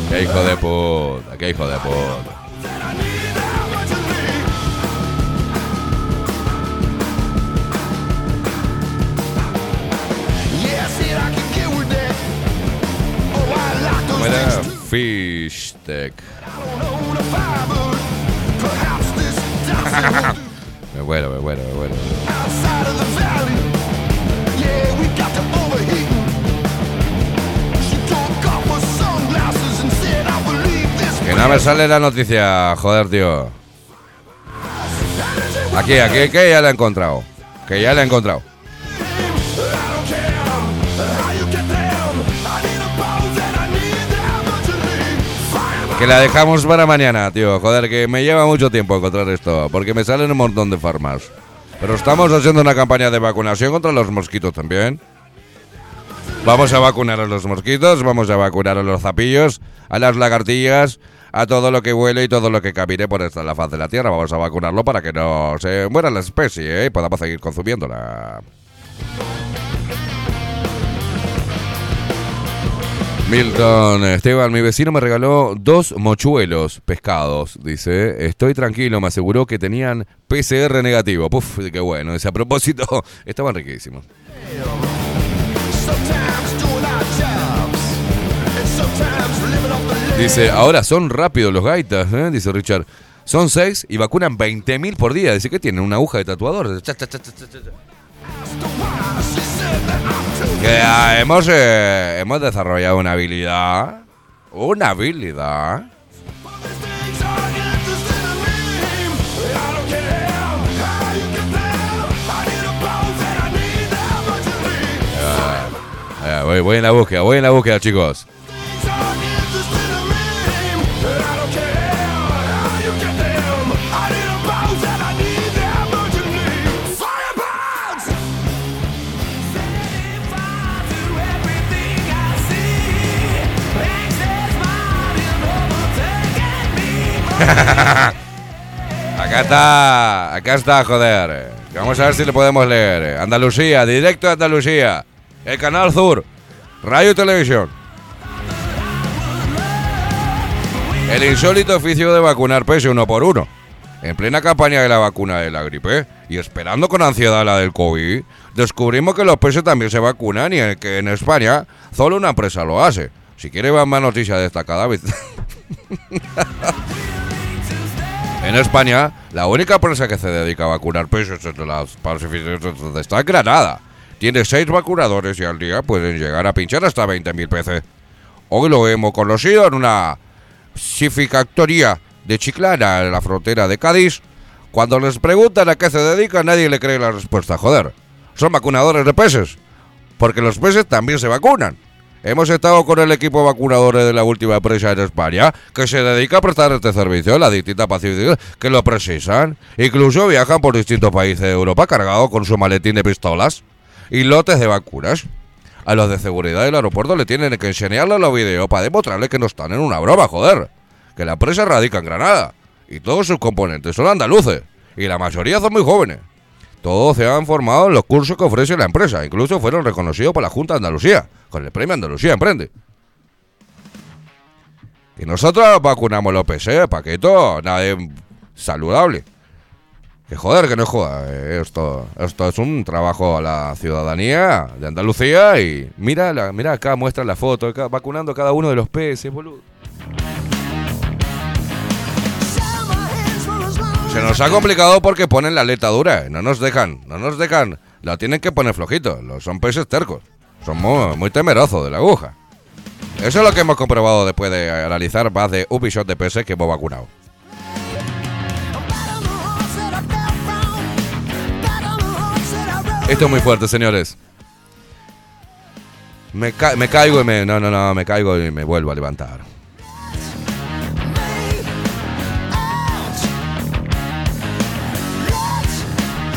Qué hijo de puta, qué hijo de puta. Fish Tech. Me muero, me muero, me muero. Que no me sale la noticia, joder, tío. Aquí, aquí, que ya la he encontrado. Que ya la he encontrado. Que la dejamos para mañana, tío. Joder, que me lleva mucho tiempo encontrar esto. Porque me salen un montón de farmas. Pero estamos haciendo una campaña de vacunación contra los mosquitos también. Vamos a vacunar a los mosquitos, vamos a vacunar a los zapillos, a las lagartillas, a todo lo que huele y todo lo que camine por esta la faz de la tierra. Vamos a vacunarlo para que no se muera la especie ¿eh? y podamos seguir consumiéndola. Milton Esteban, mi vecino me regaló dos mochuelos pescados. Dice, estoy tranquilo, me aseguró que tenían PCR negativo. Puf, qué bueno. Ese a propósito, (laughs) estaban riquísimos. Dice, ahora son rápidos los gaitas, ¿eh? dice Richard. Son seis y vacunan 20.000 por día. Dice que tienen una aguja de tatuador. Cha, cha, cha que ah, hemos, eh, hemos desarrollado una habilidad, una habilidad eh, eh, Voy, voy, en la búsqueda, voy en la búsqueda, chicos. (laughs) Acá está, acá está, joder. Vamos a ver si le podemos leer. Andalucía, directo de Andalucía. El Canal Sur, Radio y Televisión. El insólito oficio de vacunar pese uno por uno. En plena campaña de la vacuna de la gripe y esperando con ansiedad la del COVID, descubrimos que los peces también se vacunan y que en España solo una empresa lo hace. Si quiere ver más noticias destacadas, (laughs) En España, la única empresa que se dedica a vacunar peces entre las pacificaciones está Granada. Tiene seis vacunadores y al día pueden llegar a pinchar hasta 20.000 peces. Hoy lo hemos conocido en una cificactoría de Chiclana, en la frontera de Cádiz. Cuando les preguntan a qué se dedican, nadie le cree la respuesta. Joder, son vacunadores de peces. Porque los peces también se vacunan. Hemos estado con el equipo vacunador de la última empresa en España que se dedica a prestar este servicio a las distintas pacientes que lo precisan. Incluso viajan por distintos países de Europa cargados con su maletín de pistolas y lotes de vacunas. A los de seguridad del aeropuerto le tienen que enseñarle los videos para demostrarle que no están en una broma, joder. Que la empresa radica en Granada y todos sus componentes son andaluces y la mayoría son muy jóvenes. Todos se han formado en los cursos que ofrece la empresa. Incluso fueron reconocidos por la Junta de Andalucía, con el premio Andalucía Emprende. Y nosotros vacunamos los PC, paqueto, nada de saludable. Que joder, que no joda. eh, Esto, esto es un trabajo a la ciudadanía de Andalucía y mira, la, mira acá, muestra la foto, acá, vacunando a cada uno de los peces, boludo. Se nos ha complicado porque ponen la aleta dura, no nos dejan, no nos dejan. La tienen que poner flojito, son peces tercos. Son muy, muy temerosos de la aguja. Eso es lo que hemos comprobado después de analizar más de un billón de peces que hemos vacunado. Esto es muy fuerte, señores. Me caigo y me. No, no, no, me caigo y me vuelvo a levantar.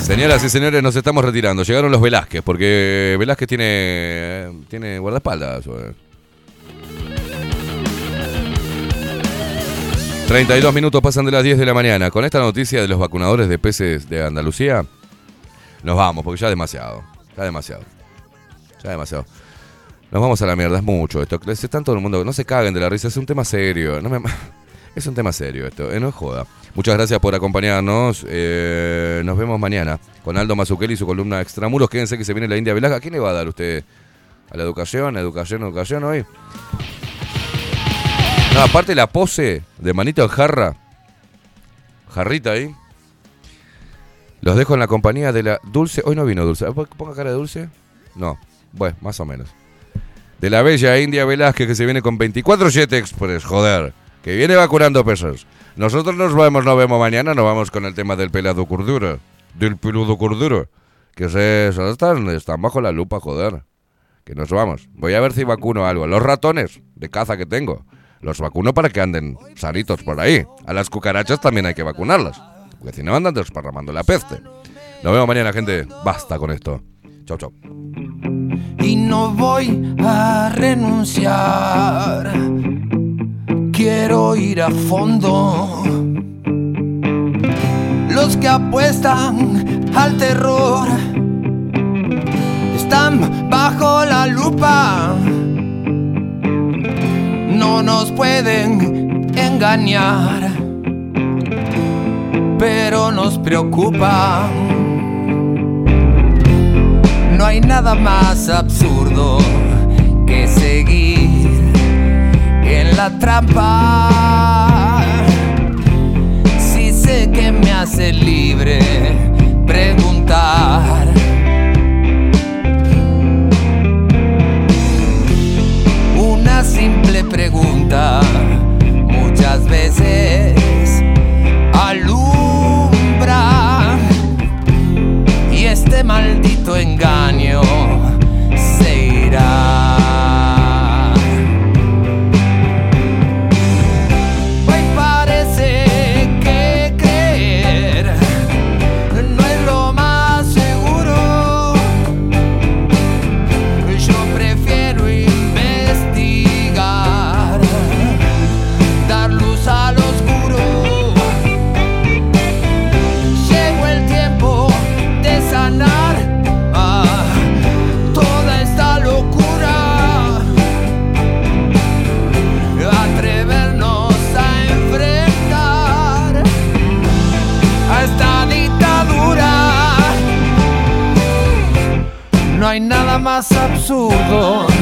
Señoras y señores, nos estamos retirando. Llegaron los Velázquez, porque Velázquez tiene. tiene guardaespaldas. eh. 32 minutos pasan de las 10 de la mañana. Con esta noticia de los vacunadores de peces de Andalucía, nos vamos, porque ya demasiado. Ya demasiado. Ya demasiado. Nos vamos a la mierda, es mucho esto. Están todo el mundo, no se caguen de la risa, es un tema serio. No me- (laughs) es un tema serio esto, eh, no es joda. Muchas gracias por acompañarnos. eh, nos vemos mañana con Aldo Mazzucchelli y su columna Extramuros. Quédense que se viene la India Velasca. ¿A quién le va a dar usted? ¿A la educación? ¿A educación? ¿A educación hoy? No, aparte la pose de manito en jarra. Jarrita ahí. Los dejo en la compañía de la Dulce. Hoy no vino Dulce. ¿Ponga cara de Dulce? No. Bueno, más o menos. De la bella India Velázquez que se viene con 24-7 Express. Joder. Que viene vacunando pesos. Nosotros nos vemos, nos vemos mañana. Nos vamos con el tema del pelado curduro. Del peludo curduro. Que se, están, están bajo la lupa, joder. Que nos vamos. Voy a ver si vacuno algo. Los ratones de caza que tengo. Los vacuno para que anden sanitos por ahí. A las cucarachas también hay que vacunarlas. Porque si no andan desparramando la peste. Nos vemos mañana, gente. Basta con esto. Chau, chau. y no voy a renunciar. Quiero ir a fondo. Los que apuestan al terror están bajo la lupa. No nos pueden engañar, pero nos preocupa. No hay nada más absurdo que seguir en la trampa. Si sé que me hace libre preguntar. Una simple pregunta absurdo